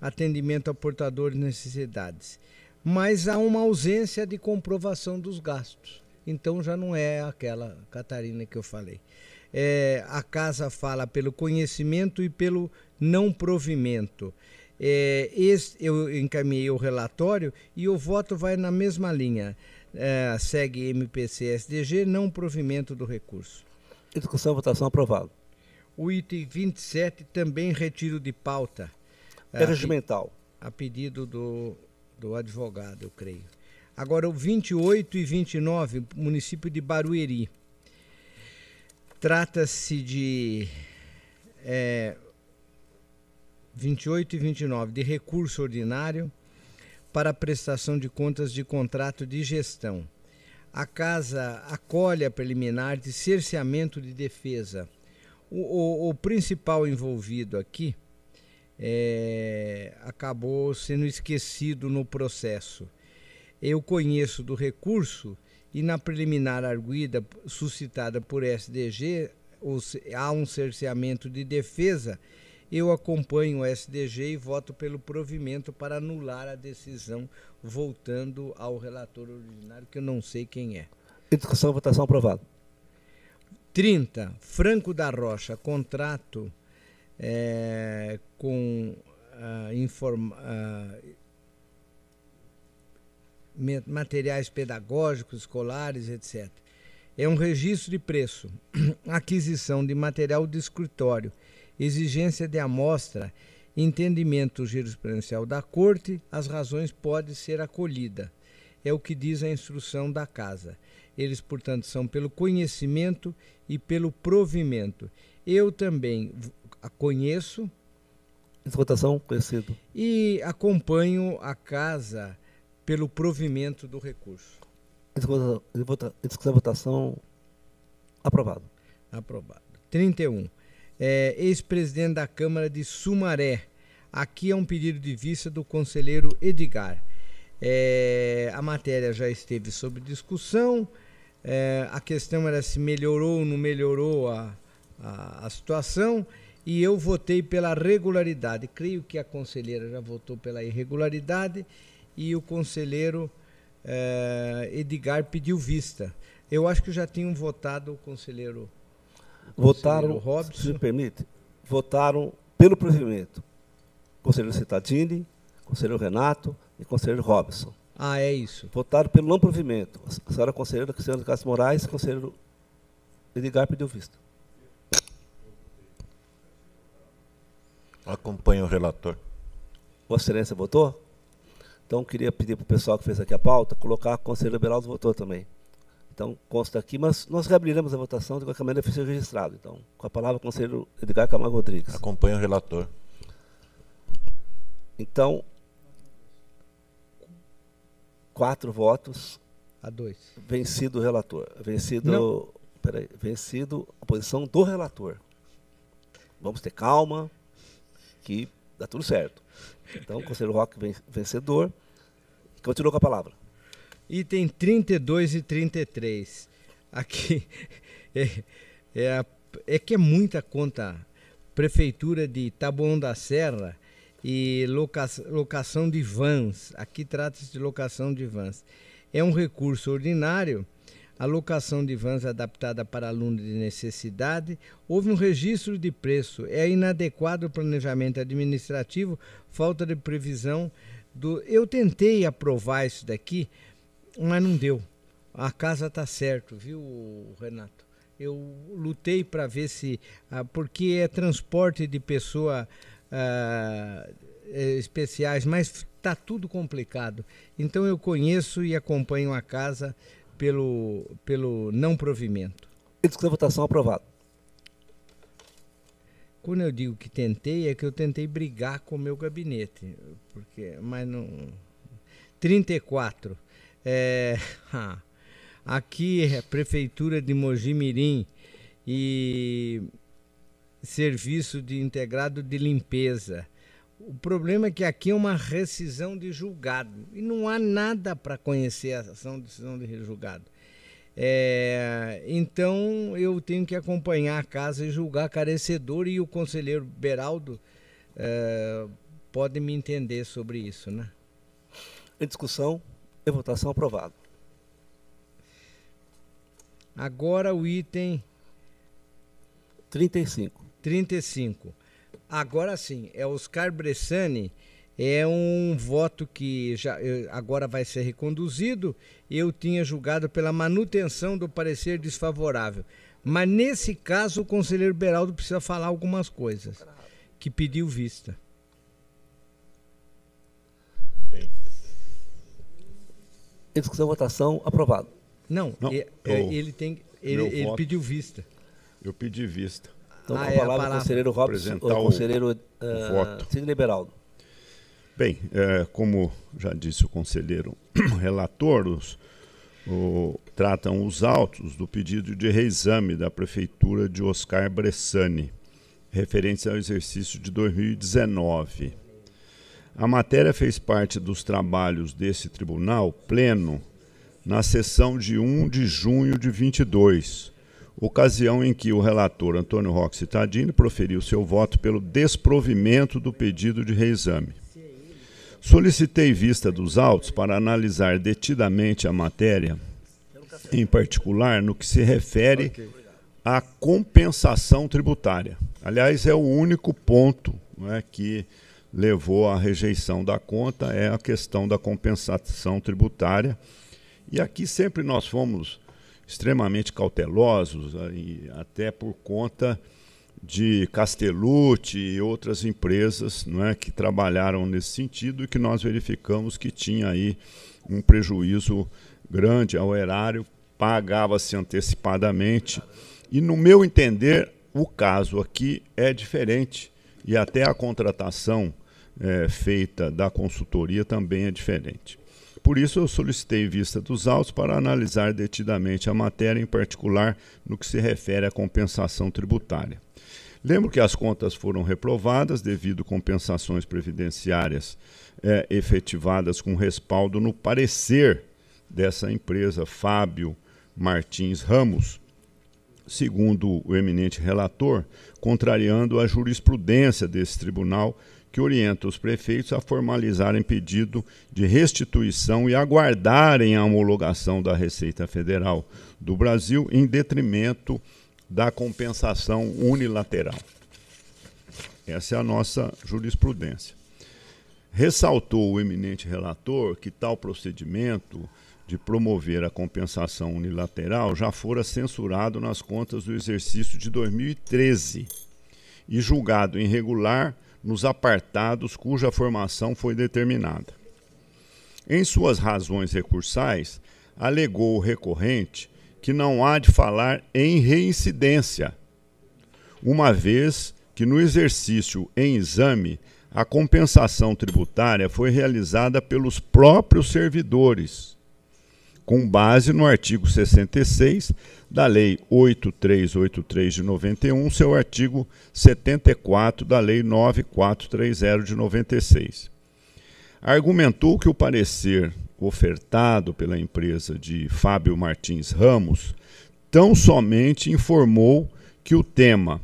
atendimento a portadores de necessidades. Mas há uma ausência de comprovação dos gastos. Então já não é aquela Catarina que eu falei é, a casa fala pelo conhecimento e pelo não provimento. É, esse, eu encaminhei o relatório e o voto vai na mesma linha. É, segue MPC-SDG, não provimento do recurso. Discussão, votação aprovado. O item 27 também retiro de pauta. É regimental. A pedido do, do advogado, eu creio. Agora, o 28 e 29, município de Barueri. Trata-se de é, 28 e 29, de recurso ordinário para prestação de contas de contrato de gestão. A casa acolhe a preliminar de cerceamento de defesa. O, o, o principal envolvido aqui é, acabou sendo esquecido no processo. Eu conheço do recurso e na preliminar arguida suscitada por SDG, há um cerceamento de defesa eu acompanho o SDG e voto pelo provimento para anular a decisão, voltando ao relator originário, que eu não sei quem é. Em discussão, votação aprovada. 30. Franco da Rocha, contrato é, com uh, informa, uh, materiais pedagógicos, escolares, etc. É um registro de preço, (clears throat) aquisição de material de escritório exigência de amostra, entendimento jurisprudencial da Corte, as razões podem ser acolhida. É o que diz a instrução da Casa. Eles, portanto, são pelo conhecimento e pelo provimento. Eu também a conheço. Votação conhecido. E acompanho a Casa pelo provimento do recurso. Discussão, votação aprovado. Aprovado. 31 é, ex-presidente da Câmara de Sumaré. Aqui é um pedido de vista do conselheiro Edgar. É, a matéria já esteve sob discussão. É, a questão era se melhorou ou não melhorou a, a, a, situação. E eu votei pela regularidade. Creio que a conselheira já votou pela irregularidade. E o conselheiro é, Edgar pediu vista. Eu acho que já tinham votado o conselheiro votaram, se me permite, votaram pelo provimento. Conselheiro Citadini, conselheiro Renato e conselheiro Robson. Ah, é isso. Votaram pelo não provimento. A senhora conselheira Cristiano Castro Moraes e conselheiro Edgar pediu vista. Acompanho o relator. Vossa Excelência votou? Então, queria pedir para o pessoal que fez aqui a pauta colocar o conselheiro Beraldo votou também. Então, consta aqui, mas nós reabriremos a votação de qualquer maneira, foi registrado. Então, com a palavra, o conselheiro Edgar Camargo Rodrigues. Acompanho o relator. Então, quatro votos. A dois. Vencido o relator. Vencido. Não. Peraí, vencido a posição do relator. Vamos ter calma, que dá tudo certo. Então, o conselheiro Roque vencedor. Continua com a palavra item 32 e 33. Aqui (laughs) é, é, é que é muita conta. Prefeitura de Taboão da Serra e loca, locação de vans. Aqui trata-se de locação de vans. É um recurso ordinário. A locação de vans adaptada para alunos de necessidade. Houve um registro de preço. É inadequado o planejamento administrativo, falta de previsão do. Eu tentei aprovar isso daqui, mas não deu. A casa tá certo, viu, Renato? Eu lutei para ver se. Ah, porque é transporte de pessoa ah, especiais, mas tá tudo complicado. Então eu conheço e acompanho a casa pelo, pelo não provimento. Discussão a votação aprovado. Quando eu digo que tentei, é que eu tentei brigar com o meu gabinete. Porque, mas não. 34. É, (laughs) aqui é a Prefeitura de Mojimirim e Serviço de Integrado de Limpeza. O problema é que aqui é uma rescisão de julgado e não há nada para conhecer a ação de decisão de julgado. É, então eu tenho que acompanhar a casa e julgar carecedor e o conselheiro Beraldo é, pode me entender sobre isso, né? Em discussão, em votação aprovado. Agora o item 35. 35. Agora sim, é Oscar Bressani. É um voto que já, eh, agora vai ser reconduzido. Eu tinha julgado pela manutenção do parecer desfavorável. Mas nesse caso, o conselheiro Beraldo precisa falar algumas coisas. Que pediu vista. Bem. Em discussão, votação, aprovado. Não, Não eh, ele, eh, ele, tem, ele, ele pediu vista. Eu pedi vista. Então, Ah, com a é, a palavra, o palavra. conselheiro Robson, o conselheiro o uh, voto. Sidney Beraldo. Bem, é, como já disse o conselheiro (clears throat) relator, os, o- tratam os autos do pedido de reexame da Prefeitura de Oscar Bressani, referentes ao exercício de 2019. A matéria fez parte dos trabalhos desse tribunal pleno na sessão de 1 de junho de 22, ocasião em que o relator Antônio Roque Cittadini proferiu seu voto pelo desprovimento do pedido de reexame. Solicitei vista dos autos para analisar detidamente a matéria, em particular no que se refere à compensação tributária. Aliás, é o único ponto não é, que levou à rejeição da conta é a questão da compensação tributária. E aqui sempre nós fomos extremamente cautelosos, aí, até por conta de Castellucci e outras empresas não é, que trabalharam nesse sentido e que nós verificamos que tinha aí um prejuízo grande ao erário, pagava-se antecipadamente. E, no meu entender, o caso aqui é diferente e até a contratação eh, feita da consultoria também é diferente. Por isso, eu solicitei vista dos autos para analisar detidamente a matéria, em particular no que se refere à compensação tributária. Lembro que as contas foram reprovadas devido compensações previdenciárias eh, efetivadas com respaldo no parecer dessa empresa, Fábio Martins Ramos, segundo o eminente relator, contrariando a jurisprudência desse tribunal que orienta os prefeitos a formalizarem pedido de restituição e aguardarem a homologação da Receita Federal do Brasil em detrimento da compensação unilateral. Essa é a nossa jurisprudência. Ressaltou o eminente relator que tal procedimento de promover a compensação unilateral já fora censurado nas contas do exercício de 2013 e julgado irregular nos apartados cuja formação foi determinada. Em suas razões recursais, alegou o recorrente que não há de falar em reincidência, uma vez que no exercício em exame a compensação tributária foi realizada pelos próprios servidores, com base no artigo 66 da Lei 8383 de 91, seu artigo 74 da Lei 9430 de 96. Argumentou que o parecer ofertado pela empresa de Fábio Martins Ramos tão somente informou que o tema,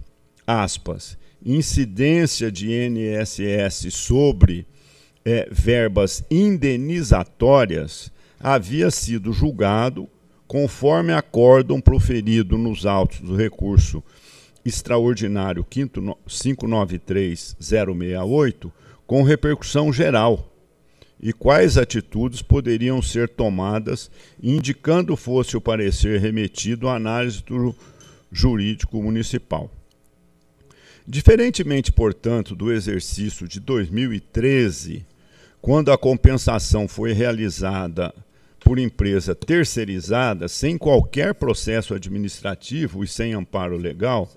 aspas, incidência de INSS sobre é, verbas indenizatórias havia sido julgado conforme acórdão proferido nos autos do recurso extraordinário 593068 com repercussão geral e quais atitudes poderiam ser tomadas, indicando fosse o parecer remetido à análise do jurídico municipal. Diferentemente, portanto, do exercício de 2013, quando a compensação foi realizada por empresa terceirizada, sem qualquer processo administrativo e sem amparo legal,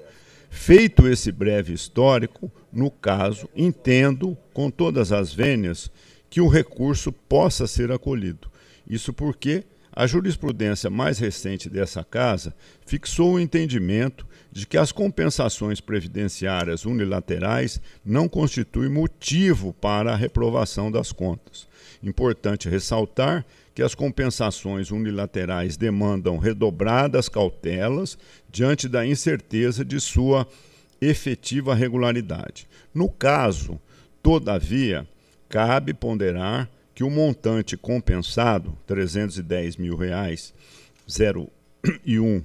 feito esse breve histórico, no caso, entendo, com todas as vênias, que o recurso possa ser acolhido. Isso porque a jurisprudência mais recente dessa casa fixou o entendimento de que as compensações previdenciárias unilaterais não constituem motivo para a reprovação das contas. Importante ressaltar que as compensações unilaterais demandam redobradas cautelas diante da incerteza de sua efetiva regularidade. No caso, todavia, cabe ponderar que o montante compensado, 310 mil reais, 0,1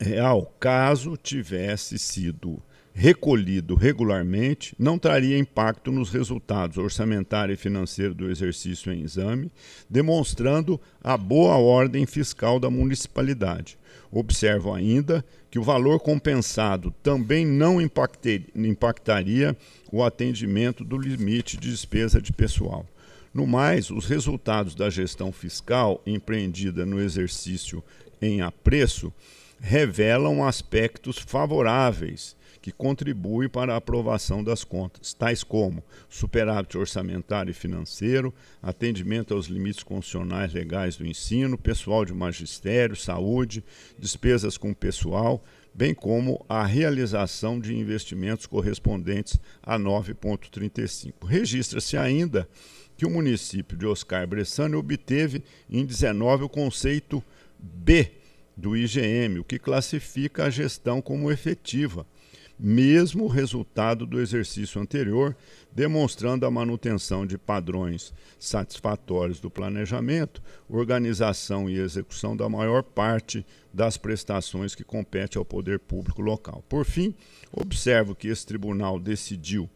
real, caso tivesse sido recolhido regularmente, não traria impacto nos resultados orçamentário e financeiro do exercício em exame, demonstrando a boa ordem fiscal da municipalidade. Observo ainda que o valor compensado também não impactaria o atendimento do limite de despesa de pessoal. No mais, os resultados da gestão fiscal empreendida no exercício em apreço revelam aspectos favoráveis que contribuem para a aprovação das contas, tais como superávit orçamentário e financeiro, atendimento aos limites constitucionais legais do ensino, pessoal de magistério, saúde, despesas com pessoal, bem como a realização de investimentos correspondentes a 9,35. Registra-se ainda que o município de Oscar Bressani obteve em 19 o conceito B do IGM, o que classifica a gestão como efetiva, mesmo resultado do exercício anterior, demonstrando a manutenção de padrões satisfatórios do planejamento, organização e execução da maior parte das prestações que compete ao poder público local. Por fim, observo que esse tribunal decidiu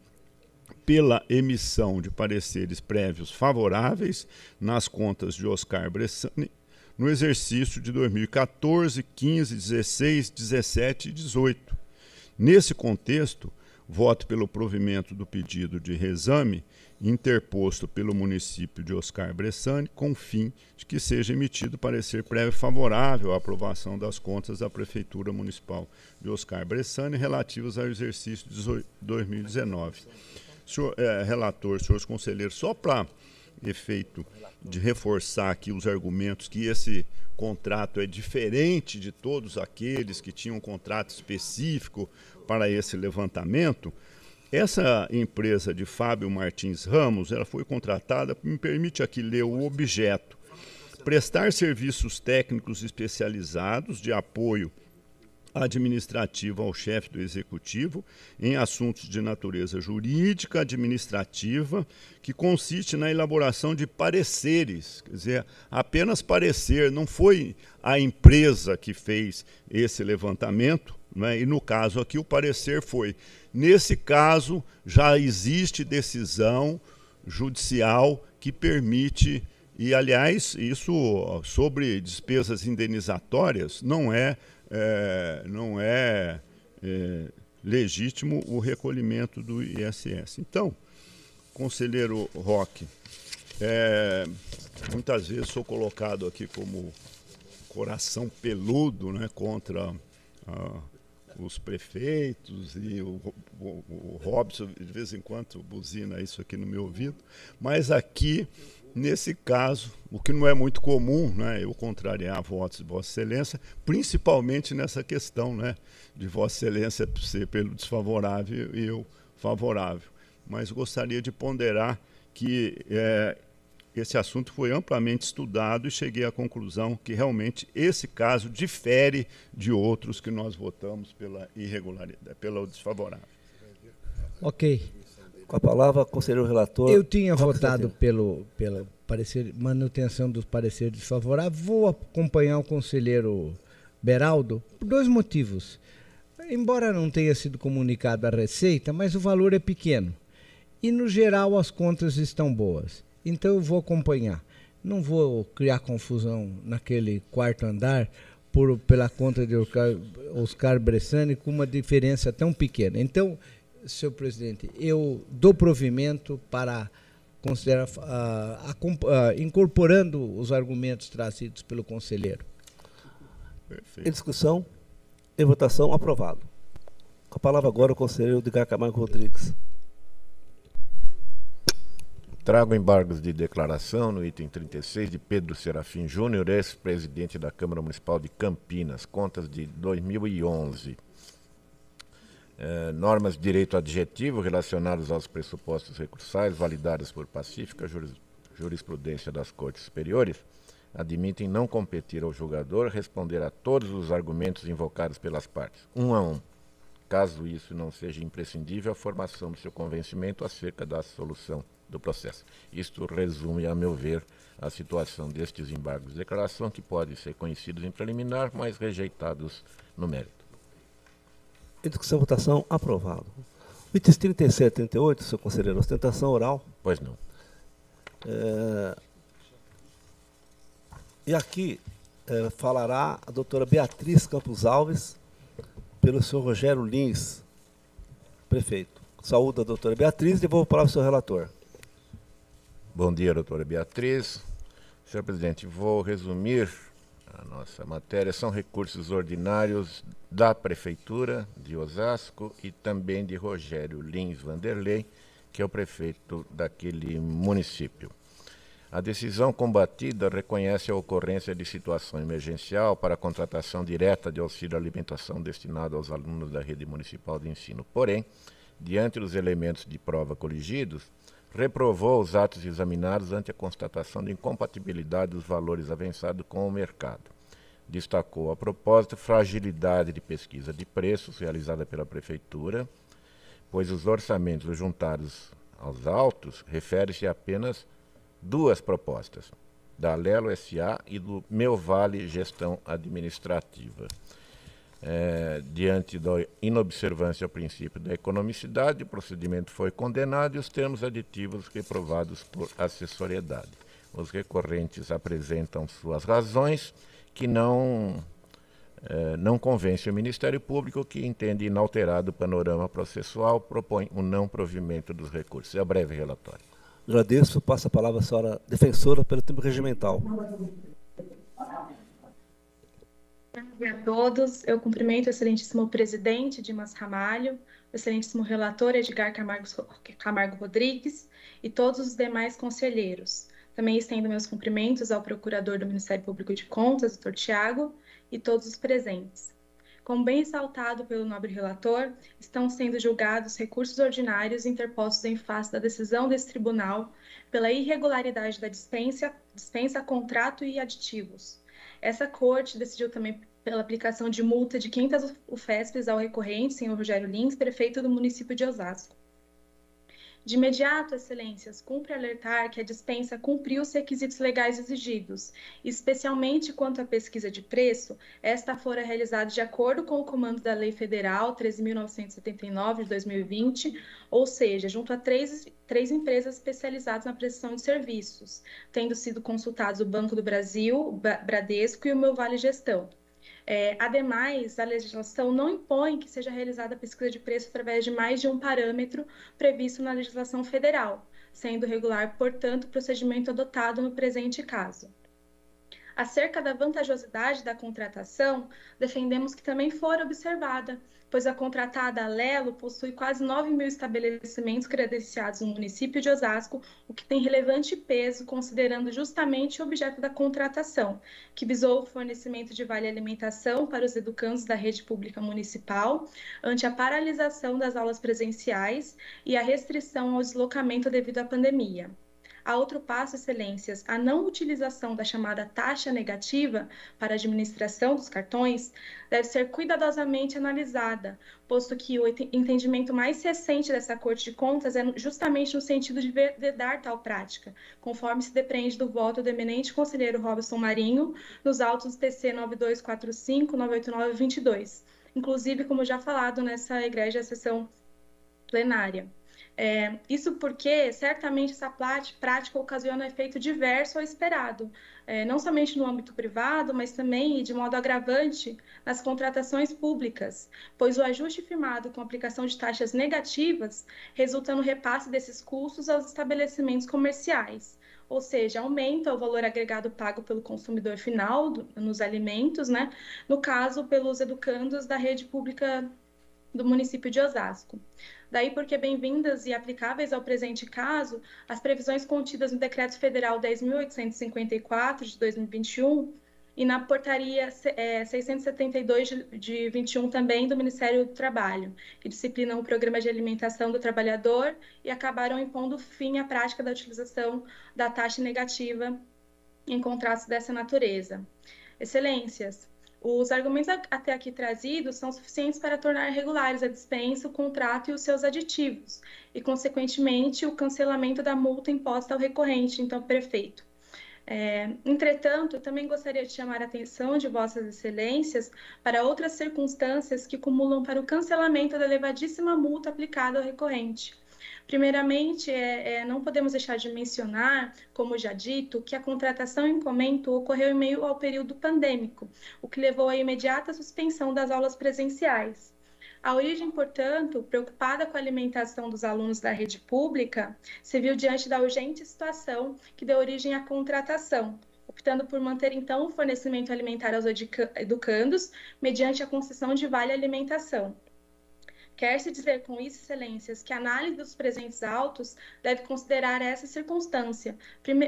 pela emissão de pareceres prévios favoráveis nas contas de Oscar Bressani no exercício de 2014, 15, 16, 17 e 18. Nesse contexto, voto pelo provimento do pedido de reexame interposto pelo município de Oscar Bressani, com fim de que seja emitido parecer prévio favorável à aprovação das contas da Prefeitura Municipal de Oscar Bressani relativas ao exercício de 2019. Senhor é, relator, senhores conselheiros, só para efeito de reforçar aqui os argumentos que esse contrato é diferente de todos aqueles que tinham um contrato específico para esse levantamento. Essa empresa de Fábio Martins Ramos, ela foi contratada, me permite aqui ler o objeto, prestar serviços técnicos especializados de apoio administrativa ao chefe do executivo em assuntos de natureza jurídica, administrativa, que consiste na elaboração de pareceres, quer dizer, apenas parecer, não foi a empresa que fez esse levantamento, né? e no caso aqui o parecer foi. Nesse caso, já existe decisão judicial que permite, e aliás, isso sobre despesas indenizatórias não é é, não é, é legítimo o recolhimento do ISS. Então, conselheiro Roque, é, muitas vezes sou colocado aqui como coração peludo né, contra ah, os prefeitos e o, o, o Robson, de vez em quando, buzina isso aqui no meu ouvido, mas aqui Nesse caso, o que não é muito comum, né, eu contrariar votos de Vossa Excelência, principalmente nessa questão né, de Vossa Excelência ser pelo desfavorável e eu favorável. Mas gostaria de ponderar que é, esse assunto foi amplamente estudado e cheguei à conclusão que realmente esse caso difere de outros que nós votamos pela irregularidade, pelo desfavorável. Ok. Com a palavra, conselheiro relator. Eu tinha votado pelo, pelo parecer, manutenção do parecer desfavorável. Vou acompanhar o conselheiro Beraldo por dois motivos. Embora não tenha sido comunicado a receita, mas o valor é pequeno. E, no geral, as contas estão boas. Então, eu vou acompanhar. Não vou criar confusão naquele quarto andar por, pela conta de Oscar, Oscar Bressani com uma diferença tão pequena. Então, senhor presidente, eu dou provimento para considerar, uh, uh, incorporando os argumentos trazidos pelo conselheiro. Perfeito. Em discussão, em votação, aprovado. Com a palavra agora o conselheiro Edgar Camargo Rodrigues. Trago embargos de declaração no item 36 de Pedro Serafim Júnior, ex-presidente da Câmara Municipal de Campinas, contas de 2011. É, normas de direito adjetivo relacionadas aos pressupostos recursais validadas por pacífica juris, jurisprudência das Cortes Superiores admitem não competir ao julgador responder a todos os argumentos invocados pelas partes, um a um, caso isso não seja imprescindível a formação do seu convencimento acerca da solução do processo. Isto resume, a meu ver, a situação destes embargos de declaração que podem ser conhecidos em preliminar, mas rejeitados no mérito. Discussão, votação, aprovado. Itens 37 e 38, senhor conselheiro, ostentação oral. Pois não. É, e aqui é, falará a doutora Beatriz Campos Alves, pelo senhor Rogério Lins, prefeito. Saúde a doutora Beatriz e devolvo a palavra ao senhor relator. Bom dia, doutora Beatriz. Senhor presidente, vou resumir a nossa matéria. São recursos ordinários da Prefeitura de Osasco e também de Rogério Lins Vanderlei, que é o prefeito daquele município. A decisão combatida reconhece a ocorrência de situação emergencial para a contratação direta de auxílio alimentação destinado aos alunos da rede municipal de ensino. Porém, diante dos elementos de prova coligidos, reprovou os atos examinados ante a constatação de incompatibilidade dos valores avançados com o mercado. Destacou, a propósito, fragilidade de pesquisa de preços realizada pela Prefeitura, pois os orçamentos juntados aos autos refere-se apenas duas propostas, da Lelo SA e do Meu Vale Gestão Administrativa. É, diante da inobservância ao princípio da economicidade, o procedimento foi condenado e os termos aditivos reprovados por assessoriedade. Os recorrentes apresentam suas razões que não é, não convence o Ministério Público, que entende inalterado o panorama processual, propõe o um não provimento dos recursos. É o breve relatório. Agradeço. Passa a palavra à senhora defensora pelo tempo regimental. Bom a todos. Eu cumprimento o excelentíssimo presidente Dimas Ramalho, o excelentíssimo relator Edgar Camargo, Rodrigues e todos os demais conselheiros. Também estendo meus cumprimentos ao procurador do Ministério Público de Contas, doutor Tiago, e todos os presentes. Como bem ressaltado pelo nobre relator, estão sendo julgados recursos ordinários interpostos em face da decisão desse tribunal pela irregularidade da dispensa, dispensa contrato e aditivos. Essa corte decidiu também pela aplicação de multa de 500 UFESPs ao recorrente, senhor Rogério Lins, prefeito do município de Osasco. De imediato, excelências, cumpre alertar que a dispensa cumpriu os requisitos legais exigidos, especialmente quanto à pesquisa de preço, esta fora realizada de acordo com o comando da Lei Federal 13.979 de 2020, ou seja, junto a três, três empresas especializadas na prestação de serviços, tendo sido consultados o Banco do Brasil, Bradesco e o Meu Vale Gestão. É, ademais, a legislação não impõe que seja realizada a pesquisa de preço através de mais de um parâmetro previsto na legislação federal, sendo regular, portanto, o procedimento adotado no presente caso. Acerca da vantajosidade da contratação, defendemos que também for observada, pois a contratada Lelo possui quase 9 mil estabelecimentos credenciados no município de Osasco, o que tem relevante peso considerando justamente o objeto da contratação, que visou o fornecimento de vale alimentação para os educandos da rede pública municipal, ante a paralisação das aulas presenciais e a restrição ao deslocamento devido à pandemia. A outro passo, excelências, a não utilização da chamada taxa negativa para a administração dos cartões deve ser cuidadosamente analisada, posto que o entendimento mais recente dessa Corte de Contas é justamente no sentido de vedar tal prática, conforme se depreende do voto do eminente conselheiro Robson Marinho nos autos TC 9245 989 22, inclusive, como já falado nessa egrégia sessão plenária. É, isso porque certamente essa prática ocasiona efeito diverso ao esperado, é, não somente no âmbito privado, mas também e de modo agravante nas contratações públicas, pois o ajuste firmado com aplicação de taxas negativas resulta no repasse desses custos aos estabelecimentos comerciais, ou seja, aumenta o valor agregado pago pelo consumidor final do, nos alimentos, né? no caso, pelos educandos da rede pública do município de Osasco. Daí porque bem-vindas e aplicáveis ao presente caso as previsões contidas no Decreto Federal 10.854 de 2021 e na Portaria é, 672 de 21 também do Ministério do Trabalho, que disciplinam o Programa de Alimentação do Trabalhador e acabaram impondo fim à prática da utilização da taxa negativa em contratos dessa natureza. Excelências, os argumentos até aqui trazidos são suficientes para tornar regulares a dispensa, o contrato e os seus aditivos, e, consequentemente, o cancelamento da multa imposta ao recorrente, então prefeito. É, entretanto, também gostaria de chamar a atenção de Vossas Excelências para outras circunstâncias que cumulam para o cancelamento da elevadíssima multa aplicada ao recorrente. Primeiramente, é, é, não podemos deixar de mencionar, como já dito, que a contratação em comento ocorreu em meio ao período pandêmico, o que levou à imediata suspensão das aulas presenciais. A origem, portanto, preocupada com a alimentação dos alunos da rede pública, se viu diante da urgente situação que deu origem à contratação, optando por manter então o fornecimento alimentar aos educandos mediante a concessão de vale alimentação. Quer-se dizer com isso, excelências, que a análise dos presentes autos deve considerar essa circunstância,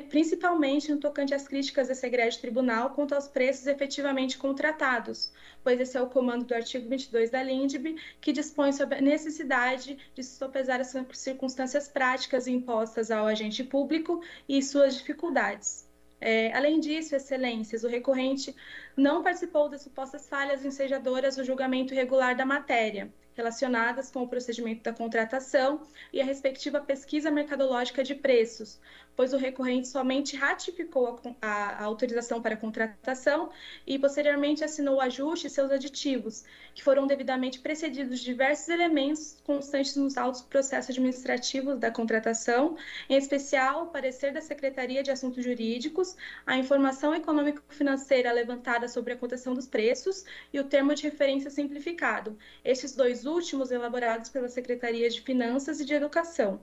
principalmente no tocante às críticas desse egrégio tribunal quanto aos preços efetivamente contratados, pois esse é o comando do artigo 22 da LINDB, que dispõe sobre a necessidade de se sopesar as circunstâncias práticas impostas ao agente público e suas dificuldades. É, além disso, excelências, o recorrente não participou das supostas falhas ensejadoras do julgamento regular da matéria, relacionadas com o procedimento da contratação e a respectiva pesquisa mercadológica de preços, pois o recorrente somente ratificou a, a, a autorização para a contratação e posteriormente assinou o ajuste e seus aditivos, que foram devidamente precedidos de diversos elementos constantes nos autos processos administrativos da contratação, em especial o parecer da Secretaria de Assuntos Jurídicos, a informação econômico-financeira levantada sobre a cotação dos preços e o termo de referência simplificado, estes dois últimos elaborados pela Secretaria de Finanças e de Educação.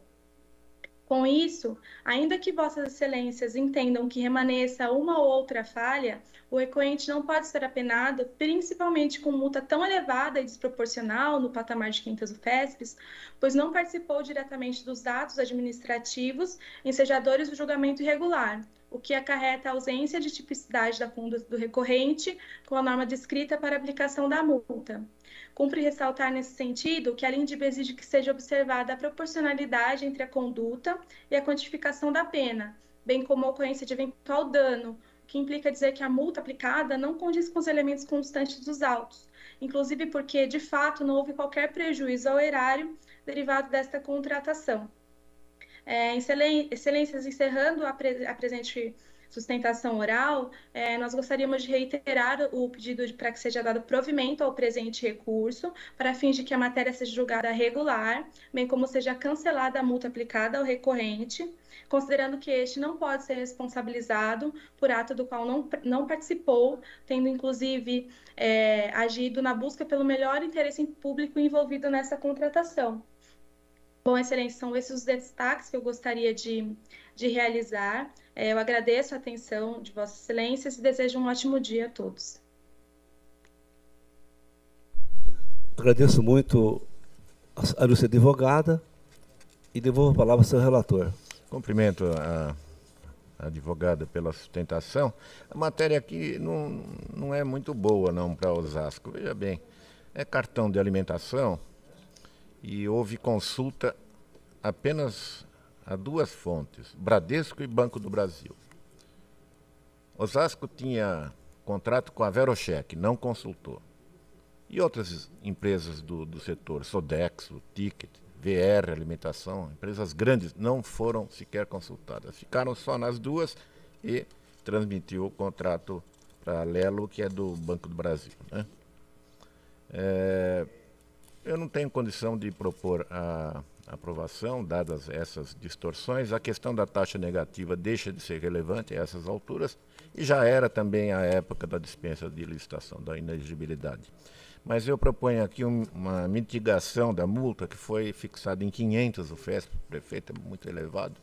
Com isso, ainda que Vossas Excelências entendam que remaneça uma ou outra falha, o recorrente não pode ser apenado, principalmente com multa tão elevada e desproporcional no patamar de quintas UFESPs, pois não participou diretamente dos dados administrativos ensejadores do julgamento irregular, o que acarreta a ausência de tipicidade da conduta do recorrente com a norma descrita para aplicação da multa. Cumpre ressaltar nesse sentido que a LINDB exige que seja observada a proporcionalidade entre a conduta e a quantificação da pena, bem como a ocorrência de eventual dano, o que implica dizer que a multa aplicada não condiz com os elementos constantes dos autos, inclusive porque, de fato, não houve qualquer prejuízo ao erário derivado desta contratação. É, excelências, encerrando a, pre a presente sustentação oral, é, nós gostaríamos de reiterar o pedido para que seja dado provimento ao presente recurso, para fins de que a matéria seja julgada regular, bem como seja cancelada a multa aplicada ao recorrente, considerando que este não pode ser responsabilizado por ato do qual não, não participou, tendo inclusive é, agido na busca pelo melhor interesse público envolvido nessa contratação. Bom, excelência, são esses os destaques que eu gostaria de, de realizar. É, eu agradeço a atenção de Vossa Excelência e desejo um ótimo dia a todos. Agradeço muito a Lúcia advogada e devolvo a palavra ao seu relator. Cumprimento a, a advogada pela sustentação. A matéria aqui não, não é muito boa não para Osasco. Veja bem, é cartão de alimentação e houve consulta apenas a duas fontes, Bradesco e Banco do Brasil. Osasco tinha contrato com a Verocheck, não consultou. E outras empresas do, do setor, Sodexo, Ticket, VR, Alimentação, empresas grandes, não foram sequer consultadas. Ficaram só nas duas e transmitiu o contrato para a Lelo, que é do Banco do Brasil. Né? É, eu não tenho condição de propor a aprovação, dadas essas distorções. A questão da taxa negativa deixa de ser relevante a essas alturas e já era também a época da dispensa de licitação, da inegibilidade. Mas eu proponho aqui um, uma mitigação da multa que foi fixada em 500 UFESP, o prefeito é muito elevado.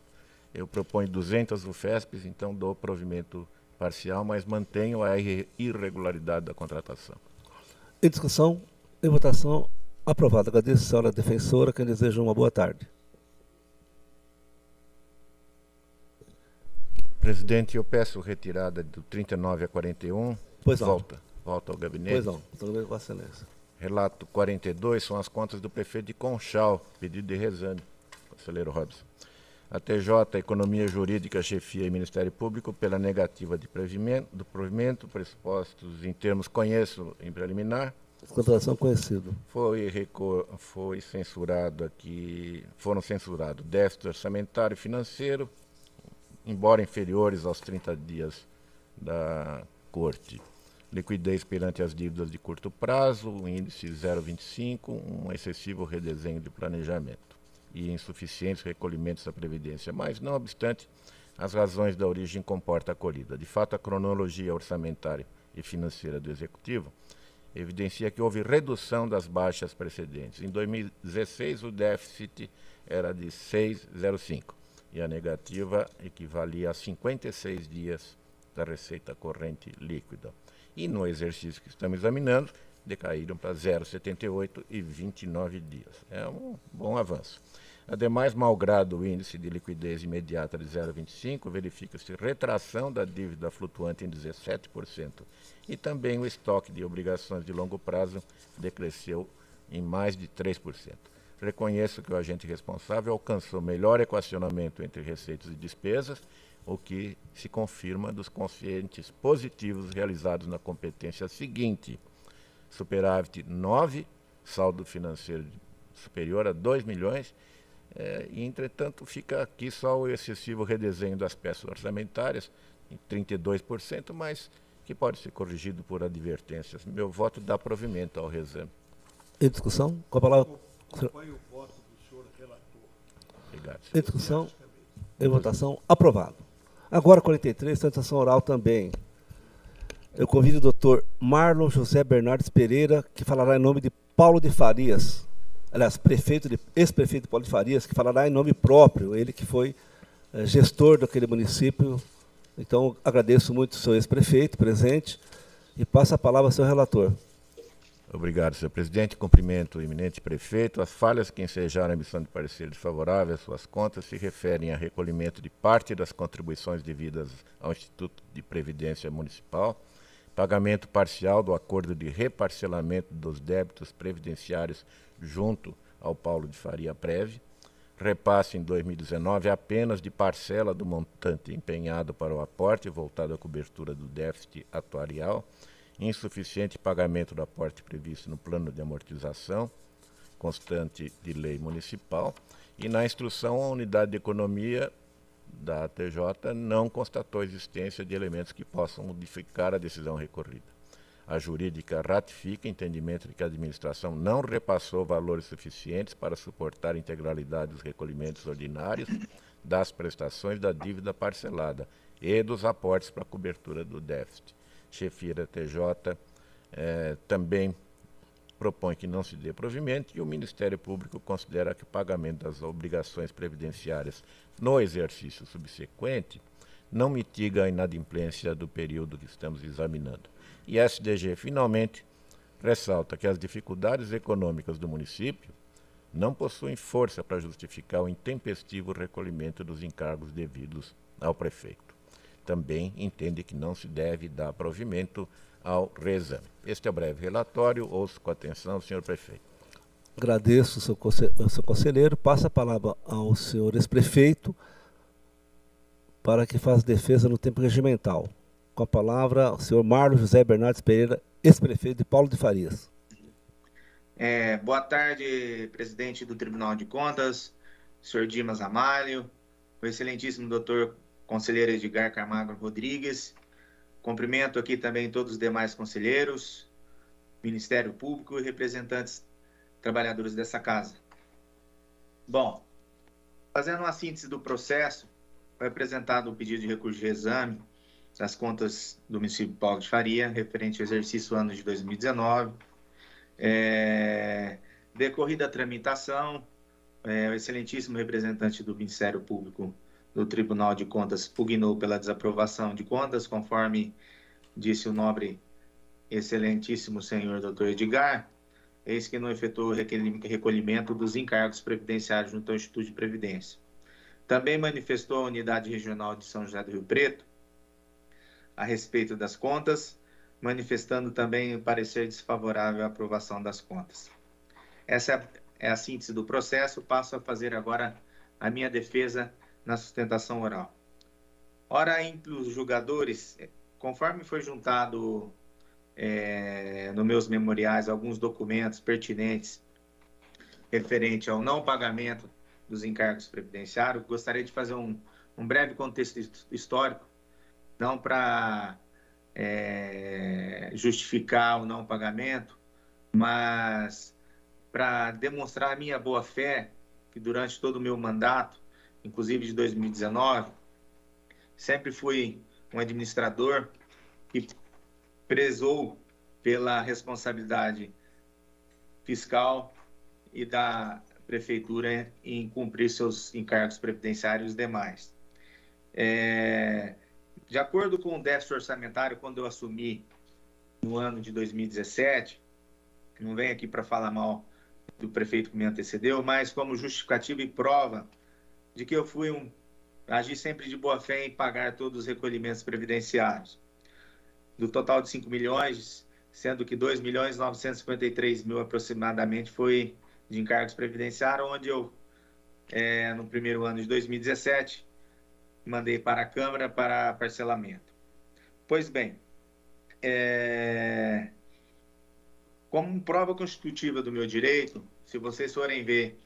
Eu proponho 200 UFESPs, então dou provimento parcial, mas mantenho a irregularidade da contratação. Em discussão, em votação, Aprovado. Agradeço, senhora defensora. Quem deseja uma boa tarde. Presidente, eu peço retirada do 39 a 41. Pois volta. Não. Volta ao gabinete. Pois não. Com excelência. Relato 42 são as contas do prefeito de Conchal, pedido de Rezane, conselheiro Robson. A TJ, Economia Jurídica, Chefia e Ministério Público, pela negativa de provimento, do provimento, pressupostos em termos conheço em preliminar, Contratação conhecido. Foi, foi censurado aqui, foram censurados déficit orçamentário e financeiro, embora inferiores aos 30 dias da corte. Liquidez perante as dívidas de curto prazo, o índice 0,25, um excessivo redesenho de planejamento e insuficientes recolhimentos da Previdência. Mas, não obstante, as razões da origem comporta acolhida. De fato, a cronologia orçamentária e financeira do Executivo evidencia que houve redução das baixas precedentes. Em 2016, o déficit era de 6,05 e a negativa equivalia a 56 dias da receita corrente líquida. E no exercício que estamos examinando, decaíram para 0,78 e 29 dias. É um bom avanço. Ademais, malgrado o índice de liquidez imediata de 0,25, verifica-se retração da dívida flutuante em 17% e também o estoque de obrigações de longo prazo decresceu em mais de 3%. Reconheço que o agente responsável alcançou melhor equacionamento entre receitas e despesas, o que se confirma dos conscientes positivos realizados na competência seguinte: superávit 9, saldo financeiro superior a 2 milhões, é, e entretanto fica aqui só o excessivo redesenho das peças orçamentárias, em 32%, mas que pode ser corrigido por advertências. Meu voto dá provimento ao reexame. Em discussão? Com a palavra. Acompanho o voto do senhor relator. Obrigado. Em discussão, em votação, aprovado. Agora, 43, tentação oral também. Eu convido o doutor Marlon José Bernardes Pereira, que falará em nome de Paulo de Farias, aliás, prefeito ex-prefeito Paulo de Farias, que falará em nome próprio, ele que foi é, gestor daquele município. Então, agradeço muito o seu ex-prefeito presente e passo a palavra ao seu relator. Obrigado, senhor presidente. Cumprimento o eminente prefeito. As falhas que ensejaram a emissão de parecer desfavorável às suas contas se referem a recolhimento de parte das contribuições devidas ao Instituto de Previdência Municipal, pagamento parcial do acordo de reparcelamento dos débitos previdenciários junto ao Paulo de Faria Preve, repasse em 2019 apenas de parcela do montante empenhado para o aporte voltado à cobertura do déficit atuarial, insuficiente pagamento do aporte previsto no plano de amortização constante de lei municipal e na instrução a unidade de economia da ATJ não constatou a existência de elementos que possam modificar a decisão recorrida. A jurídica ratifica entendimento de que a administração não repassou valores suficientes para suportar a integralidade dos recolhimentos ordinários das prestações da dívida parcelada e dos aportes para a cobertura do déficit chefia da TJ eh, também propõe que não se dê provimento e o Ministério Público considera que o pagamento das obrigações previdenciárias no exercício subsequente não mitiga a inadimplência do período que estamos examinando. E a SDG, finalmente, ressalta que as dificuldades econômicas do município não possuem força para justificar o intempestivo recolhimento dos encargos devidos ao prefeito também entende que não se deve dar provimento ao reexame. Este é o breve relatório. Ouço com atenção, senhor prefeito. Agradeço seu conselheiro. Passa a palavra ao senhor ex-prefeito para que faça defesa no tempo regimental. Com a palavra, o senhor Marlon José Bernardes Pereira, ex-prefeito de Paulo de Farias. É, boa tarde, presidente do Tribunal de Contas, senhor Dimas Amário, o excelentíssimo doutor conselheiro Edgar Camargo Rodrigues. Cumprimento aqui também todos os demais conselheiros, Ministério Público e representantes trabalhadores dessa casa. Bom, fazendo uma síntese do processo, foi apresentado o pedido de recurso de exame das contas do município Paulo de Faria, referente ao exercício ano de 2019. É, decorrida a tramitação, é, o excelentíssimo representante do Ministério Público do Tribunal de Contas pugnou pela desaprovação de contas, conforme disse o nobre excelentíssimo senhor doutor Edgar, eis que não efetuou o recolhimento dos encargos previdenciários junto ao Instituto de Previdência. Também manifestou a Unidade Regional de São José do Rio Preto a respeito das contas, manifestando também o parecer desfavorável à aprovação das contas. Essa é a síntese do processo. Passo a fazer agora a minha defesa na sustentação oral. Ora, entre os julgadores, conforme foi juntado é, nos meus memoriais alguns documentos pertinentes referente ao não pagamento dos encargos previdenciários, gostaria de fazer um, um breve contexto histórico, não para é, justificar o não pagamento, mas para demonstrar a minha boa fé que durante todo o meu mandato inclusive de 2019, sempre fui um administrador que prezou pela responsabilidade fiscal e da prefeitura em cumprir seus encargos previdenciários e demais. É, de acordo com o déficit orçamentário, quando eu assumi no ano de 2017, não venho aqui para falar mal do prefeito que me antecedeu, mas como justificativa e prova de que eu fui um agi sempre de boa fé em pagar todos os recolhimentos previdenciários. Do total de 5 milhões, sendo que 2 milhões 953 mil aproximadamente foi de encargos previdenciários, onde eu, é, no primeiro ano de 2017, mandei para a Câmara para parcelamento. Pois bem, é... como prova constitutiva do meu direito, se vocês forem ver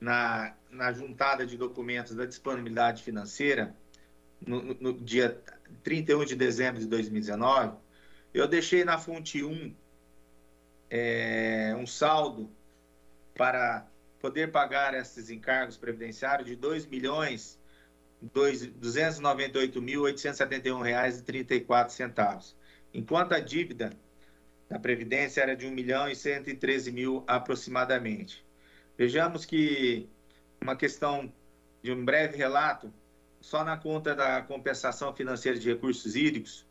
na, na juntada de documentos da disponibilidade financeira, no, no, dia 31 de dezembro de 2019, eu deixei na fonte 1 é, um saldo para poder pagar esses encargos previdenciários de 2 milhões R$ 298.871,34, enquanto a dívida da Previdência era de R$ 1 milhão e 113 mil aproximadamente. Vejamos que uma questão de um breve relato, só na conta da compensação financeira de recursos hídricos,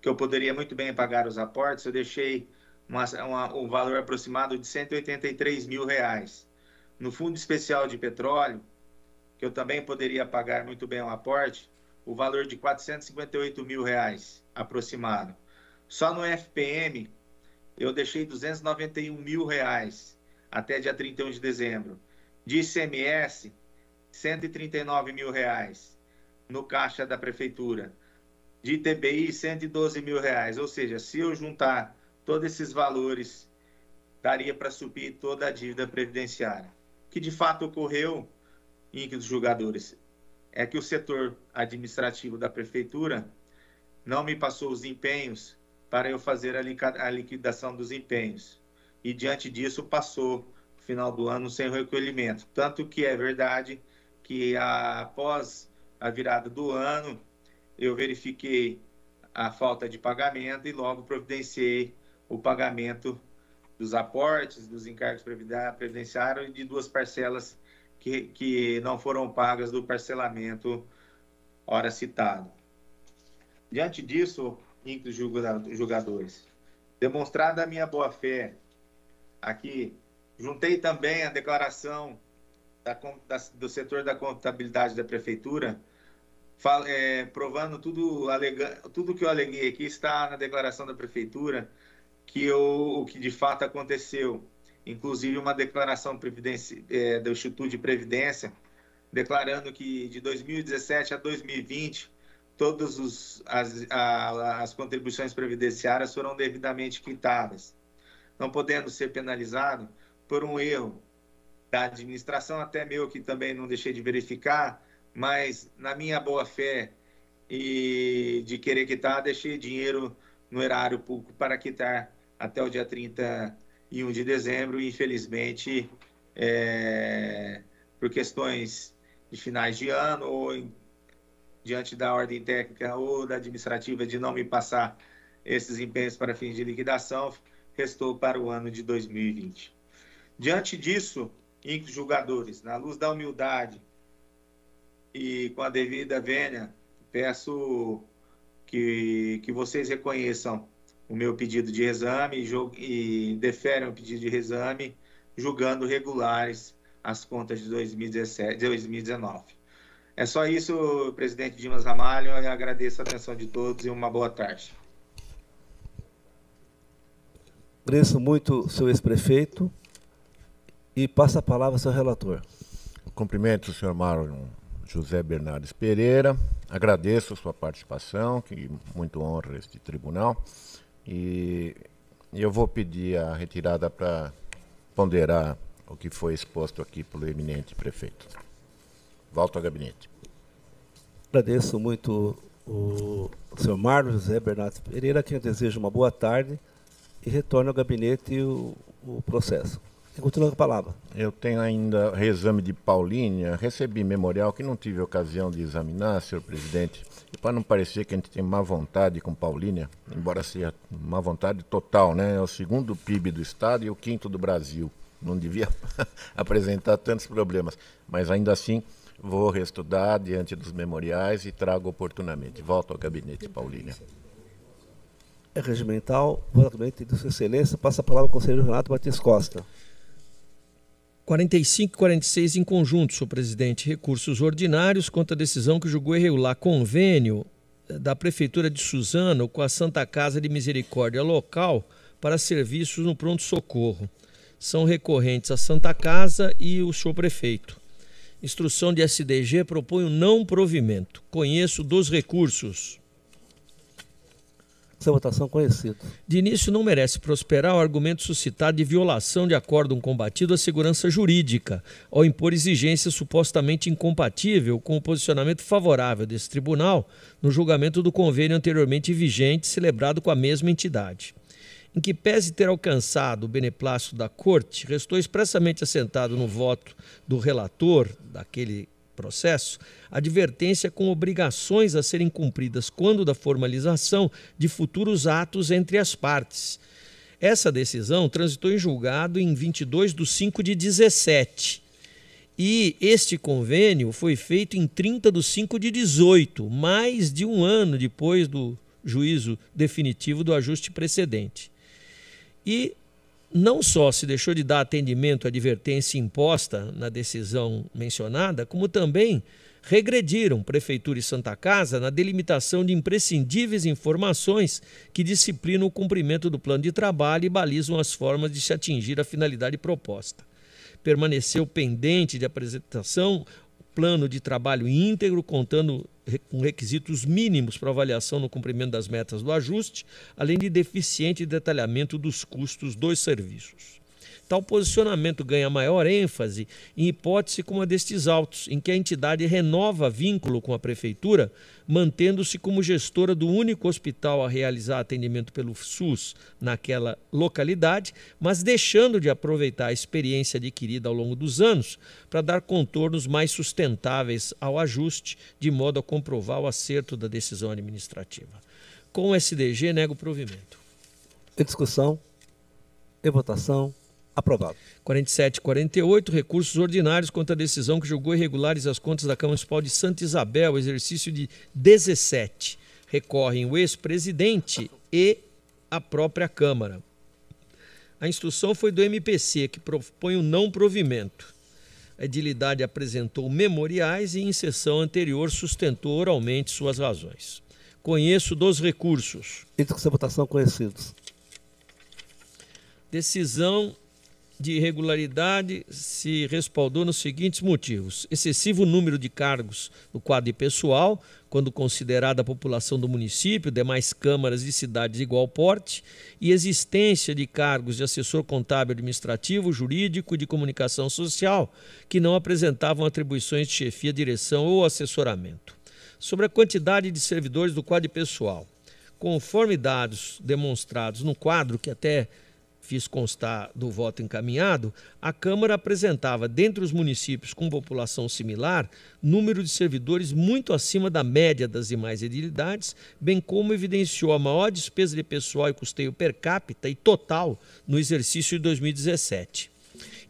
que eu poderia muito bem pagar os aportes, eu deixei uma, uma, um valor aproximado de 183 mil reais. No Fundo Especial de Petróleo, que eu também poderia pagar muito bem um aporte, o valor de 458 mil reais aproximado. Só no FPM eu deixei 291 mil reais até dia 31 de dezembro. De ICMS, 139 mil reais no caixa da prefeitura. De ITBI, 112 mil reais. Ou seja, se eu juntar todos esses valores, daria para suprir toda a dívida previdenciária. Que de fato ocorreu dos julgadores é que o setor administrativo da prefeitura não me passou os empenhos para eu fazer a liquidação dos empenhos. E diante disso passou o final do ano sem recolhimento. Tanto que é verdade que após a virada do ano eu verifiquei a falta de pagamento e logo providenciei o pagamento dos aportes, dos encargos previdenciários e de duas parcelas que, que não foram pagas do parcelamento hora citado. Diante disso, os julgadores, demonstrada a minha boa-fé, aqui, juntei também a declaração da, da, do setor da contabilidade da prefeitura, fal, é, provando tudo, alega, tudo que eu aleguei aqui está na declaração da prefeitura, que eu, o que de fato aconteceu inclusive uma declaração é, do Instituto de Previdência, declarando que de 2017 a 2020 todas as, as contribuições previdenciárias foram devidamente quitadas, não podendo ser penalizado por um erro da administração, até meu que também não deixei de verificar, mas na minha boa fé e de querer quitar, deixei dinheiro no erário público para quitar até o dia 30 e 1 de dezembro, infelizmente, é, por questões de finais de ano ou em, diante da ordem técnica ou da administrativa de não me passar esses empenhos para fins de liquidação, restou para o ano de 2020. Diante disso, inclusive julgadores, na luz da humildade e com a devida vênia, peço que, que vocês reconheçam o meu pedido de exame e, deferem o pedido de exame, julgando regulares as contas de 2017, 2019. É só isso, presidente Dimas Ramalho. Eu agradeço a atenção de todos e uma boa tarde. Agradeço muito, seu ex-prefeito, e passa a palavra ao seu relator. Cumprimento o senhor Marlon José Bernardes Pereira, agradeço a sua participação, que muito honra este tribunal. E eu vou pedir a retirada para ponderar o que foi exposto aqui pelo eminente prefeito. Volto ao gabinete. Agradeço muito o senhor Marlos José Bernardo Pereira, quem eu desejo uma boa tarde e retorno ao gabinete o, o processo. Continua com a palavra. Eu tenho ainda reexame de Paulínia, recebi memorial que não tive ocasião de examinar, senhor presidente. Para não parecer que a gente tem má vontade com Paulínia, embora seja má vontade total, né? É o segundo PIB do Estado e o quinto do Brasil. Não devia (laughs) apresentar tantos problemas. Mas ainda assim, vou reestudar diante dos memoriais e trago oportunamente. Volto ao gabinete, Paulínia. É regimental, voto Sua Excelência. Passa a palavra ao conselheiro Renato Batista Costa. 45 e 46 em conjunto, senhor presidente. Recursos ordinários contra a decisão que julgou irregular convênio da Prefeitura de Suzano com a Santa Casa de Misericórdia Local para serviços no pronto-socorro. São recorrentes a Santa Casa e o senhor prefeito. Instrução de SDG propõe o não provimento. Conheço dos recursos. Essa votação conhecida. De início, não merece prosperar o argumento suscitado de violação de acórdão combatido à segurança jurídica, ao impor exigência supostamente incompatível com o posicionamento favorável desse tribunal no julgamento do convênio anteriormente vigente celebrado com a mesma entidade. Em que pese ter alcançado o beneplácito da Corte, restou expressamente assentado no voto do relator daquele processo, advertência com obrigações a serem cumpridas quando da formalização de futuros atos entre as partes. Essa decisão transitou em julgado em 22 de 5 de 17. E este convênio foi feito em 30 de 5 de 18, mais de um ano depois do juízo definitivo do ajuste precedente. E não só se deixou de dar atendimento à advertência imposta na decisão mencionada, como também regrediram Prefeitura e Santa Casa na delimitação de imprescindíveis informações que disciplinam o cumprimento do plano de trabalho e balizam as formas de se atingir a finalidade proposta. Permaneceu pendente de apresentação plano de trabalho íntegro, contando com requisitos mínimos para avaliação no cumprimento das metas do ajuste, além de deficiente detalhamento dos custos dos serviços. Tal posicionamento ganha maior ênfase em hipótese como a destes autos, em que a entidade renova vínculo com a Prefeitura, mantendo-se como gestora do único hospital a realizar atendimento pelo SUS naquela localidade, mas deixando de aproveitar a experiência adquirida ao longo dos anos para dar contornos mais sustentáveis ao ajuste, de modo a comprovar o acerto da decisão administrativa. Com o SDG, nego o provimento. Em discussão, em votação. Aprovado. 47 e 48, recursos ordinários contra a decisão que julgou irregulares as contas da Câmara Municipal de Santa Isabel, exercício de 17. Recorrem o ex-presidente e a própria Câmara. A instrução foi do MPC, que propõe o não provimento. A edilidade apresentou memoriais e, em sessão anterior, sustentou oralmente suas razões. Conheço dos recursos. E com votação conhecidos. Decisão de irregularidade se respaldou nos seguintes motivos: excessivo número de cargos no quadro de pessoal, quando considerada a população do município, demais câmaras e cidades de igual porte, e existência de cargos de assessor contábil administrativo, jurídico e de comunicação social, que não apresentavam atribuições de chefia, direção ou assessoramento. Sobre a quantidade de servidores do quadro de pessoal. Conforme dados demonstrados no quadro, que até fiz constar do voto encaminhado, a Câmara apresentava, dentre os municípios com população similar, número de servidores muito acima da média das demais edilidades, bem como evidenciou a maior despesa de pessoal e custeio per capita e total no exercício de 2017.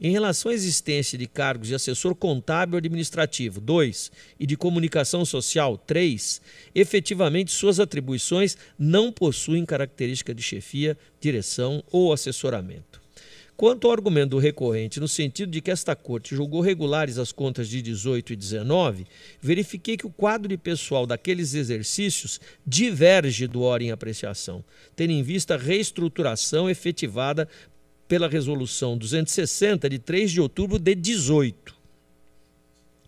Em relação à existência de cargos de assessor contábil administrativo, 2, e de comunicação social, 3, efetivamente suas atribuições não possuem característica de chefia, direção ou assessoramento. Quanto ao argumento do recorrente, no sentido de que esta Corte julgou regulares as contas de 18 e 19, verifiquei que o quadro de pessoal daqueles exercícios diverge do hora em apreciação, tendo em vista a reestruturação efetivada pela Resolução 260 de 3 de outubro de 18.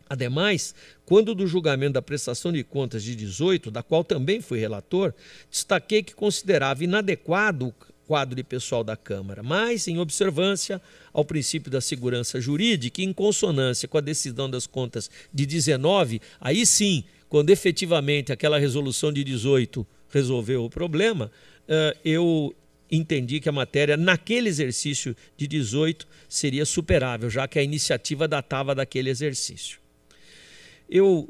Ademais, quando do julgamento da prestação de contas de 18, da qual também fui relator, destaquei que considerava inadequado o quadro de pessoal da Câmara, mas em observância ao princípio da segurança jurídica e em consonância com a decisão das contas de 19, aí sim, quando efetivamente aquela resolução de 18 resolveu o problema, eh, eu entendi que a matéria, naquele exercício de 18, seria superável, já que a iniciativa datava daquele exercício. Eu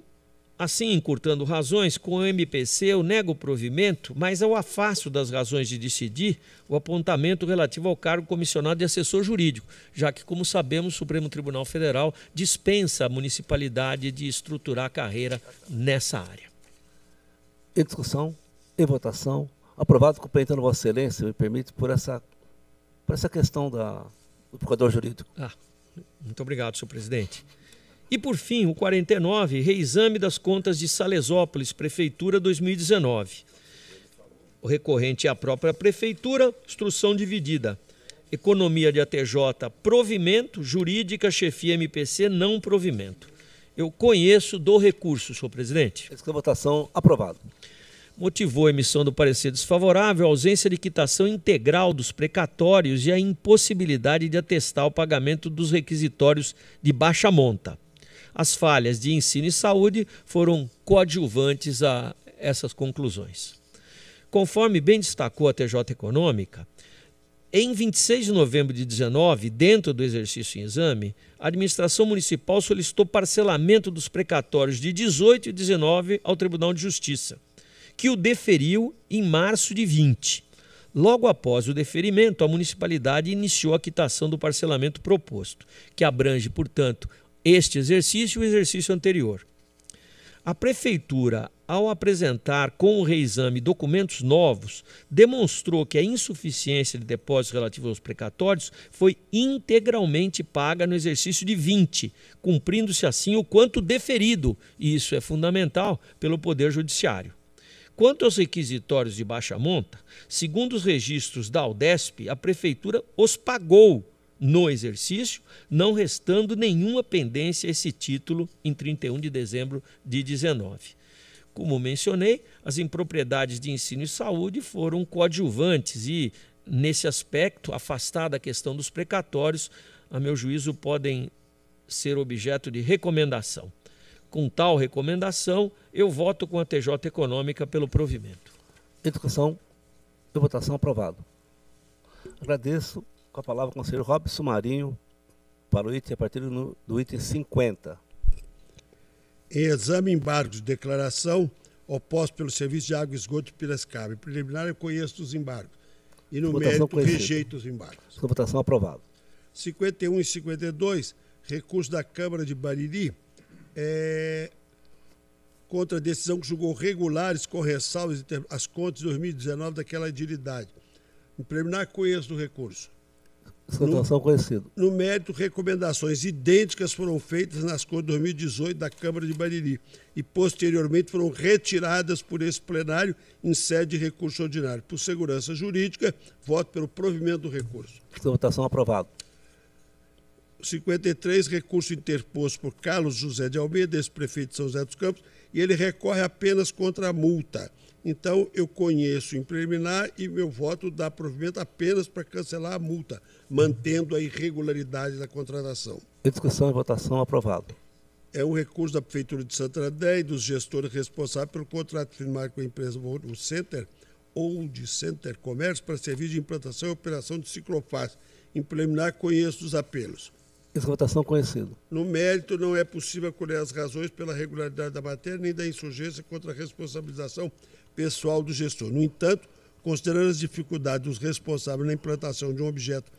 Assim, encurtando razões, com o MPC eu nego o provimento, mas eu afasto das razões de decidir o apontamento relativo ao cargo comissionado de assessor jurídico, já que, como sabemos, o Supremo Tribunal Federal dispensa a municipalidade de estruturar a carreira nessa área. Em discussão, em votação, aprovado cumprimentando Vossa Excelência, me permite, por essa, por essa questão da, do procurador jurídico. Ah, muito obrigado, senhor presidente. E por fim, o 49, reexame das contas de Salesópolis, Prefeitura 2019. O recorrente é a própria Prefeitura, instrução dividida. Economia de ATJ, provimento, jurídica, chefia MPC, não provimento. Eu conheço do recurso, senhor presidente. Essa votação, aprovado. Motivou a emissão do parecer desfavorável a ausência de quitação integral dos precatórios e a impossibilidade de atestar o pagamento dos requisitórios de baixa monta as falhas de ensino e saúde foram coadjuvantes a essas conclusões. Conforme bem destacou a TJ Econômica, em 26 de novembro de 19, dentro do exercício em exame, a administração municipal solicitou parcelamento dos precatórios de 18 e 19 ao Tribunal de Justiça, que o deferiu em março de 20. Logo após o deferimento, a municipalidade iniciou a quitação do parcelamento proposto, que abrange, portanto, este exercício e o exercício anterior. A Prefeitura, ao apresentar com o reexame documentos novos, demonstrou que a insuficiência de depósitos relativos aos precatórios foi integralmente paga no exercício de 20, cumprindo-se assim o quanto deferido, e isso é fundamental, pelo Poder Judiciário. Quanto aos requisitórios de baixa monta, segundo os registros da Aldesp, a Prefeitura os pagou no exercício, não restando nenhuma pendência a esse título em 31 de dezembro de 19. Como mencionei, as impropriedades de ensino e saúde foram coadjuvantes e, nesse aspecto, afastada a questão dos precatórios, a meu juízo, podem ser objeto de recomendação. Com tal recomendação, eu voto com a TJ Econômica pelo provimento. Educação e votação aprovado. Agradeço com a palavra o conselheiro Robson Marinho para o item a partir do, item 50. Em exame embargo de declaração oposto pelo Serviço de Água e Esgoto de Piracicaba. Em preliminar, eu conheço os embargos. E no votação mérito, rejeito os embargos. Sua votação aprovada. 51 e 52, recurso da Câmara de Bariri, é, contra a decisão que julgou regulares com ressalvas as contas de 2019 daquela agilidade. Em preliminar, conheço do recurso. Situação conhecida. No mérito, recomendações idênticas foram feitas nas contas de 2018 da Câmara de Bariri e posteriormente foram retiradas por esse plenário em sede de recurso ordinário. Por segurança jurídica, voto pelo provimento do recurso. Votação aprovada. 53, recurso interposto por Carlos José de Almeida, ex-prefeito de São José dos Campos, e ele recorre apenas contra a multa. Então, eu conheço em preliminar e meu voto dá provimento apenas para cancelar a multa, mantendo a irregularidade da contratação. Em discussão e votação, aprovado. É um recurso da Prefeitura de Santander e dos gestores responsáveis pelo contrato firmado com a empresa o Center ou de Center Comércio para serviço de implantação e operação de ciclofácil. Em preliminar, conheço os apelos. Conhecida. No mérito, não é possível acolher as razões pela regularidade da matéria nem da insurgência contra a responsabilização pessoal do gestor. No entanto, considerando as dificuldades dos responsáveis na implantação de um objeto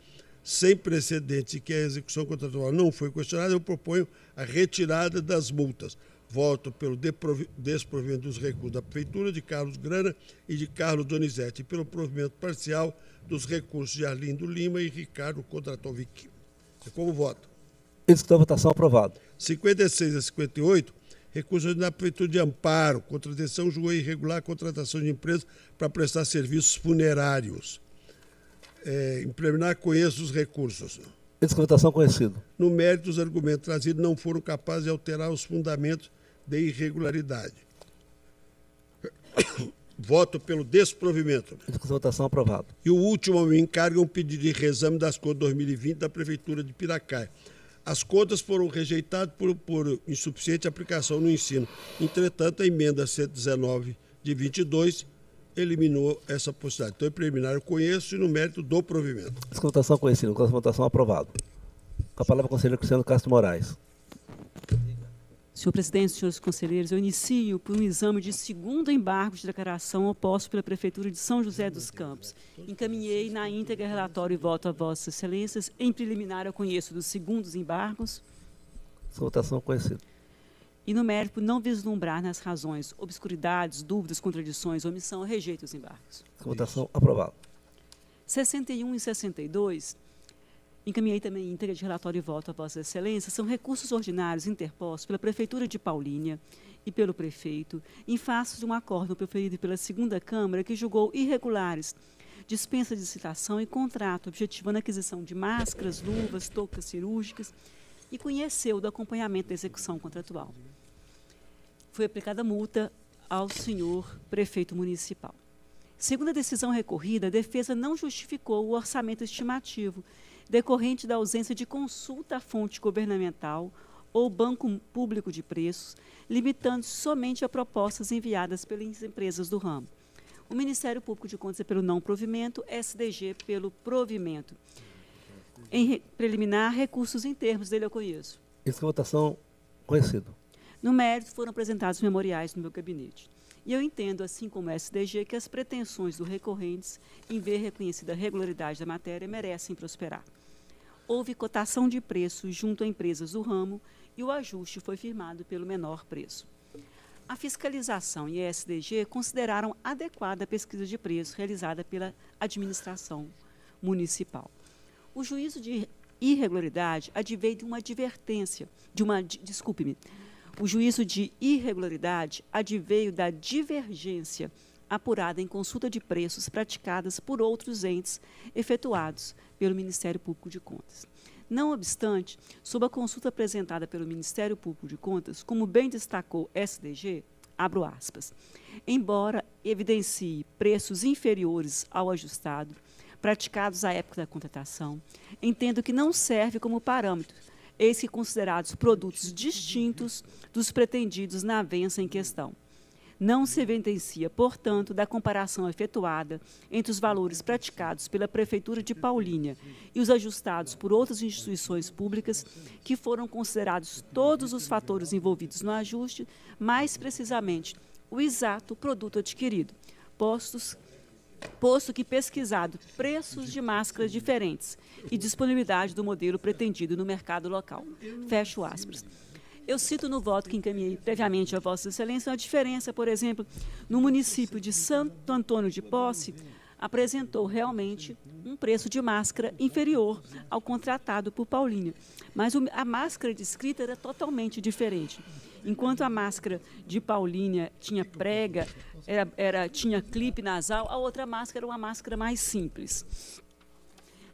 sem precedentes e que a execução contratual não foi questionada, eu proponho a retirada das multas. Voto pelo desprovimento dos recursos da Prefeitura de Carlos Grana e de Carlos Donizete e pelo provimento parcial dos recursos de Arlindo Lima e Ricardo Kondratovic. É como voto. Execução votação aprovado. 56 a 58 recurso da Prefeitura de Amparo, contradição julgou irregular a contratação de empresas para prestar serviços funerários. É, implementar conheço os recursos. Descotação conhecido. No mérito, os argumentos trazidos não foram capazes de alterar os fundamentos de irregularidade. (coughs) Voto pelo desprovimento. Votação aprovada. E o último me encarga um pedido de reexame das contas 2020 da Prefeitura de Piracaia. As contas foram rejeitadas por, por insuficiente aplicação no ensino. Entretanto, a emenda 119 de 22 eliminou essa possibilidade. Então, em preliminar eu conheço e no mérito do provimento. Essa votação conhecida, essa votação aprovado. Com a palavra o conselheiro Cristiano Castro Moraes. Senhor presidente, senhores conselheiros, eu inicio por um exame de segundo embargo de declaração oposto pela Prefeitura de São José dos Campos. Encaminhei na íntegra relatório e voto a vossas excelências. Em preliminar, eu conheço dos segundos embargos. Votação conhecida. E no mérito, não vislumbrar nas razões, obscuridades, dúvidas, contradições, omissão, rejeito os embargos. Votação aprovada. 61 e 62 encaminhei também íntegra de relatório e voto a Vossa Excelência, são recursos ordinários interpostos pela Prefeitura de Paulínia e pelo prefeito, em face de um acordo proferido pela segunda Câmara que julgou irregulares dispensa de citação e contrato objetivando a aquisição de máscaras, luvas, toucas cirúrgicas e conheceu do acompanhamento da execução contratual. Foi aplicada multa ao senhor prefeito municipal. Segundo a decisão recorrida, a defesa não justificou o orçamento estimativo decorrente da ausência de consulta à fonte governamental ou banco público de preços, limitando-se somente a propostas enviadas pelas empresas do ramo. O Ministério Público de Contas é pelo não provimento, SDG pelo provimento. Em preliminar, recursos em termos dele eu conheço. Essa votação conhecido. No mérito, foram apresentados memoriais no meu gabinete. E eu entendo, assim como o SDG, que as pretensões dos recorrentes em ver reconhecida a regularidade da matéria merecem prosperar. Houve cotação de preços junto a empresas do ramo e o ajuste foi firmado pelo menor preço. A fiscalização e a SDG consideraram adequada a pesquisa de preço realizada pela administração municipal. O juízo de irregularidade adveio de uma advertência, de uma, desculpe-me, o juízo de irregularidade adveio da divergência apurada em consulta de preços praticadas por outros entes efetuados pelo Ministério Público de Contas. Não obstante, sob a consulta apresentada pelo Ministério Público de Contas, como bem destacou SDG, abro aspas, embora evidencie preços inferiores ao ajustado, praticados à época da contratação, entendo que não serve como parâmetro eis que considerados produtos distintos dos pretendidos na avença em questão. Não se evidencia, portanto, da comparação efetuada entre os valores praticados pela Prefeitura de Paulínia e os ajustados por outras instituições públicas, que foram considerados todos os fatores envolvidos no ajuste, mais precisamente o exato produto adquirido, postos posto que pesquisado preços de máscaras diferentes e disponibilidade do modelo pretendido no mercado local. Fecho aspas. Eu cito no voto que encaminhei previamente a Vossa Excelência a diferença, por exemplo, no município de Santo Antônio de Posse, apresentou realmente um preço de máscara inferior ao contratado por Paulínia. Mas a máscara descrita era totalmente diferente. Enquanto a máscara de Paulínia tinha prega, era, era, tinha clipe nasal, a outra máscara era uma máscara mais simples.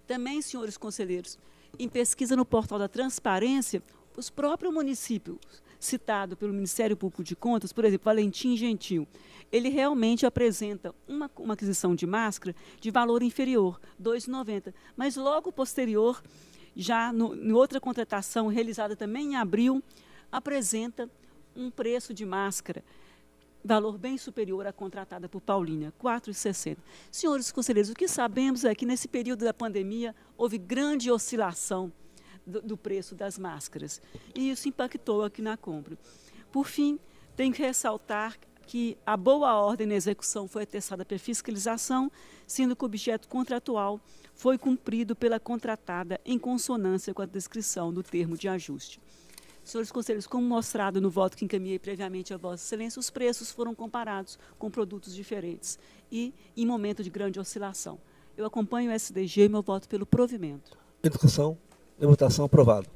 Também, senhores conselheiros, em pesquisa no portal da transparência, os próprios municípios citado pelo Ministério Público de Contas, por exemplo, Valentim Gentil, ele realmente apresenta uma, uma aquisição de máscara de valor inferior, R$ 2,90. Mas logo posterior, já no, em outra contratação realizada também em abril, apresenta um preço de máscara, valor bem superior à contratada por Paulínia, R$ 4,60. Senhores conselheiros, o que sabemos é que nesse período da pandemia houve grande oscilação do, do preço das máscaras e isso impactou aqui na compra. Por fim, tenho que ressaltar que a boa ordem na execução foi atestada pela fiscalização, sendo que o objeto contratual foi cumprido pela contratada em consonância com a descrição do termo de ajuste. Senhores conselheiros, como mostrado no voto que encaminhei previamente a Vossa Excelência, os preços foram comparados com produtos diferentes e em momento de grande oscilação. Eu acompanho o SDG e meu voto pelo provimento. Em discussão, em votação, aprovado.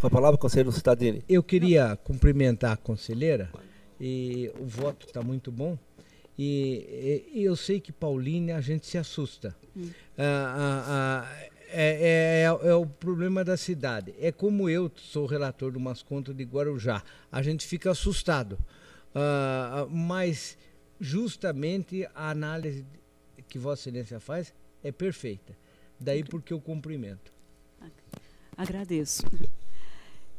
Com a palavra, conselheiro Citadini. Eu queria cumprimentar a conselheira, e o voto está muito bom. E, e, eu sei que Paulínia a gente se assusta. Hum. Ah, ah, ah, é, é, é, é, o problema da cidade. É como eu sou relator de umas contas de Guarujá. A gente fica assustado. Uh, mas justamente a análise que Vossa Excelência faz é perfeita. Daí porque eu cumprimento. Agradeço.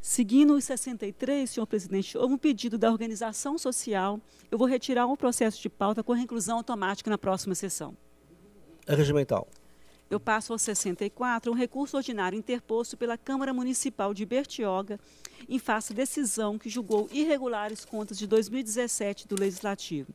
Seguindo os 63, senhor presidente, houve um pedido da organização social. Eu vou retirar um processo de pauta com reclusão automática na próxima sessão. É regimental. Eu passo ao 64, um recurso ordinário interposto pela Câmara Municipal de Bertioga em face à decisão que julgou irregulares contas de 2017 do Legislativo.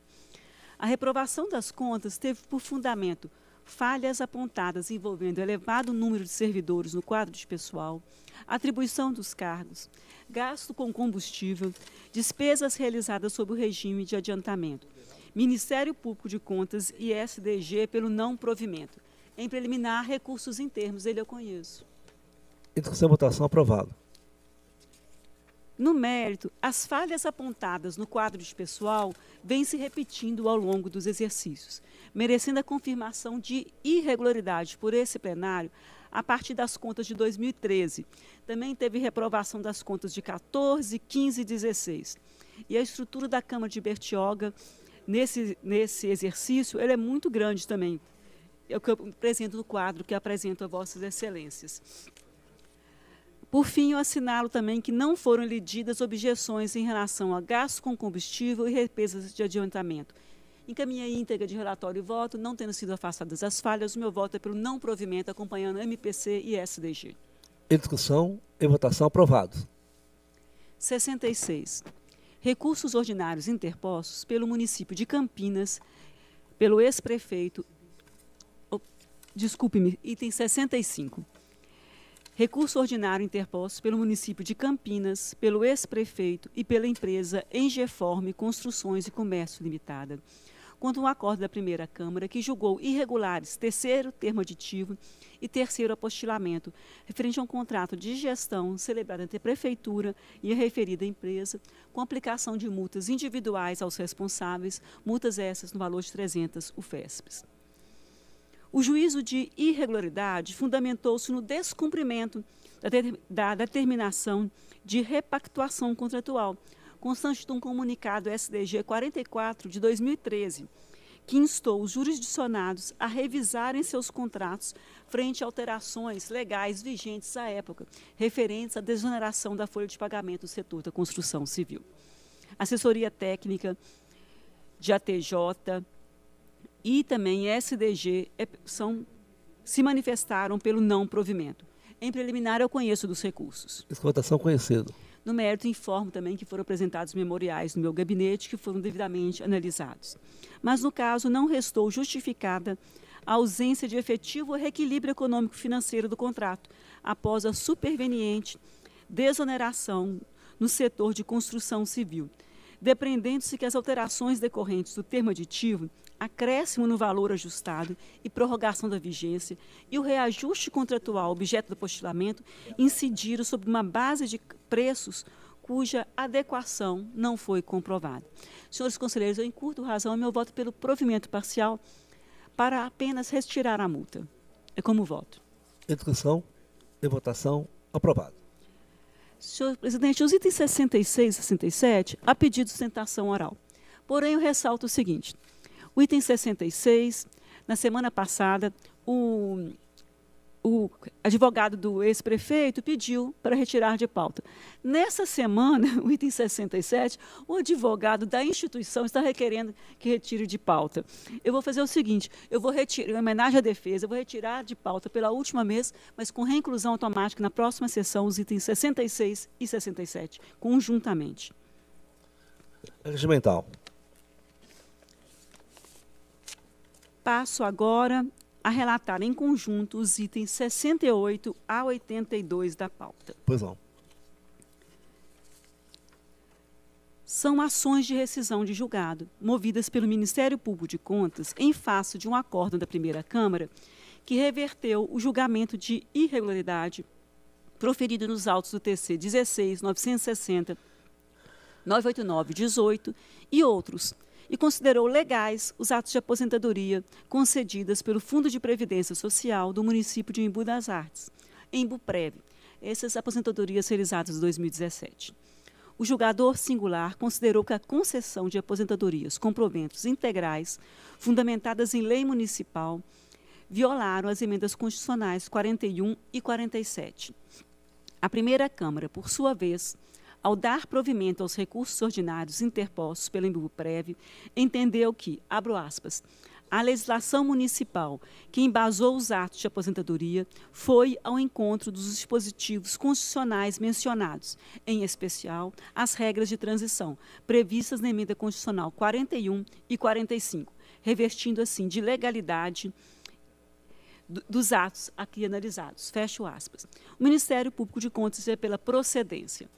A reprovação das contas teve por fundamento falhas apontadas envolvendo elevado número de servidores no quadro de pessoal, atribuição dos cargos, gasto com combustível, despesas realizadas sob o regime de adiantamento, Ministério Público de Contas e SDG pelo não provimento. Em preliminar, recursos em termos, ele eu conheço. Instrução votação aprovado. No mérito, as falhas apontadas no quadro de pessoal vêm se repetindo ao longo dos exercícios, merecendo a confirmação de irregularidade por esse plenário a partir das contas de 2013. Também teve reprovação das contas de 14, 15 e 16. E a estrutura da Câmara de Bertioga, nesse, nesse exercício, ela é muito grande também. É o que eu apresento no quadro que apresento a Vossas Excelências. Por fim, eu assinalo também que não foram lididas objeções em relação a gastos com combustível e represas de adiantamento. Encaminhei íntegra de relatório e voto, não tendo sido afastadas as falhas, o meu voto é pelo não provimento, acompanhando MPC e SDG. Em discussão e votação aprovado. 66. Recursos ordinários interpostos pelo município de Campinas, pelo ex-prefeito. Desculpe-me, item 65 Recurso ordinário interposto pelo município de Campinas, pelo ex-prefeito e pela empresa Engeforme Construções e Comércio Limitada, quanto um acordo da primeira Câmara que julgou irregulares terceiro termo aditivo e terceiro apostilamento, referente a um contrato de gestão celebrado entre a Prefeitura e a referida empresa, com aplicação de multas individuais aos responsáveis, multas essas no valor de 300 UFESPs. O juízo de irregularidade fundamentou-se no descumprimento da, determinação de repactuação contratual, constante de um comunicado SDG 44 de 2013, que instou os jurisdicionados a revisarem seus contratos frente a alterações legais vigentes à época, referentes à desoneração da folha de pagamento do setor da construção civil. Assessoria técnica de ATJ, e também SDG é, são, se manifestaram pelo não provimento. Em preliminar, eu conheço dos recursos. Explotação conhecido. No mérito, informo também que foram apresentados memoriais no meu gabinete que foram devidamente analisados. Mas, no caso, não restou justificada a ausência de efetivo reequilíbrio econômico-financeiro do contrato, após a superveniente desoneração no setor de construção civil, depreendendo-se que as alterações decorrentes do termo aditivo acréscimo no valor ajustado e prorrogação da vigência e o reajuste contratual objeto do postulamento incidiram sobre uma base de preços cuja adequação não foi comprovada. Senhores conselheiros, eu encurto razão meu voto pelo provimento parcial para apenas retirar a multa. É como voto. Em discussão e votação, aprovado. Senhor presidente, os itens 66 e 67, há pedido de sustentação oral. Porém, eu ressalto o seguinte: o item 66, na semana passada, o, o advogado do ex-prefeito pediu para retirar de pauta. Nessa semana, (laughs) o item 67, o advogado da instituição está requerendo que retire de pauta. Eu vou fazer o seguinte: eu vou retirar, em homenagem à defesa, eu vou retirar de pauta pela última vez, mas com reinclusão automática na próxima sessão, os itens 66 e 67, conjuntamente. Regimental. Passo agora a relatar em conjunto os itens 68 a 82 da pauta. Pois não. São ações de rescisão de julgado, movidas pelo Ministério Público de Contas em face de um acordo da primeira Câmara que reverteu o julgamento de irregularidade proferido nos autos do TC 16, 960, 989, 18 e outros, e considerou legais os atos de aposentadoria concedidas pelo Fundo de Previdência Social do município de Embu das Artes, Embuprev, essas aposentadorias realizadas em 2017. O julgador singular considerou que a concessão de aposentadorias com proventos integrais, fundamentadas em lei municipal, violaram as emendas constitucionais 41 e 47. A primeira Câmara, por sua vez, ao dar provimento aos recursos ordinários interpostos pelo Embuprev, entendeu que, abro aspas, a legislação municipal que embasou os atos de aposentadoria foi ao encontro dos dispositivos constitucionais mencionados, em especial as regras de transição previstas na emenda constitucional 41 e 45, revestindo assim de legalidade dos atos aqui analisados. Fecho aspas. O Ministério Público de Contas é pela procedência.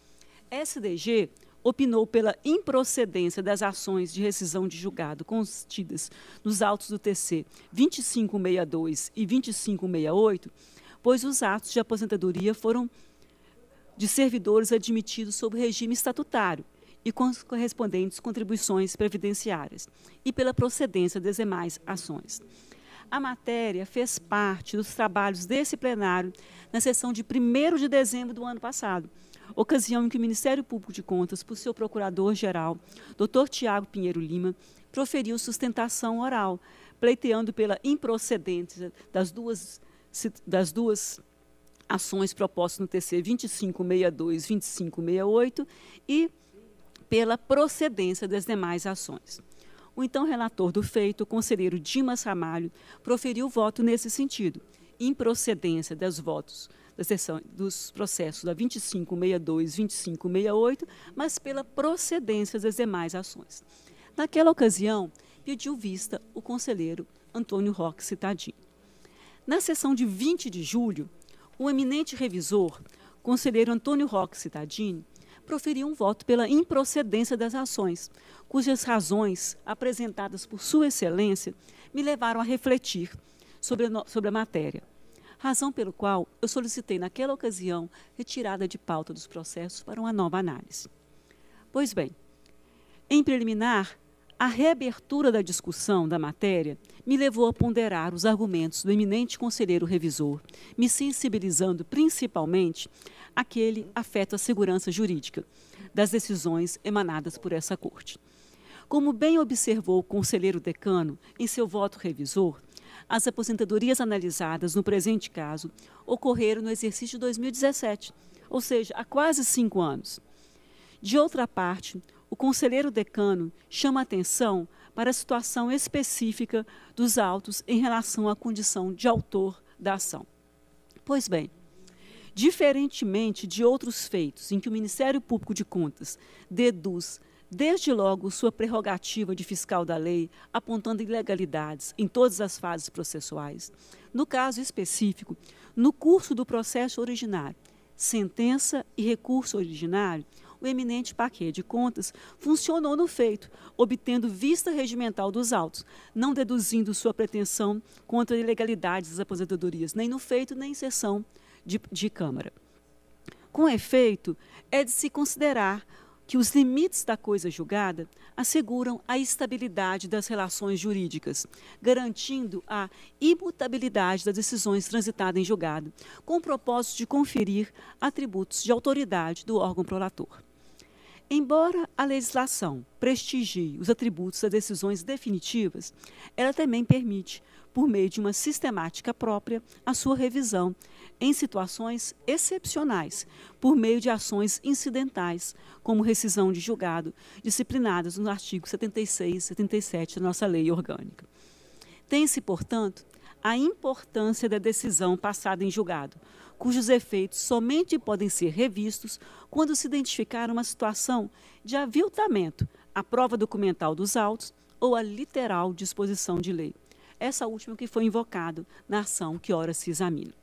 SDG opinou pela improcedência das ações de rescisão de julgado constidas nos autos do TC 2562 e 2568, pois os atos de aposentadoria foram de servidores admitidos sob regime estatutário e com as correspondentes contribuições previdenciárias, e pela procedência das demais ações. A matéria fez parte dos trabalhos desse plenário na sessão de 1 de dezembro do ano passado, ocasião em que o Ministério Público de Contas, por seu procurador-geral, Dr. Tiago Pinheiro Lima, proferiu sustentação oral, pleiteando pela improcedência das duas, das duas ações propostas no TC 2562 e 2568 e pela procedência das demais ações. O então relator do feito, o conselheiro Dimas Ramalho, proferiu voto nesse sentido, improcedência dos votos da sessão dos processos da 2562 e 2568, mas pela procedência das demais ações. Naquela ocasião, pediu vista o conselheiro Antônio Roque Citadini. Na sessão de 20 de julho, o eminente revisor, conselheiro Antônio Roque Citadini, proferiu um voto pela improcedência das ações, cujas razões apresentadas por Sua Excelência me levaram a refletir sobre a, sobre a matéria razão pelo qual eu solicitei naquela ocasião retirada de pauta dos processos para uma nova análise. Pois bem, em preliminar, a reabertura da discussão da matéria me levou a ponderar os argumentos do eminente conselheiro revisor, me sensibilizando principalmente aquele afeto à segurança jurídica das decisões emanadas por essa Corte. Como bem observou o conselheiro decano em seu voto revisor, as aposentadorias analisadas no presente caso ocorreram no exercício de 2017, ou seja, há quase cinco anos. De outra parte, o conselheiro decano chama atenção para a situação específica dos autos em relação à condição de autor da ação. Pois bem, diferentemente de outros feitos em que o Ministério Público de Contas deduz desde logo sua prerrogativa de fiscal da lei, apontando ilegalidades em todas as fases processuais. No caso específico, no curso do processo originário, sentença e recurso originário, o eminente paquete de contas funcionou no feito, obtendo vista regimental dos autos, não deduzindo sua pretensão contra ilegalidades das aposentadorias, nem no feito, nem em sessão de, de Câmara. Com efeito, é de se considerar que os limites da coisa julgada asseguram a estabilidade das relações jurídicas, garantindo a imutabilidade das decisões transitadas em julgado, com o propósito de conferir atributos de autoridade do órgão prolator. Embora a legislação prestigie os atributos das decisões definitivas, ela também permite, por meio de uma sistemática própria, a sua revisão em situações excepcionais, por meio de ações incidentais, como rescisão de julgado, disciplinadas no artigo 76 e 77 da nossa lei orgânica. Tem-se, portanto, a importância da decisão passada em julgado, cujos efeitos somente podem ser revistos quando se identificar uma situação de aviltamento à prova documental dos autos ou a literal disposição de lei. Essa última que foi invocado na ação que ora se examina.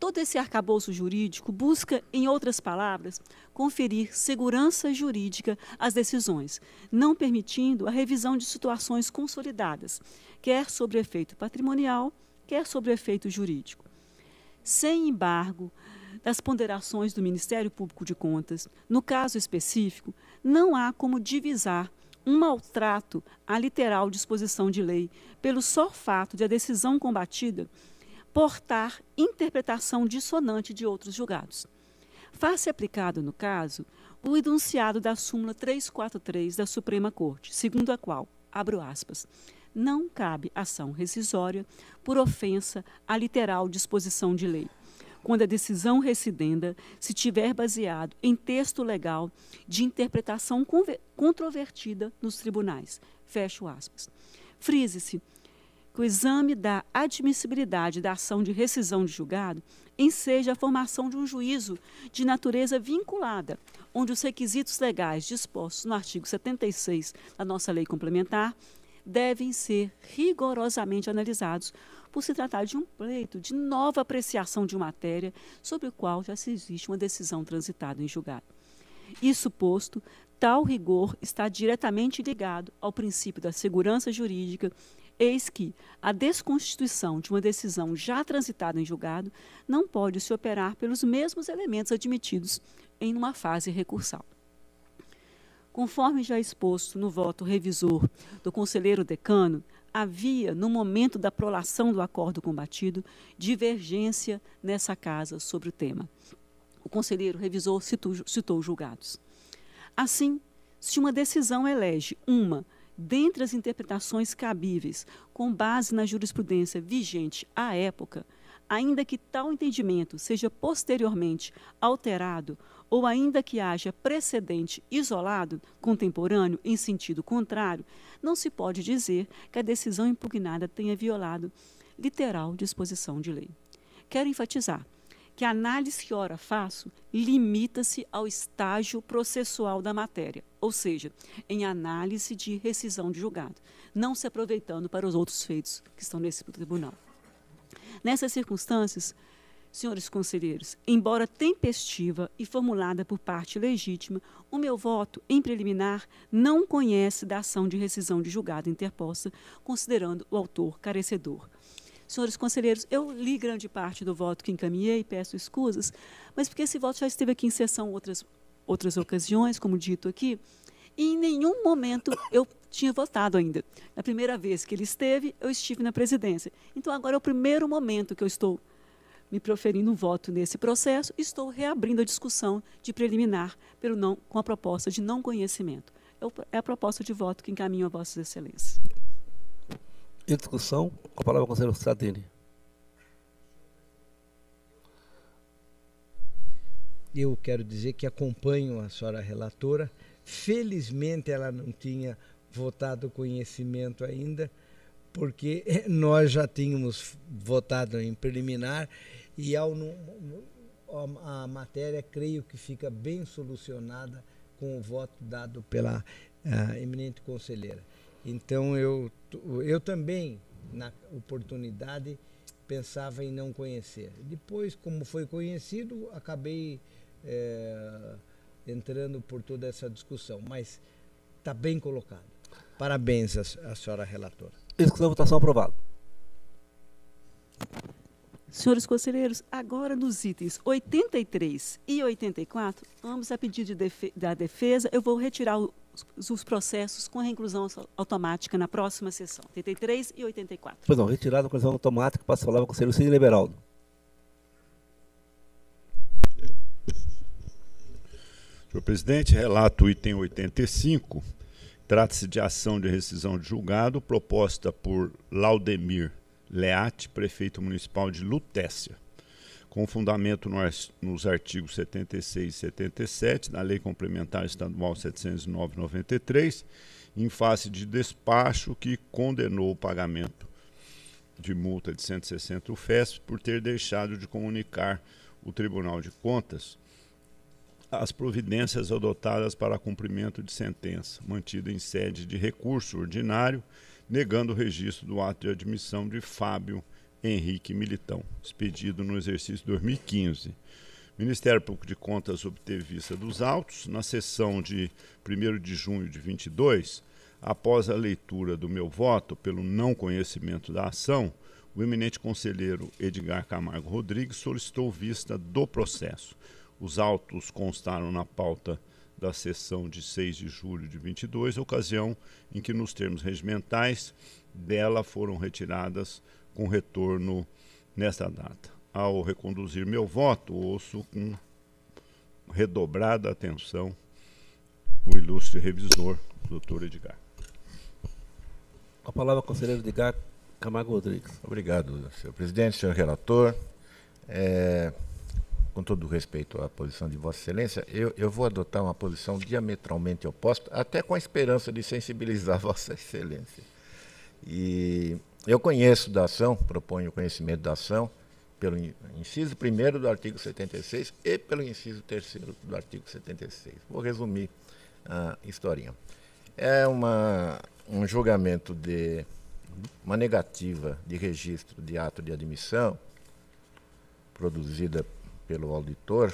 Todo esse arcabouço jurídico busca, em outras palavras, conferir segurança jurídica às decisões, não permitindo a revisão de situações consolidadas, quer sobre efeito patrimonial, quer sobre efeito jurídico. Sem embargo, das ponderações do Ministério Público de Contas, no caso específico, não há como divisar um maltrato à literal disposição de lei pelo só fato de a decisão combatida portar interpretação dissonante de outros julgados. Faz-se aplicado, no caso, o enunciado da súmula 343 da Suprema Corte, segundo a qual, abro aspas, não cabe ação rescisória por ofensa à literal disposição de lei, quando a decisão recidenda se tiver baseado em texto legal de interpretação controvertida nos tribunais. Fecho aspas. Frise-se que o exame da admissibilidade da ação de rescisão de julgado enseja a formação de um juízo de natureza vinculada, onde os requisitos legais dispostos no artigo 76 da nossa lei complementar devem ser rigorosamente analisados por se tratar de um pleito de nova apreciação de matéria sobre o qual já se existe uma decisão transitada em julgado. Isso posto, tal rigor está diretamente ligado ao princípio da segurança jurídica, eis que a desconstituição de uma decisão já transitada em julgado não pode se operar pelos mesmos elementos admitidos em uma fase recursal. Conforme já exposto no voto revisor do conselheiro decano, havia, no momento da prolação do acordo combatido, divergência nessa casa sobre o tema. O conselheiro revisor citou, citou julgados. Assim, se uma decisão elege uma dentre as interpretações cabíveis com base na jurisprudência vigente à época, ainda que tal entendimento seja posteriormente alterado ou ainda que haja precedente isolado, contemporâneo, em sentido contrário, não se pode dizer que a decisão impugnada tenha violado literal disposição de lei. Quero enfatizar que a análise que ora faço limita-se ao estágio processual da matéria, ou seja, em análise de rescisão de julgado, não se aproveitando para os outros feitos que estão nesse tribunal. Nessas circunstâncias, Senhores conselheiros, embora tempestiva e formulada por parte legítima, o meu voto, em preliminar, não conhece da ação de rescisão de julgado interposta, considerando o autor carecedor. Senhores conselheiros, eu li grande parte do voto que encaminhei, peço escusas, mas porque esse voto já esteve aqui em sessão outras, outras ocasiões, como dito aqui, e em nenhum momento eu tinha votado ainda. Na primeira vez que ele esteve, eu estive na presidência. Então, agora é o primeiro momento que eu estou me proferindo um voto nesse processo, estou reabrindo a discussão de preliminar pelo não, com a proposta de não conhecimento. É, é a proposta de voto que encaminho a Vossas Excelências. Em discussão, com a palavra o conselheiro Stradini. Eu quero dizer que acompanho a senhora relatora. Felizmente ela não tinha votado conhecimento ainda, porque (laughs) nós já tínhamos votado em preliminar e ao, a matéria creio que fica bem solucionada com o voto dado pela eminente conselheira. Então eu, eu também, na oportunidade, pensava em não conhecer. Depois, como foi conhecido, acabei é, entrando por toda essa discussão, mas está bem colocado. Parabéns à, à senhora relatora. Discussão, votação aprovada. Senhores conselheiros, agora nos itens 83 e 84, ambos a pedido de da defesa, eu vou retirar os, os processos com a reinclusão automática na próxima sessão, 83 e 84. Pois não, retirada a inclusão automática, passa a palavra ao conselheiro Cid Liberaldo. Senhor presidente, relato o item 85. Trata-se de ação de rescisão de julgado proposta por Laudemir Leate, prefeito municipal de Lutécia, com fundamento nos artigos 76 e 77 da Lei Complementar Estadual 709-93, em face de despacho que condenou o pagamento de multa de 160 UFES por ter deixado de comunicar o Tribunal de Contas as providências adotadas para cumprimento de sentença, mantida em sede de recurso ordinário negando o registro do ato de admissão de Fábio Henrique Militão, expedido no exercício 2015. O Ministério Público de Contas obteve vista dos autos na sessão de 1 de junho de 22, após a leitura do meu voto pelo não conhecimento da ação, o eminente conselheiro Edgar Camargo Rodrigues solicitou vista do processo. Os autos constaram na pauta da sessão de 6 de julho de 22, ocasião em que, nos termos regimentais, dela foram retiradas com retorno nesta data. Ao reconduzir meu voto, ouço com redobrada atenção o ilustre revisor, doutor Edgar. A palavra, conselheiro Edgar Camargo Rodrigues. Obrigado, senhor presidente, senhor relator. É, com todo respeito à posição de Vossa Excelência, eu, eu vou adotar uma posição diametralmente oposta, até com a esperança de sensibilizar (laughs) Vossa Excelência. E eu conheço da ação, proponho o conhecimento da ação, pelo inciso 1 do artigo 76 e pelo inciso 3 do artigo 76. Vou resumir a historinha. É uma, um julgamento de uma negativa de registro de ato de admissão produzida pelo auditor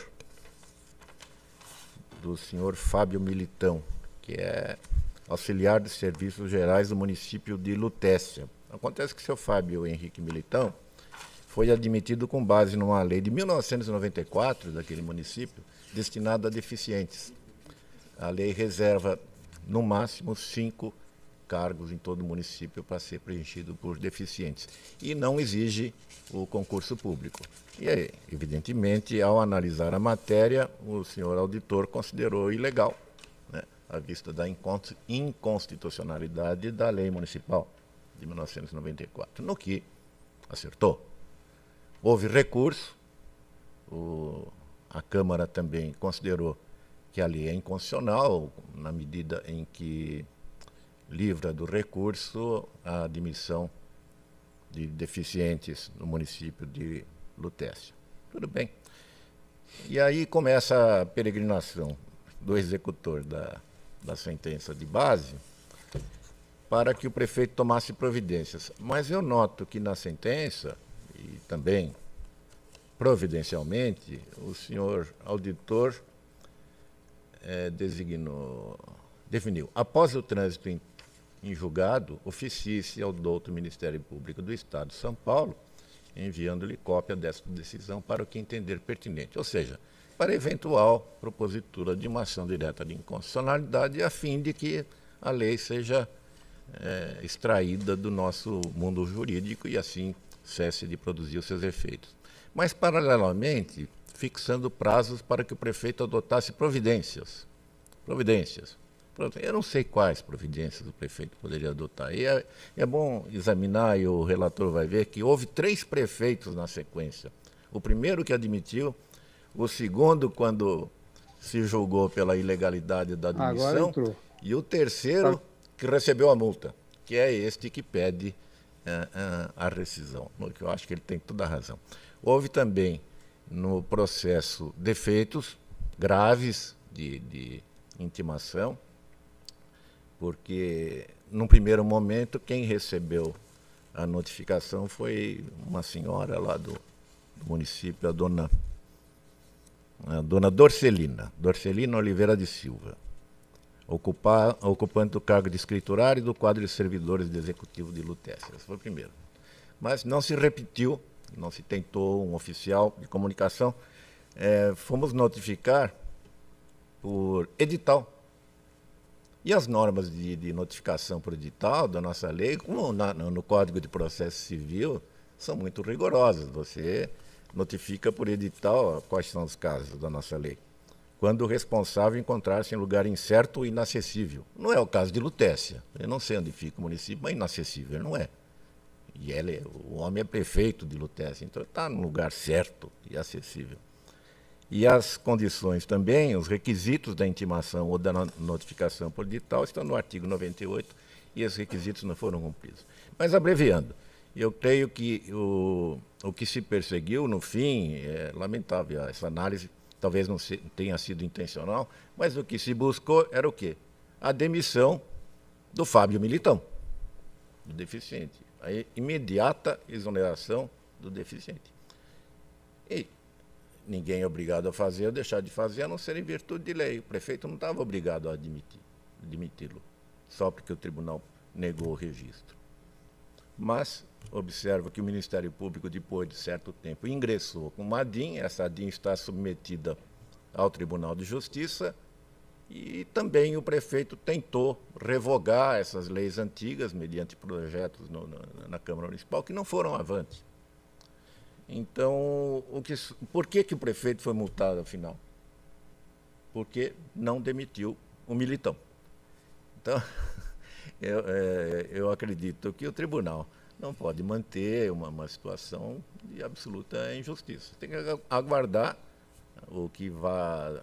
do senhor Fábio Militão, que é auxiliar de serviços gerais do município de Lutécia. Acontece que seu Fábio Henrique Militão foi admitido com base numa lei de 1994 daquele município, destinada a deficientes. A lei reserva, no máximo, cinco cargos em todo o município para ser preenchido por deficientes. E não exige o concurso público. E aí, evidentemente, ao analisar a matéria, o senhor auditor considerou ilegal, né, à vista da inconstitucionalidade da lei municipal de 1994, no que acertou. Houve recurso, o, a Câmara também considerou que a lei é inconstitucional, na medida em que livra do recurso a admissão de deficientes no município de Lutécia. Tudo bem. E aí começa a peregrinação do executor da, da sentença de base para que o prefeito tomasse providências. Mas eu noto que na sentença e também providencialmente, o senhor auditor é, designou, definiu, após o trânsito em, em julgado, oficie-se ao douto Ministério Público do Estado de São Paulo, enviando-lhe cópia dessa decisão para o que entender pertinente, ou seja, para eventual propositura de uma ação direta de inconstitucionalidade, a fim de que a lei seja é, extraída do nosso mundo jurídico e assim cesse de produzir os seus efeitos. Mas, paralelamente, fixando prazos para que o prefeito adotasse providências. Providências. Eu não sei quais providências o prefeito poderia adotar. E é, é bom examinar, e o relator vai ver, que houve três prefeitos na sequência. O primeiro que admitiu, o segundo, quando se julgou pela ilegalidade da admissão, e o terceiro, que recebeu a multa, que é este que pede uh, a rescisão, que eu acho que ele tem toda a razão. Houve também no processo defeitos graves de, de intimação, porque num primeiro momento quem recebeu a notificação foi uma senhora lá do, do município, a dona, a dona Dorcelina, Dorcelina Oliveira de Silva ocupar, o cargo de escriturário do quadro de servidores do Executivo de Lutécia. Esse foi o primeiro. Mas não se repetiu, não se tentou um oficial de comunicação. É, fomos notificar por edital. E as normas de, de notificação por edital da nossa lei, como na, no Código de Processo Civil, são muito rigorosas. Você notifica por edital quais são os casos da nossa lei quando o responsável encontrar-se em lugar incerto e inacessível. Não é o caso de Lutécia. Eu não sei onde fica o município, mas inacessível não é. E ele, o homem é prefeito de Lutécia, então está no lugar certo e acessível. E as condições também, os requisitos da intimação ou da notificação por edital estão no artigo 98 e esses requisitos não foram cumpridos. Mas abreviando, eu creio que o, o que se perseguiu no fim, é lamentável essa análise, talvez não tenha sido intencional, mas o que se buscou era o quê? A demissão do Fábio Militão, do deficiente. A imediata exoneração do deficiente. E ninguém é obrigado a fazer ou deixar de fazer, a não ser em virtude de lei. O prefeito não estava obrigado a admitir, admiti-lo, só porque o tribunal negou o registro. Mas observa que o Ministério Público, depois de certo tempo, ingressou com uma DIN, essa DIN está submetida ao Tribunal de Justiça, e também o prefeito tentou revogar essas leis antigas mediante projetos no, no, na Câmara Municipal que não foram avante. Então, o que, por que, que o prefeito foi multado afinal? Porque não demitiu o militão. Então, (laughs) eu, é, eu acredito que o tribunal não pode manter uma, uma situação de absoluta injustiça. Tem que aguardar o que vai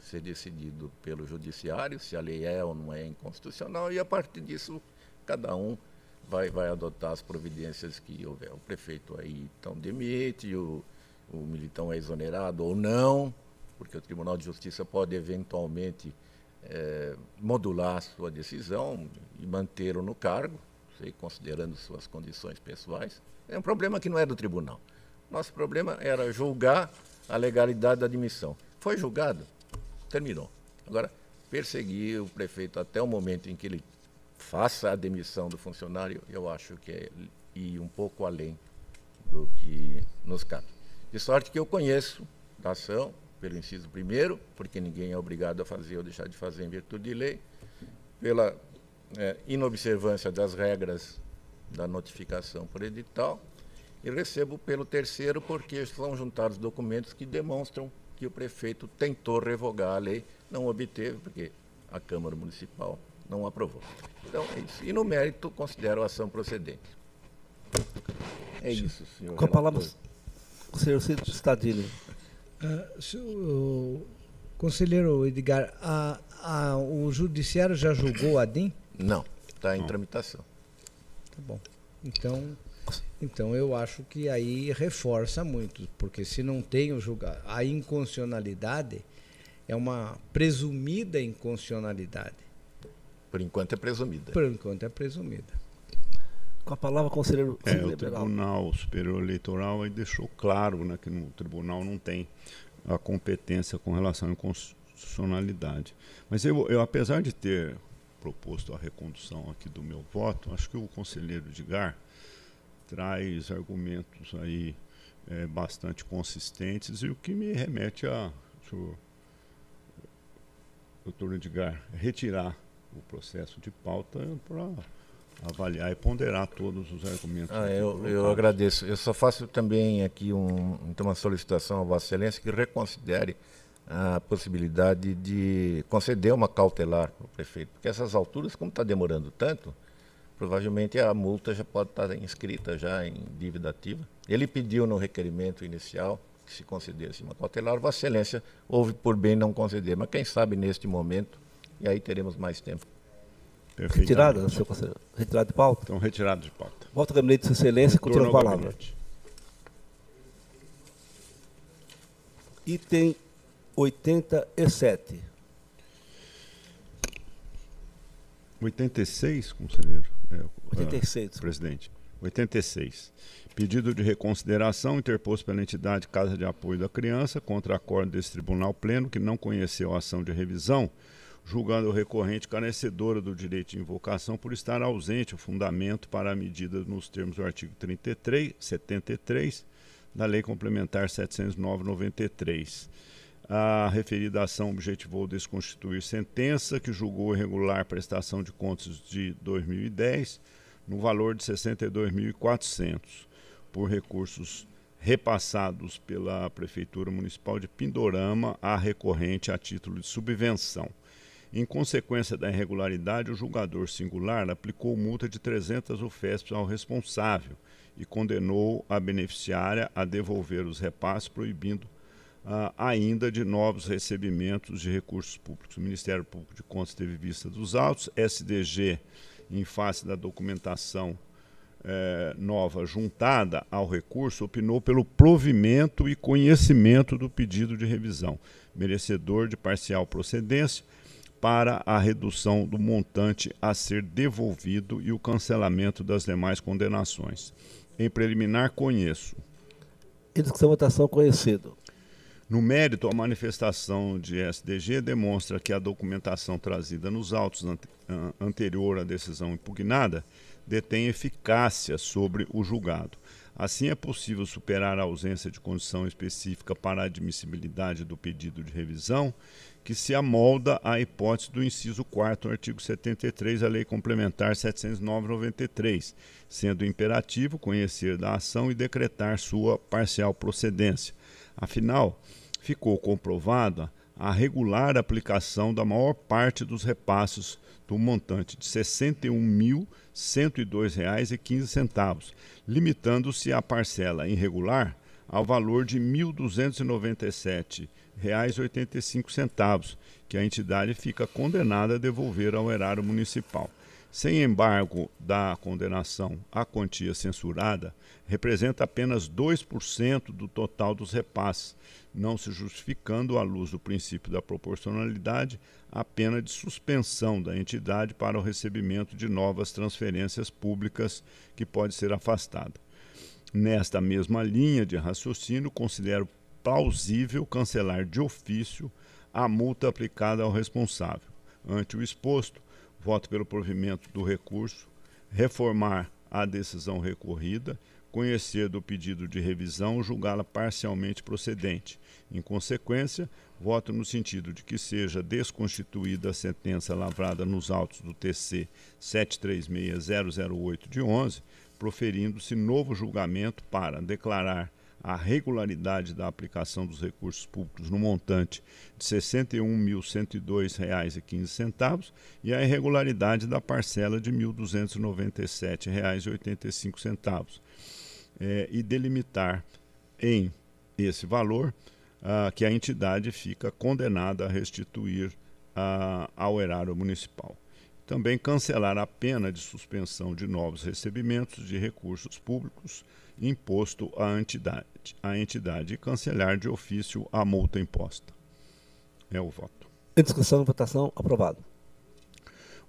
ser decidido pelo judiciário, se a lei é ou não é inconstitucional, e a partir disso cada um vai, vai adotar as providências que houver. O prefeito aí então demite, o, o militão é exonerado ou não, porque o Tribunal de Justiça pode eventualmente é, modular sua decisão e mantê-lo no cargo, considerando suas condições pessoais. É um problema que não é do tribunal. Nosso problema era julgar a legalidade da admissão. Foi julgado, terminou. Agora, perseguir o prefeito até o momento em que ele faça a demissão do funcionário, eu acho que é ir um pouco além do que nos cabe. De sorte que eu conheço da ação, pelo inciso primeiro, porque ninguém é obrigado a fazer ou deixar de fazer em virtude de lei, pela é, inobservância das regras da notificação por edital, e recebo pelo terceiro porque são juntados documentos que demonstram que o prefeito tentou revogar a lei, não obteve, porque a Câmara Municipal não aprovou. Então é isso. E no mérito, considero a ação procedente. É isso, senhor. Com a palavra, o senhor Stadini. Uh, conselheiro Edgar, a, a, o judiciário já julgou a DIN? Não, está em tramitação. Tá bom. Então, então eu acho que aí reforça muito, porque se não tem o julgar, a inconstitucionalidade é uma presumida inconstitucionalidade. Por enquanto é presumida. Por enquanto é presumida. Com a palavra, conselheiro. É, o Tribunal Superior Eleitoral aí deixou claro né, que no tribunal não tem a competência com relação à inconstitucionalidade. Mas eu, eu, apesar de ter proposto a recondução aqui do meu voto, acho que o conselheiro Edgar traz argumentos aí é, bastante consistentes e o que me remete a, senhor, doutor Edgar, retirar o processo de pauta para avaliar e ponderar todos os argumentos. Ah, eu, eu agradeço. Eu só faço também aqui um, então uma solicitação à Vossa Excelência que reconsidere a possibilidade de conceder uma cautelar para o prefeito, porque essas alturas, como está demorando tanto, provavelmente a multa já pode estar inscrita já em dívida ativa. Ele pediu no requerimento inicial que se concedesse uma cautelar, Vossa Excelência houve por bem não conceder, mas quem sabe neste momento, e aí teremos mais tempo. Retirada, senhor conselheiro? Retirada de pauta? Então, retirado de pauta. Volta ao gabinete de Sua Excelência, continua a palavra. Gabinete. Item 87. 86, conselheiro? É, 86. Uh, presidente. 86. Pedido de reconsideração interposto pela entidade Casa de Apoio da Criança contra acordo desse Tribunal Pleno que não conheceu a ação de revisão julgando o recorrente carecedora do direito de invocação por estar ausente o fundamento para a medida nos termos do artigo 33, 73 da Lei Complementar 709-93. A referida ação objetivou desconstituir sentença que julgou irregular prestação de contas de 2010 no valor de 62.400 por recursos repassados pela Prefeitura Municipal de Pindorama à recorrente a título de subvenção. Em consequência da irregularidade, o julgador singular aplicou multa de 300 UFESPs ao responsável e condenou a beneficiária a devolver os repasses, proibindo uh, ainda de novos recebimentos de recursos públicos. O Ministério Público de Contas teve vista dos autos, SDG, em face da documentação eh, nova juntada ao recurso, opinou pelo provimento e conhecimento do pedido de revisão, merecedor de parcial procedência para a redução do montante a ser devolvido e o cancelamento das demais condenações. Em preliminar, conheço. Em discussão, votação, conhecido. No mérito, a manifestação de SDG demonstra que a documentação trazida nos autos anterior à decisão impugnada detém eficácia sobre o julgado. Assim, é possível superar a ausência de condição específica para a admissibilidade do pedido de revisão que se amolda à hipótese do inciso 4 artigo 73 da Lei Complementar 709-93, sendo imperativo conhecer da ação e decretar sua parcial procedência. Afinal, ficou comprovada a regular aplicação da maior parte dos repasses do montante de R$ 61.102,15, limitando-se a parcela irregular ao valor de R$ 1.297,85, que a entidade fica condenada a devolver ao erário municipal. Sem embargo da condenação, a quantia censurada representa apenas 2% do total dos repasses, não se justificando, à luz do princípio da proporcionalidade, a pena de suspensão da entidade para o recebimento de novas transferências públicas que pode ser afastada. Nesta mesma linha de raciocínio, considero plausível cancelar de ofício a multa aplicada ao responsável. Ante o exposto, voto pelo provimento do recurso, reformar a decisão recorrida, conhecer do pedido de revisão, julgá-la parcialmente procedente. Em consequência, voto no sentido de que seja desconstituída a sentença lavrada nos autos do TC 736008 de 11, proferindo-se novo julgamento para declarar a regularidade da aplicação dos recursos públicos no montante de R$ 61.102,15 e a irregularidade da parcela de R$ 1.297,85, é, e delimitar em esse valor ah, que a entidade fica condenada a restituir ah, ao erário municipal. Também cancelar a pena de suspensão de novos recebimentos de recursos públicos imposto à entidade, à entidade e cancelar de ofício a multa imposta. É o voto. Em discussão votação, aprovado.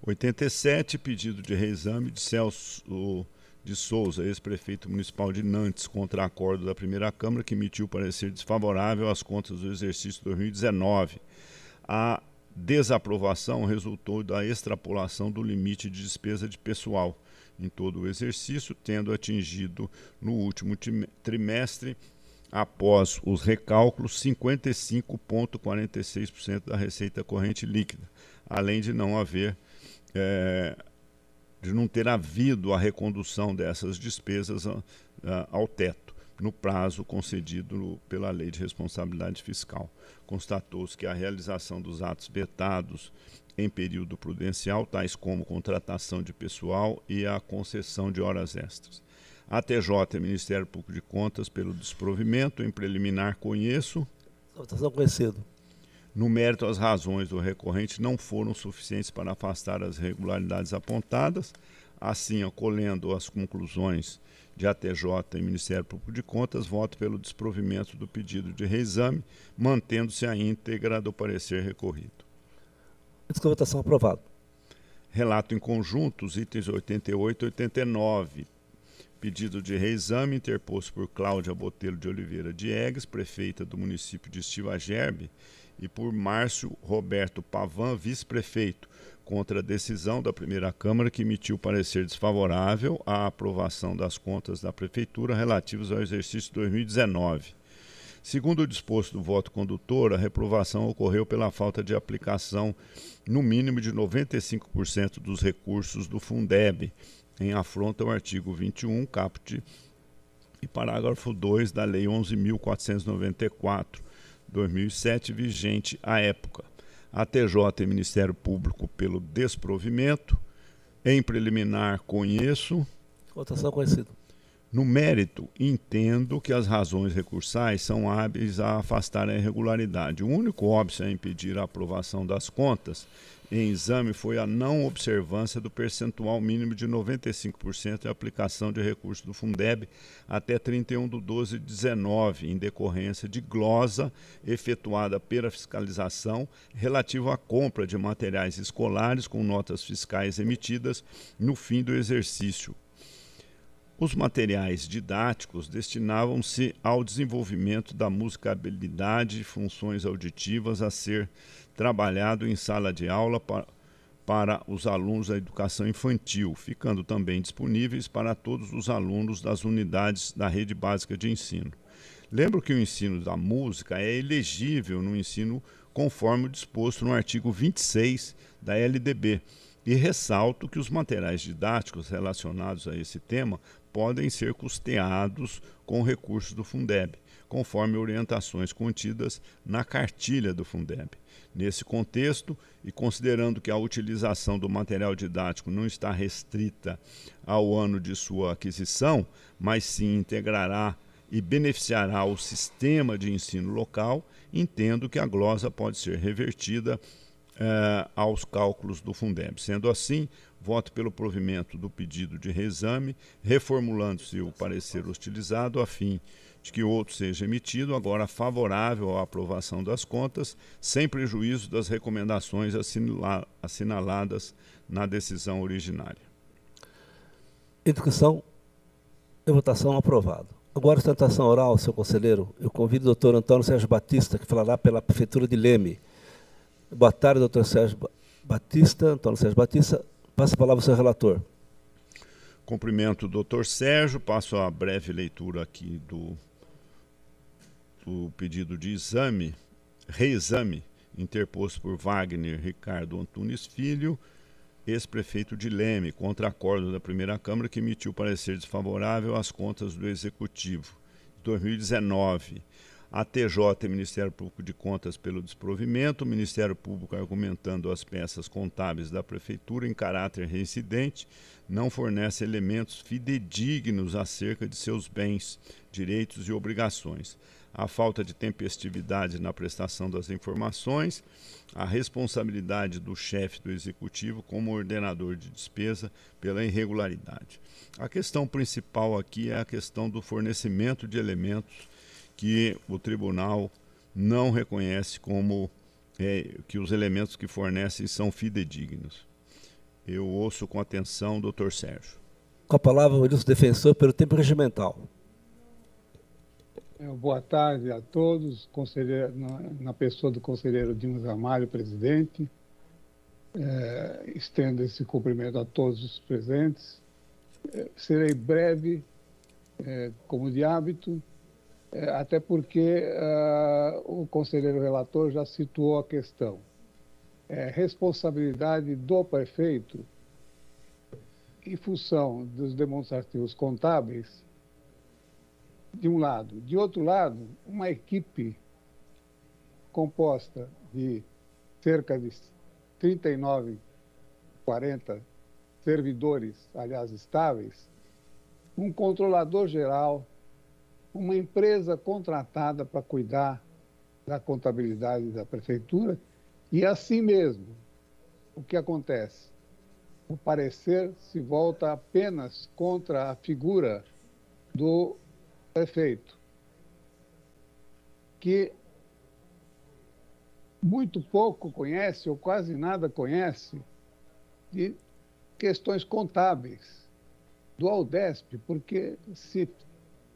87, pedido de reexame de Celso de Souza, ex-prefeito municipal de Nantes, contra acordo da primeira Câmara, que emitiu parecer desfavorável às contas do exercício 2019. A desaprovação resultou da extrapolação do limite de despesa de pessoal em todo o exercício, tendo atingido no último trimestre, após os recálculos, 55,46% da receita corrente líquida, além de não haver. É, de não ter havido a recondução dessas despesas a, a, ao teto, no prazo concedido pela Lei de Responsabilidade Fiscal. Constatou-se que a realização dos atos vetados em período prudencial, tais como contratação de pessoal e a concessão de horas extras. A TJ, Ministério Público de Contas, pelo desprovimento, em preliminar conheço. Votação conhecido. No mérito, as razões do recorrente não foram suficientes para afastar as irregularidades apontadas. Assim, acolhendo as conclusões de ATJ e Ministério Público de Contas, voto pelo desprovimento do pedido de reexame, mantendo-se a íntegra do parecer recorrido. Antes votação aprovado. Relato em conjunto, os itens 88 e 89. Pedido de reexame interposto por Cláudia Botelho de Oliveira Diegues, prefeita do município de Estiva Gerbe, e por Márcio Roberto Pavan, vice-prefeito, contra a decisão da primeira Câmara que emitiu parecer desfavorável à aprovação das contas da Prefeitura relativas ao exercício 2019. Segundo o disposto do voto condutor, a reprovação ocorreu pela falta de aplicação, no mínimo, de 95% dos recursos do Fundeb, em afronta ao artigo 21, caput e parágrafo 2 da Lei 11.494, 2007, vigente à época. A TJ e Ministério Público pelo desprovimento. Em preliminar, conheço. Votação conhecida. No mérito, entendo que as razões recursais são hábeis a afastar a irregularidade. O único óbice a impedir a aprovação das contas em exame foi a não observância do percentual mínimo de 95% e aplicação de recursos do Fundeb até 31 de 12 de 19, em decorrência de glosa efetuada pela fiscalização relativa à compra de materiais escolares com notas fiscais emitidas no fim do exercício os materiais didáticos destinavam-se ao desenvolvimento da musicabilidade e funções auditivas a ser trabalhado em sala de aula para, para os alunos da educação infantil, ficando também disponíveis para todos os alunos das unidades da rede básica de ensino. Lembro que o ensino da música é elegível no ensino conforme o disposto no artigo 26 da LDB. E ressalto que os materiais didáticos relacionados a esse tema podem ser custeados com recursos do Fundeb, conforme orientações contidas na cartilha do Fundeb. Nesse contexto, e considerando que a utilização do material didático não está restrita ao ano de sua aquisição, mas sim integrará e beneficiará o sistema de ensino local, entendo que a glosa pode ser revertida eh, aos cálculos do Fundeb. Sendo assim, voto pelo provimento do pedido de reexame, reformulando-se o parecer hostilizado a fim de que outro seja emitido, agora favorável à aprovação das contas, sem prejuízo das recomendações assinaladas na decisão originária. Discussão e votação aprovado. Agora, sustentação oral, seu conselheiro. Eu convido o doutor Antônio Sérgio Batista, que falará pela Prefeitura de Leme. Boa tarde, doutor Sérgio Batista, Antônio Sérgio Batista. Passa a palavra ao seu relator. Cumprimento o doutor Sérgio, passo a breve leitura aqui do, do pedido de exame, reexame, interposto por Wagner Ricardo Antunes Filho, ex-prefeito de Leme, contra acordo da primeira Câmara que emitiu parecer desfavorável às contas do Executivo. 2019. A TJ, Ministério Público de Contas, pelo desprovimento, o Ministério Público argumentando as peças contábeis da Prefeitura em caráter reincidente, não fornece elementos fidedignos acerca de seus bens, direitos e obrigações a falta de tempestividade na prestação das informações, a responsabilidade do chefe do executivo como ordenador de despesa pela irregularidade. A questão principal aqui é a questão do fornecimento de elementos que o tribunal não reconhece como é, que os elementos que fornecem são fidedignos. Eu ouço com atenção o doutor Sérgio. Com a palavra, o defensor pelo tempo regimental. É, boa tarde a todos, na, na, pessoa do conselheiro Dimas Ramalho, presidente. É, estendo esse cumprimento a todos os presentes. É, serei breve, é, como de hábito, até porque uh, o conselheiro relator já situou a questão. É responsabilidade do prefeito, em função dos demonstrativos contábeis, de um lado. De outro lado, uma equipe composta de cerca de 39, 40 servidores, aliás, estáveis, um controlador geral, uma empresa contratada para cuidar da contabilidade da prefeitura, e assim mesmo, o que acontece? O parecer se volta apenas contra a figura do prefeito, que muito pouco conhece, ou quase nada conhece, de questões contábeis do Aldesp, porque se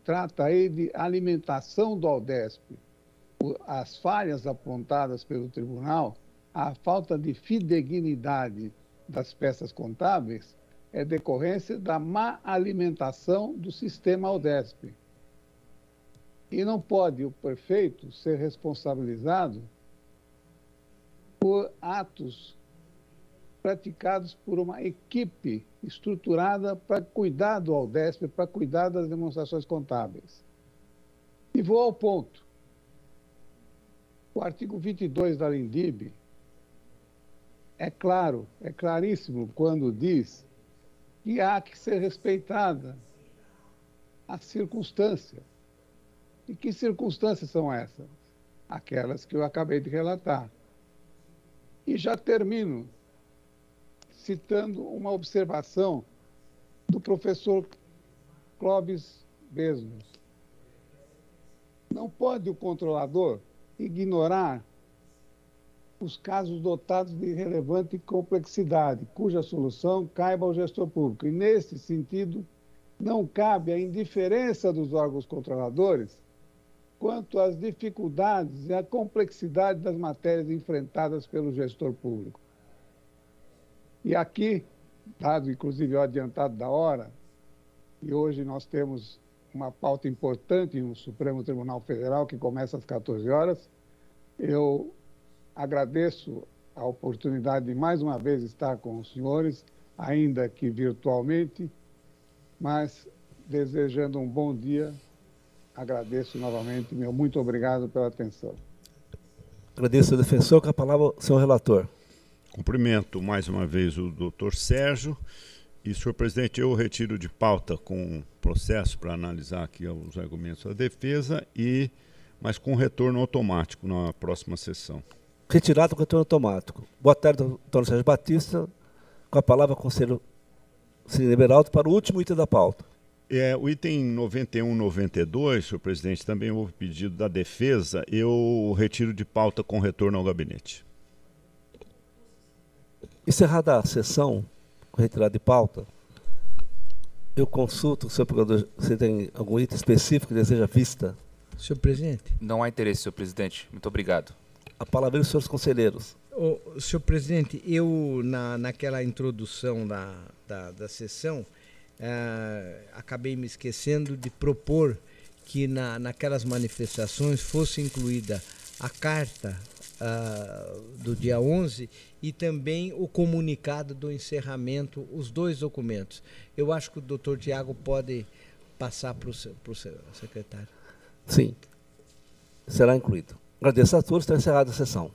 trata aí de alimentação do Aldesp. As falhas apontadas pelo tribunal, a falta de fidedignidade das peças contábeis é decorrência da má alimentação do sistema Aldesp. E não pode o prefeito ser responsabilizado por atos praticados por uma equipe estruturada para cuidar do Aldesp, para cuidar das demonstrações contábeis. E vou ao ponto. O artigo 22 da Lindib é claro, é claríssimo quando diz que há que ser respeitada a circunstância. E que circunstâncias são essas? Aquelas que eu acabei de relatar. E já termino citando uma observação do professor Clóvis Besnos. Não pode o controlador ignorar os casos dotados de relevante complexidade, cuja solução caiba ao gestor público. E, nesse sentido, não cabe a indiferença dos órgãos controladores quanto às dificuldades e à complexidade das matérias enfrentadas pelo gestor público. E aqui, dado inclusive o adiantado da hora, e hoje nós temos uma pauta importante no Supremo Tribunal Federal, que começa às 14 horas, eu agradeço a oportunidade de mais uma vez estar com os senhores, ainda que virtualmente, mas desejando um bom dia agradeço novamente, meu muito obrigado pela atenção. Agradeço ao defensor, com a palavra, senhor relator. Cumprimento mais uma vez o doutor Sérgio E, senhor presidente, eu retiro de pauta com processo para analisar aqui os argumentos da defesa, e mas com retorno automático na próxima sessão. Retirado com retorno automático. Boa tarde, doutor Sérgio Batista. Com a palavra, conselheiro Cine Beraldo, para o último item da pauta. É, o item 91 92, senhor presidente, também houve pedido da defesa. Eu retiro de pauta com retorno ao gabinete. Encerrada a sessão, com retirada de pauta, eu consulto, senhor procurador, se tem algum item específico que deseja vista? Senhor presidente. Não há interesse, senhor presidente. Muito obrigado. A palavra dos senhores conselheiros. Senhor presidente, eu, na, naquela introdução da, da, da sessão, eh, acabei me esquecendo de propor que na, naquelas manifestações fosse incluída a carta uh, do dia 11 e também o comunicado do encerramento, os dois documentos. Eu acho que o doutor Tiago pode passar para o secretário. Sim, será incluído. Agradeço a todos, está encerrada a sessão.